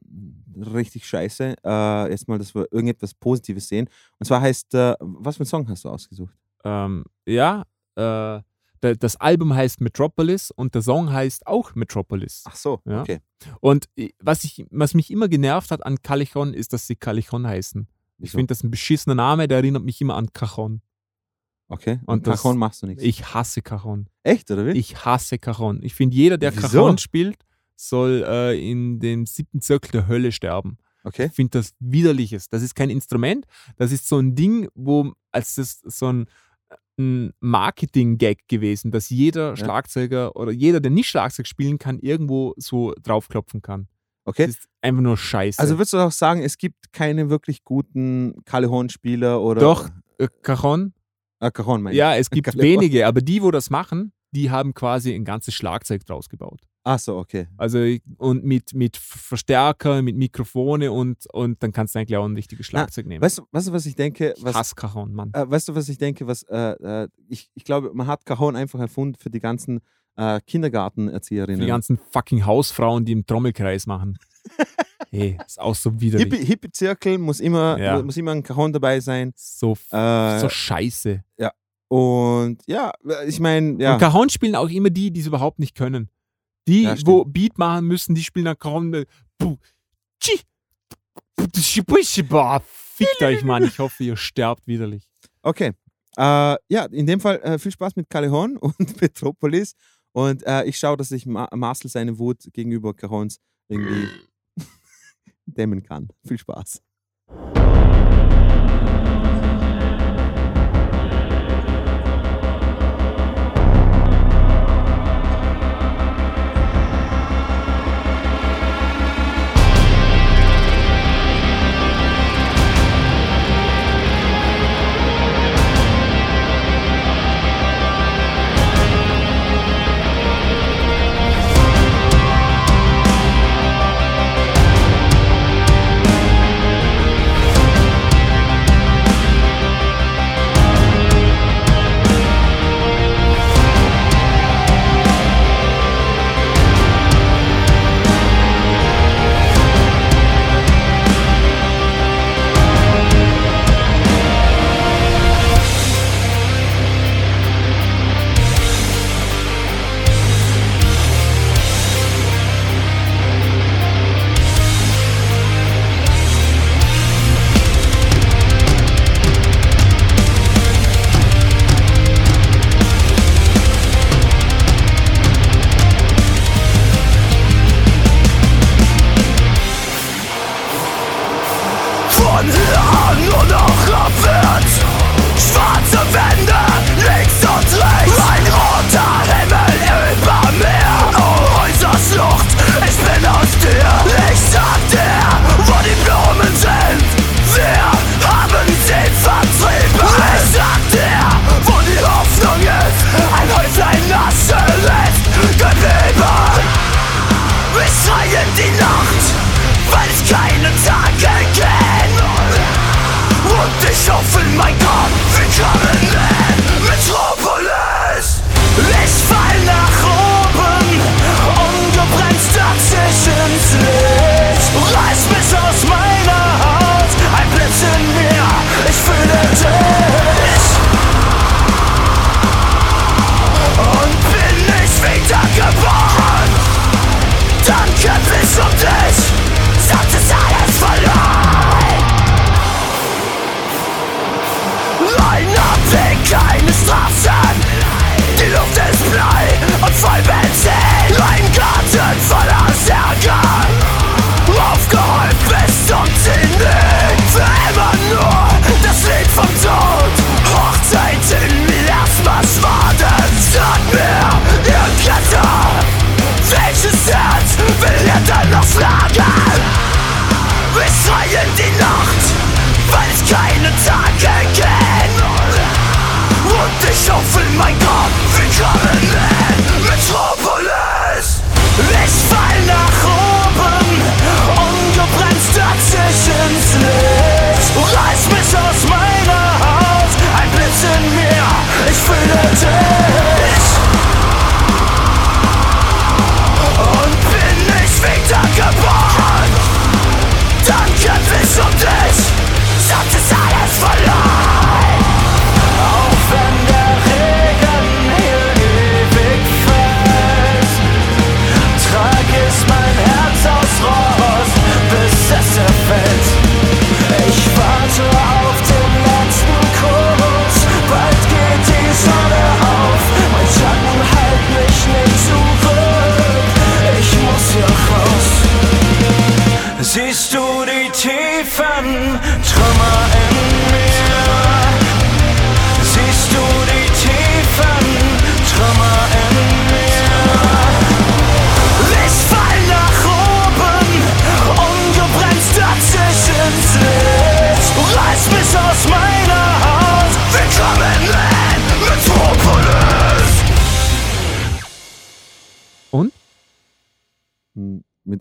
richtig scheiße. Äh, jetzt mal, dass wir irgendetwas Positives sehen. Und zwar heißt, äh, was für einen Song hast du ausgesucht? Ähm, ja, äh, das Album heißt Metropolis und der Song heißt auch Metropolis. Ach so, Ja. okay. Und i- was, ich, was mich immer genervt hat an Callejon, ist, dass sie Callejon heißen. Ich finde das ein beschissener Name, der erinnert mich immer an Cajon. Okay. Und Und Cajon machst du nichts. Ich hasse Cajon. Echt, oder wie? Ich hasse Cajon. Ich finde, jeder, der Wieso? Cajon spielt, soll äh, in dem siebten Zirkel der Hölle sterben. okay. Ich finde das widerliches. Das ist kein Instrument, das ist so ein Ding, wo, als das so ein, ein Marketing-Gag gewesen, dass jeder Schlagzeuger oder jeder, der nicht Schlagzeug spielen kann, irgendwo so draufklopfen kann. Okay. Das ist einfach nur scheiße. Also würdest du auch sagen, es gibt keine wirklich guten Cajon-Spieler oder. Doch, äh, Cajon, Äh, Cajon, meine ja, es gibt Cajon. wenige, aber die, wo das machen, die haben quasi ein ganzes Schlagzeug draus gebaut. Ach so, okay. Also und mit, mit Verstärker, mit Mikrofone und, und dann kannst du eigentlich auch ein richtiges Schlagzeug nehmen. Weißt du, weißt du, was ich denke? ich Was, hasse Cajon, Mann. äh, weißt du, was ich denke? Was, äh, äh, ich, ich glaube, man hat Cajon einfach erfunden für die ganzen äh, Kindergartenerzieherinnen. Die ganzen fucking Hausfrauen, die im Trommelkreis machen. hey, ist auch so widerlich. Hippie- Hippie-Zirkel muss immer, Ja. muss immer ein Cajon dabei sein. So, Äh, so scheiße. Und ja, ich meine, ja. Und Cajon spielen auch immer die, die es überhaupt nicht können. Die, Ja, wo Beat machen müssen, die spielen dann puschi, boah, Fickt euch, Mann. Ich hoffe, ihr sterbt widerlich. Okay. Äh, ja, in dem Fall äh, viel Spaß mit Callejon und Metropolis. Und äh, ich schaue, dass ich Ma Marcel seine Wut gegenüber Cajons irgendwie dämmen kann. Viel Spaß.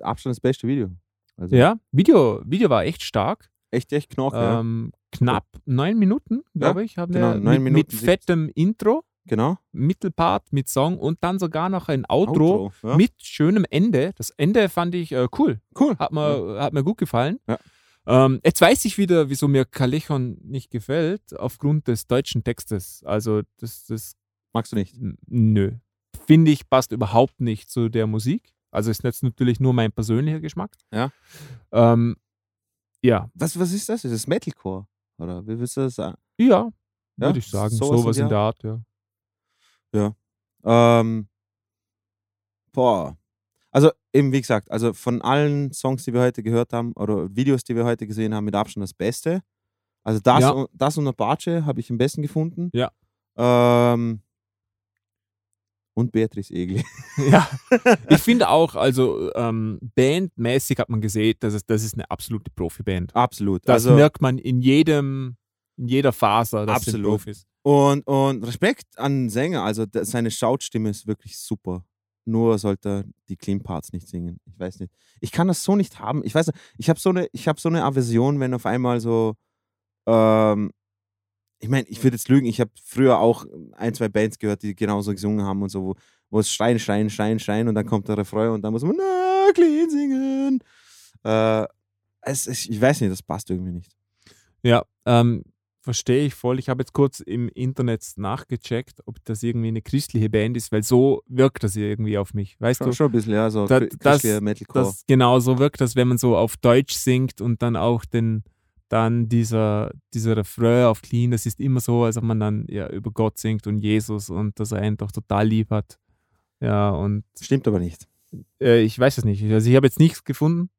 Mit Abstand das beste Video. Also Ja, Video, Video war echt stark. echt, echt ja. Ähm, knapp neun Minuten, glaube ich, haben genau, wir neun mit, Minuten mit fettem Intro, Genau. Mittelpart mit Song und dann sogar noch ein Outro, Outro, ja. mit schönem Ende. Das Ende fand ich äh, cool. Cool. Hat mir, hat mir gut gefallen. Ja. Ähm, jetzt weiß ich wieder, wieso mir Kalechon nicht gefällt, aufgrund des deutschen Textes. Also, das, das Magst du nicht? nö. Finde ich, passt überhaupt nicht zu der Musik. Also, ist jetzt natürlich nur mein persönlicher Geschmack. Ja. Ähm, ja, Was, was ist das? Ist das Metalcore? Oder wie willst du das sagen? ja, Ja? würde ich sagen. Sowas Sowas, in in der Art, ja. Ähm, boah. Also eben wie gesagt, also von allen Songs, die wir heute gehört haben oder Videos, die wir heute gesehen haben, mit Abstand das Beste. Also das, Ja. und, das und Apache habe ich am besten gefunden. Ja. Ähm, und Beatrice Egli. Ja, ich finde auch, also ähm, bandmäßig hat man gesehen, dass es, das ist eine absolute Profiband. Absolut. Das also, merkt man in jedem, in jeder Faser, dass Absolut. Profis. und, und Respekt an den Sänger. Also der, seine Schautstimme ist wirklich super. Nur sollte er die Clean Parts nicht singen. Ich weiß nicht. Ich kann das so nicht haben. Ich weiß nicht, ich habe so eine, ich habe so eine Aversion, wenn auf einmal so, ähm, ich meine, ich würde jetzt lügen, ich habe früher auch ein, zwei Bands gehört, die genauso gesungen haben und so, wo, wo es schreien, schreien, schreien, schreien und dann kommt der Refrain und dann muss man na, clean singen. Äh, es, es, ich weiß nicht, das passt irgendwie nicht. Ja, ähm, verstehe ich voll. Ich habe jetzt kurz im Internet nachgecheckt, ob das irgendwie eine christliche Band ist, weil so wirkt das irgendwie auf mich. Weißt Schon, du? schon ein bisschen, ja, so Da- das- Metalcore. Das genau so wirkt das, wenn man so auf Deutsch singt und dann auch den, dann dieser, dieser Refrain auf Clean, das ist immer so, als ob man dann ja über Gott singt und Jesus und dass er einen doch total lieb hat. Ja, und Stimmt aber nicht. äh, ich weiß es nicht. Also ich habe jetzt nichts gefunden.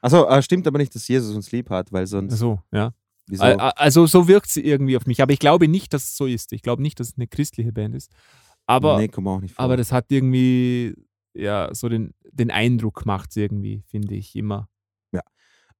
Also äh, stimmt aber nicht, dass Jesus uns lieb hat, weil sonst. So, ja. wieso? Al- al- Also so wirkt sie irgendwie auf mich. Aber ich glaube nicht, dass es so ist. Ich glaube nicht, dass es eine christliche Band ist. Aber, nee, komm auch nicht vor. aber das hat irgendwie, ja, so den, den Eindruck macht es irgendwie, finde ich immer.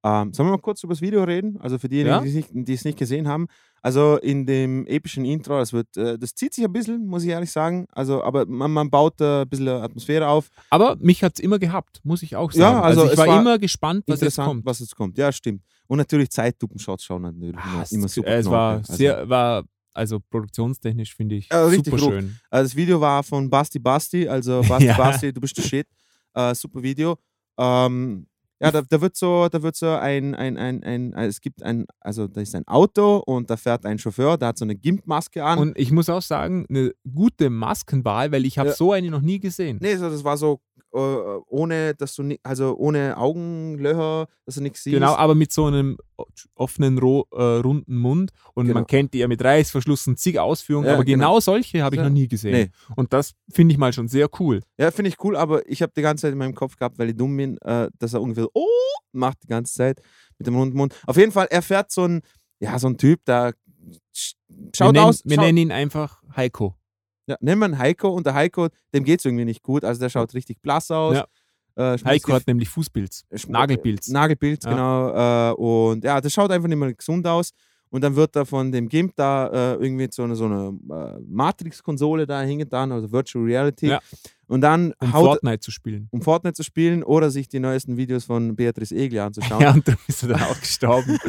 Ähm, sollen wir mal kurz über das Video reden? Also für diejenigen, Ja. die es nicht- die es nicht gesehen haben. Also in dem epischen Intro, das wird, äh, das zieht sich ein bisschen, muss ich ehrlich sagen. Also, aber man, man baut äh, ein bisschen Atmosphäre auf. Aber mich hat es immer gehabt, muss ich auch Ja, sagen. also ich war, war immer gespannt, was jetzt kommt. was jetzt kommt. Ja, stimmt. Und natürlich Zeitlupen-Shots schauen natürlich Ah, immer, super äh, es knorke. war Also- sehr, war, also produktionstechnisch finde ich richtig super ruck. schön. Also das Video war von Basti Basti, also Basti Ja. Basti, du bist der Shit. Äh, super Video. Ähm, ja, da, da wird so, da wird so ein, ein, ein, ein, es gibt ein, also da ist ein Auto und da fährt ein Chauffeur, der hat so eine Gimp-Maske an. Und ich muss auch sagen, eine gute Maskenwahl, weil ich habe Ja. so eine noch nie gesehen. nee, so, das war so äh, ohne, dass du also ohne Augenlöcher, dass du nichts siehst. Genau, aber mit so einem offenen, ro äh, runden Mund. Und Genau. man kennt die ja mit Reißverschluss und zig Ausführungen, Ja, aber genau. genau, solche habe ich Ja. noch nie gesehen. Nee. Und das finde ich mal schon sehr cool. Ja, finde ich cool, aber ich habe die ganze Zeit in meinem Kopf gehabt, weil ich dumm bin, äh, dass er ungefähr oh macht die ganze Zeit mit dem runden Mund. Auf jeden Fall, er fährt so ein, ja, so ein Typ, der sch- schaut wir nennen, aus. Wir schaut, nennen ihn einfach Heiko. Ja, nennen wir ihn Heiko und der Heiko, dem geht es irgendwie nicht gut. Also der schaut richtig blass aus. Ja. Äh, Heiko hat nämlich Fußpilz. Schmu- Nagelpilz. Nagelpilz, Ja. genau. Äh, und ja, das schaut einfach nicht mehr gesund aus. Und dann wird er von dem Gimp da äh, irgendwie so eine, so eine äh, Matrix-Konsole da hingetan, also Virtual Reality. Ja. Und dann um haut, Fortnite zu spielen. um Fortnite zu spielen oder sich die neuesten Videos von Beatrice Egli anzuschauen. Ja, und dann ist er dann auch gestorben.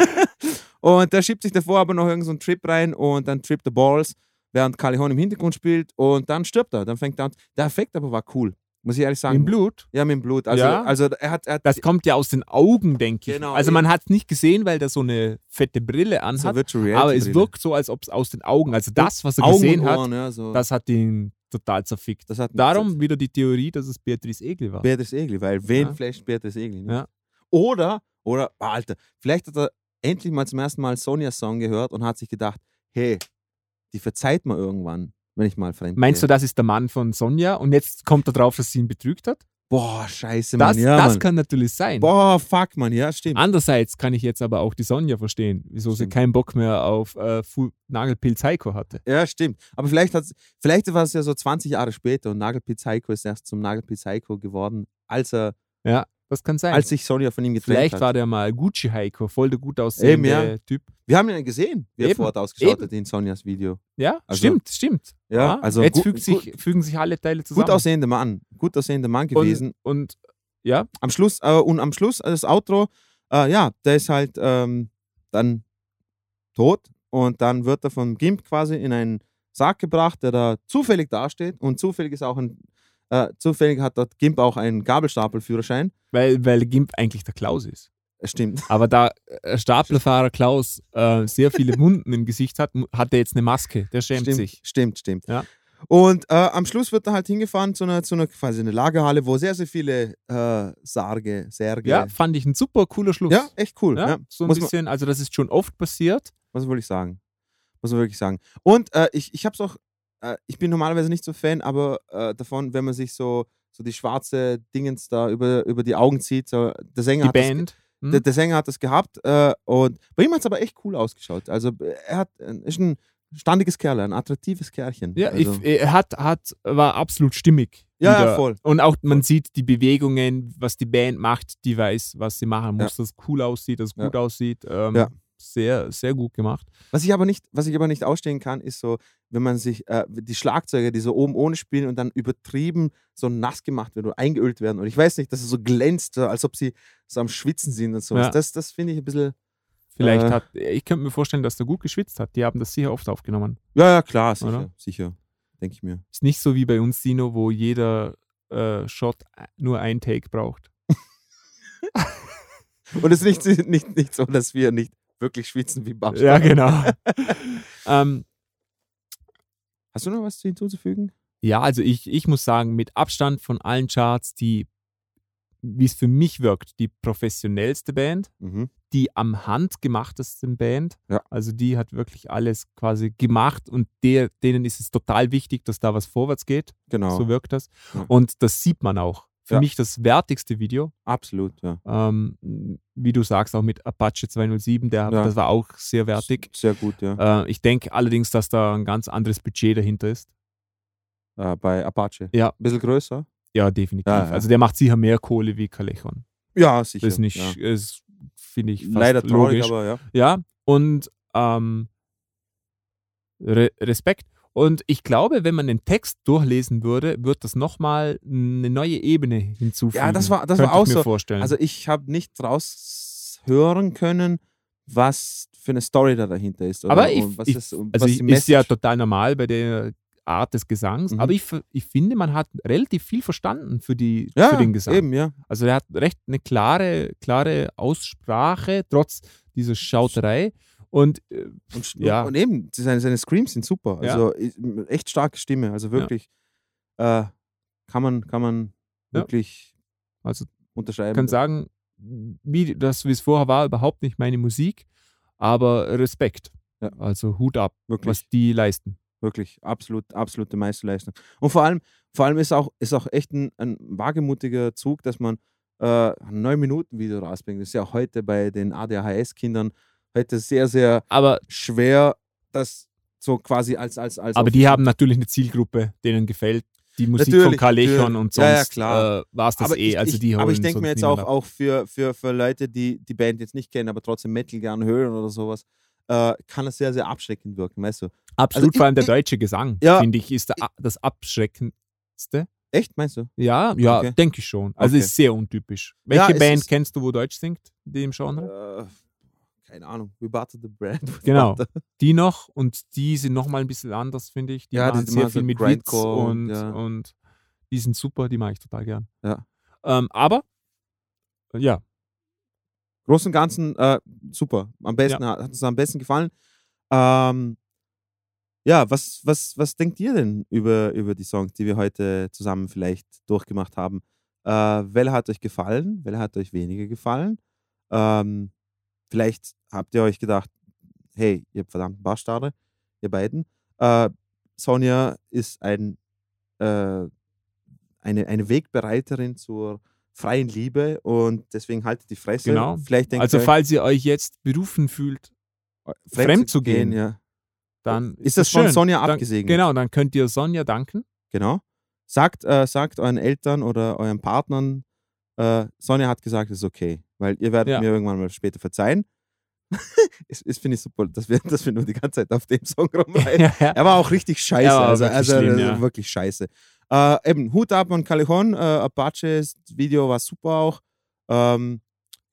Und da schiebt sich davor aber noch irgendein so ein Trip rein und dann trippt der Balls, während Callejon im Hintergrund spielt und dann stirbt er. Dann fängt er an. Der Effekt aber war cool, muss ich ehrlich sagen. Im Blut. Ja, mit dem Blut. Also, Ja. also er hat, er hat Das kommt ja aus den Augen, denke ich. Genau, Also man hat es nicht gesehen, weil der so eine fette Brille so anhat. Virtual Reality aber es wirkt so, als ob es aus den Augen, also das, was er Augen gesehen und hat, Ohren, ja, so. das hat ihn total zerfickt. das hat ihn Darum wieder die Theorie, dass es Beatrice Egli war. Beatrice Egli, weil wen Ja. flasht Beatrice Egli? nicht? Ja. Oder, oder, ah, Alter, vielleicht hat er endlich mal zum ersten Mal Sonjas Song gehört und hat sich gedacht, hey, die verzeiht mir irgendwann, wenn ich mal fremd Meinst du, das ist der Mann von Sonja und jetzt kommt er drauf, dass sie ihn betrügt hat? Boah, scheiße, Mann. Das, ja, das Mann. kann natürlich sein. Boah, fuck, Mann. Ja, stimmt. Andererseits kann ich jetzt aber auch die Sonja verstehen, wieso sie Stimmt. keinen Bock mehr auf äh, Nagelpilz Heiko hatte. Ja, stimmt. Aber vielleicht, vielleicht war es ja so 20 Jahre später und Nagelpilz Heiko ist erst zum Nagelpilz Heiko geworden, als, er, Ja, das kann sein. als sich Sonja von ihm getrennt Vielleicht hat. war der mal Gucci Heiko, voll der gut aussehende ja. Typ. Wir haben ihn ja gesehen, wie er Eben, vor Ort ausgeschaut eben. hat in Sonjas Video. Ja, Also- stimmt, stimmt. Ja, also jetzt gut- sich, fügen sich alle Teile zusammen. Gut aussehender Mann. Gut aussehender Mann gewesen. Und, und ja, am Schluss, äh, und am Schluss, äh, das Outro, äh, ja, der ist halt ähm, dann tot und dann wird er vom Gimp quasi in einen Sarg gebracht, der da zufällig dasteht und zufällig ist auch ein, äh, zufällig hat dort Gimp auch einen Gabelstapelführerschein. weil, weil Gimp eigentlich der Klaus ist. Stimmt. Aber da äh, Staplerfahrer Klaus äh, sehr viele Wunden im Gesicht hat, hat er jetzt eine Maske. Der schämt stimmt, sich. Stimmt, stimmt. Ja. Und äh, am Schluss wird er halt hingefahren zu einer, zu einer quasi eine Lagerhalle, wo sehr, sehr viele äh, Sarge, Särge. Ja, fand ich ein super cooler Schluss. Ja, echt cool. Ja, Ja. So ein Muss bisschen, also das ist schon oft passiert. Was will ich sagen? Muss man wirklich sagen. Und äh, ich, ich habe es auch, äh, ich bin normalerweise nicht so Fan, aber äh, davon, wenn man sich so, so die schwarze Dingens da über, über die Augen zieht, so, der Sänger Die hat das Band. hm? der, der Sänger hat das gehabt äh, und bei ihm hat es aber echt cool ausgeschaut. Also er hat, äh, ist ein standiges Kerl, ein attraktives Kerlchen. Ja, also, ich, er hat, hat, war absolut stimmig. Ja, ja, voll. Und auch man sieht die Bewegungen, was die Band macht, die weiß, was sie machen Ja. muss, dass es cool aussieht, dass es Ja. gut aussieht. Ähm, Ja. Sehr, sehr gut gemacht. Was ich aber nicht, was ich aber nicht ausstehen kann, ist so, wenn man sich äh, die Schlagzeuger, die so oben ohne spielen und dann übertrieben so nass gemacht werden oder eingeölt werden. Und ich weiß nicht, dass es so glänzt, als ob sie so am Schwitzen sind und sowas. Ja. Das, das finde ich ein bisschen. Vielleicht Äh. hat, ich könnte mir vorstellen, dass der gut geschwitzt hat. Die haben das sicher oft aufgenommen. Ja, ja, klar, sicher. Oder? Sicher. Denke ich mir. Ist nicht so wie bei uns, Dino, wo jeder äh, Shot nur ein Take braucht. Und es ist nicht, nicht, nicht so, dass wir nicht wirklich schwitzen wie Bach. Ja, genau. ähm, Hast du noch was hinzuzufügen? ja, also ich, ich muss sagen, mit Abstand von allen Charts, die, wie es für mich wirkt, die professionellste Band, Mhm. die am handgemachtesten Band. Ja. Also die hat wirklich alles quasi gemacht und der, denen ist es total wichtig, dass da was vorwärts geht. Genau. So wirkt das. Ja. Und das sieht man auch. Für Ja. mich das wertigste Video. Absolut, ja. Ähm, wie du sagst, auch mit Apache 207, der, Ja. das war auch sehr wertig. Sehr gut, ja. Äh, ich denke allerdings, dass da ein ganz anderes Budget dahinter ist. Äh, bei Apache. Ja. Ein bisschen größer? Ja, definitiv. Ja. Also der macht sicher mehr Kohle wie Kalechon. Ja, sicher. Das ist nicht, ist, finde ich, fast Leider traurig, logisch. aber ja. Ja, und ähm, Re Respekt. Und ich glaube, wenn man den Text durchlesen würde, wird das nochmal eine neue Ebene hinzufügen. Ja, das war- das Könnte war auch so. Vorstellen. Also ich habe nicht raushören können, was für eine Story da dahinter ist. Oder aber ich, und was ich, ist, und also was ich, ist ja total normal bei der Art des Gesangs, Mhm. aber ich, ich finde, man hat relativ viel verstanden für, die, ja, für den Gesang. eben, ja. Also er hat recht eine klare, klare Aussprache, trotz dieser Schauterei. Und äh, Und, Ja. und eben, seine, seine Screams sind super. Ja. Also ich- echt starke Stimme. Also wirklich äh, kann man, kann man Ja. wirklich also unterschreiben. kann sagen, wie das, wie es vorher war, überhaupt nicht meine Musik, aber Respekt. Ja. Also Hut ab, wirklich, was die leisten. wirklich absolut, absolute Meisterleistung. Und vor allem, vor allem ist auch, ist auch echt ein, ein wagemutiger Zug, dass man äh, ein 9 Minuten Video rausbringt. Das ist ja heute bei den ADHS-Kindern heute sehr, sehr Aber, schwer, das so quasi als als als aber die haben natürlich eine Zielgruppe, denen gefällt die Musik von Natürlich, Karl Lechon natürlich. und sonst Ja, ja, klar. Äh, war es das aber eh. ich, also die aber ich denke mir jetzt auch, ab. auch für, für, für Leute, die die Band jetzt nicht kennen, aber trotzdem Metal gern hören oder sowas, äh, kann das sehr, sehr abschreckend wirken, weißt du? Absolut, also vor allem der ich- deutsche Gesang, Ja. finde ich, ist der, das abschreckendste. Echt, meinst du? Ja, ja, Okay. denke ich schon. Also Okay. ist sehr untypisch. Welche es Band kennst du, wo Deutsch singt, in dem Genre? Äh, keine Ahnung. We butter the bread. Genau. butter. Die noch und die sind nochmal ein bisschen anders, finde ich. Die Ja, die machen sind sehr mal so viel mit Witz und, ja. und die sind super, die mag ich total gern. Ja. Ähm, aber, ja, Großen und Ganzen äh, super. Am besten hat hat uns am besten gefallen. Ähm, ja, was, was, was denkt ihr denn über, über die Songs, die wir heute zusammen vielleicht durchgemacht haben? Äh, welcher hat euch gefallen? Welcher hat euch weniger gefallen? Ähm, vielleicht habt ihr euch gedacht, hey, ihr verdammten Bastarde, ihr beiden. Äh, Sonja ist ein, äh, eine, eine Wegbereiterin zur freien Liebe und deswegen haltet die Fresse. Genau. Vielleicht denkt Also falls ihr euch jetzt berufen fühlt, fremd zu gehen, ja. dann Ist das von schön. Sonja Dann- abgesegnet? Genau, dann könnt ihr Sonja danken. Genau. Sagt, äh, sagt euren Eltern oder euren Partnern, äh, Sonja hat gesagt, es ist okay. Weil ihr werdet Ja. mir irgendwann mal später verzeihen. es, es finde ich super, dass wir, dass wir nur die ganze Zeit auf dem Song rumreiten. ja, ja. Er war auch richtig scheiße. Er war also wirklich also schlimm, ja. wirklich scheiße. Äh, eben, Hut ab an Callejon. Äh, Apaches Video war super auch. Ähm,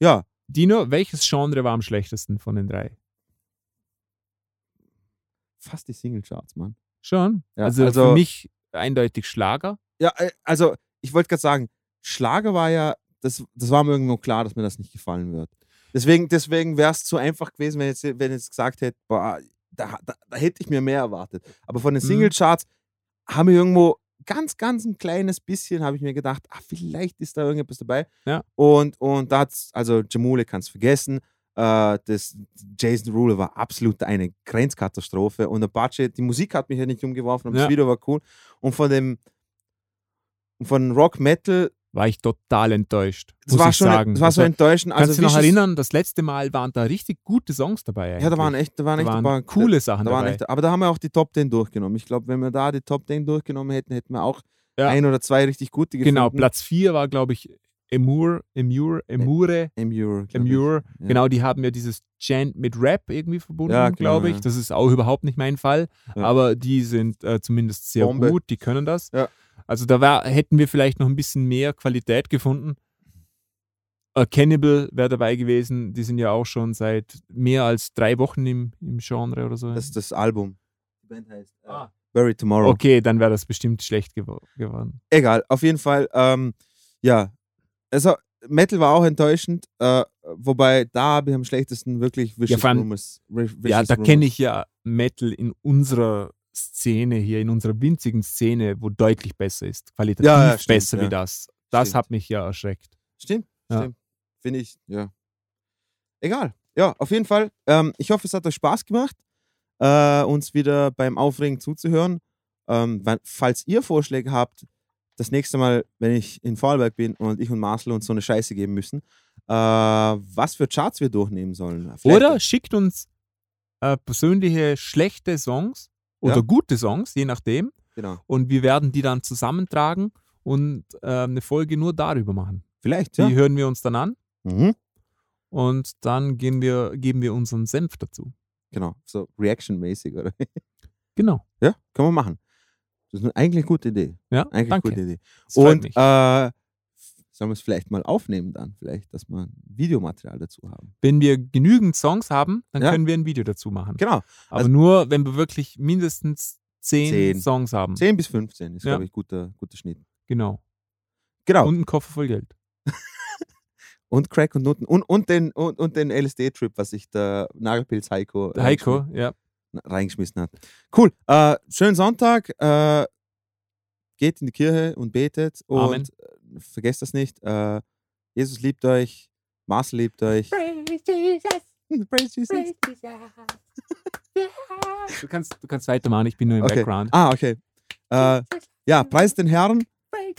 ja, Dino, welches Genre war am schlechtesten von den drei? fast die Singlecharts, Mann. Schon? Ja, also, also- für mich eindeutig Schlager. Ja, äh, also ich wollte gerade sagen, Schlager war ja, das, das war mir irgendwo klar, dass mir das nicht gefallen wird. Deswegen, deswegen wäre es zu einfach gewesen, wenn jetzt, wenn jetzt gesagt hätte, boah, da, da, da hätte ich mir mehr erwartet. Aber von den Mhm. Singlecharts haben wir irgendwo ganz, ganz ein kleines bisschen, habe ich mir gedacht, ah, vielleicht ist da irgendetwas dabei. Ja. Und, und da hat's, also Jamule kannst vergessen. Äh, das Jason Ruler war absolut eine Grenzkatastrophe. Und Apache, die Musik hat mich ja nicht umgeworfen, aber Ja. das Video war cool. Und von dem und von Rock Metal, War ich total enttäuscht. das war ich schon sagen. das war so war- enttäuschend. Kannst Also du dich noch erinnern, das letzte Mal waren da richtig gute Songs dabei. Ja, da waren eigentlich. echt, da waren echt da ein waren paar coole Sachen da dabei. echt, aber da haben wir auch die Top 10 durchgenommen. Ich glaube, wenn wir da die Top 10 durchgenommen hätten, hätten wir auch Ja. ein oder zwei richtig gute gefunden. Genau, Platz 4 war, glaube ich, Emur, Emur, Emure, Emure. Emure. Ja. Genau, die haben ja dieses Chant mit Rap irgendwie verbunden, Ja, genau, glaube ich. Das ist auch überhaupt nicht mein Fall. Aber die sind äh, zumindest sehr Bombe. gut, die können das. Ja. Also da war, hätten wir vielleicht noch ein bisschen mehr Qualität gefunden. Äh, Cannibal wäre dabei gewesen. Die sind ja auch schon seit mehr als drei Wochen im, im Genre oder so. Das ist das Album. Die Band heißt äh, Ah. Bury Tomorrow. okay, dann wäre das bestimmt schlecht gewo geworden. Egal, auf jeden Fall. Ähm, ja, also Metal war auch enttäuschend, äh, wobei da habe ich am schlechtesten wirklich Vicious allem- Rumors. Ri- Ja, Vicious da kenne ich ja Metal in unserer Szene hier, in unserer winzigen Szene, wo deutlich besser ist. Qualitativ Ja, ja, stimmt, besser ja. wie das. Das Stimmt. hat mich ja erschreckt. Stimmt, stimmt. Finde ich, ja. Egal. Ja, auf jeden Fall. Ähm, ich hoffe, es hat euch Spaß gemacht, äh, uns wieder beim Aufregen zuzuhören. Ähm, falls ihr Vorschläge habt, das nächste Mal, wenn ich in Vorarlberg bin und ich und Marcel uns so eine Scheiße geben müssen, äh, was für Charts wir durchnehmen sollen. Vielleicht- Oder schickt uns äh, persönliche schlechte Songs oder Ja. gute Songs, je nachdem. Genau. Und wir werden die dann zusammentragen und äh, eine Folge nur darüber machen. Vielleicht, Die ja. hören wir uns dann an Mhm. und dann gehen wir, geben wir unseren Senf dazu. Genau. So Reaction-mäßig, oder? Genau. Ja, können wir machen. Das ist eine, eigentlich eine gute Idee. Ja, Eigentlich danke. eine gute Idee. Das Und äh, sollen wir es vielleicht mal aufnehmen dann? Vielleicht, dass wir Videomaterial dazu haben. Wenn wir genügend Songs haben, dann Ja. können wir ein Video dazu machen. Genau. Aber Also- nur, wenn wir wirklich mindestens zehn, Zehn. Songs haben. 10 bis 15 ist, Ja. glaube ich, guter, guter Schnitt. Genau. Genau. Und ein Koffer voll Geld. Und Crack und Nutten. Und, und den, und, und den LSD-Trip, was sich der Nagelpilz Heiko, Der Heiko, ja. reingeschmissen- reingeschmissen hat. Cool. Äh, schönen Sonntag. Äh, geht in die Kirche und betet. Und Amen. Vergesst das nicht. Äh, Jesus liebt euch. Marcel liebt euch. Praise Jesus. Du kannst, du kannst weitermachen, ich bin nur im Okay. Background. Ah, okay. Äh, ja, preist den Herrn.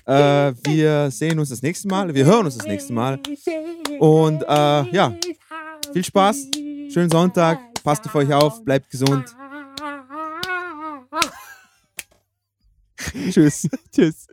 Äh, wir sehen uns das nächste Mal. Wir hören uns das nächste Mal. Und äh, ja, viel Spaß. Schönen Sonntag. Passt auf euch auf. Bleibt gesund. Tschüss. Tschüss.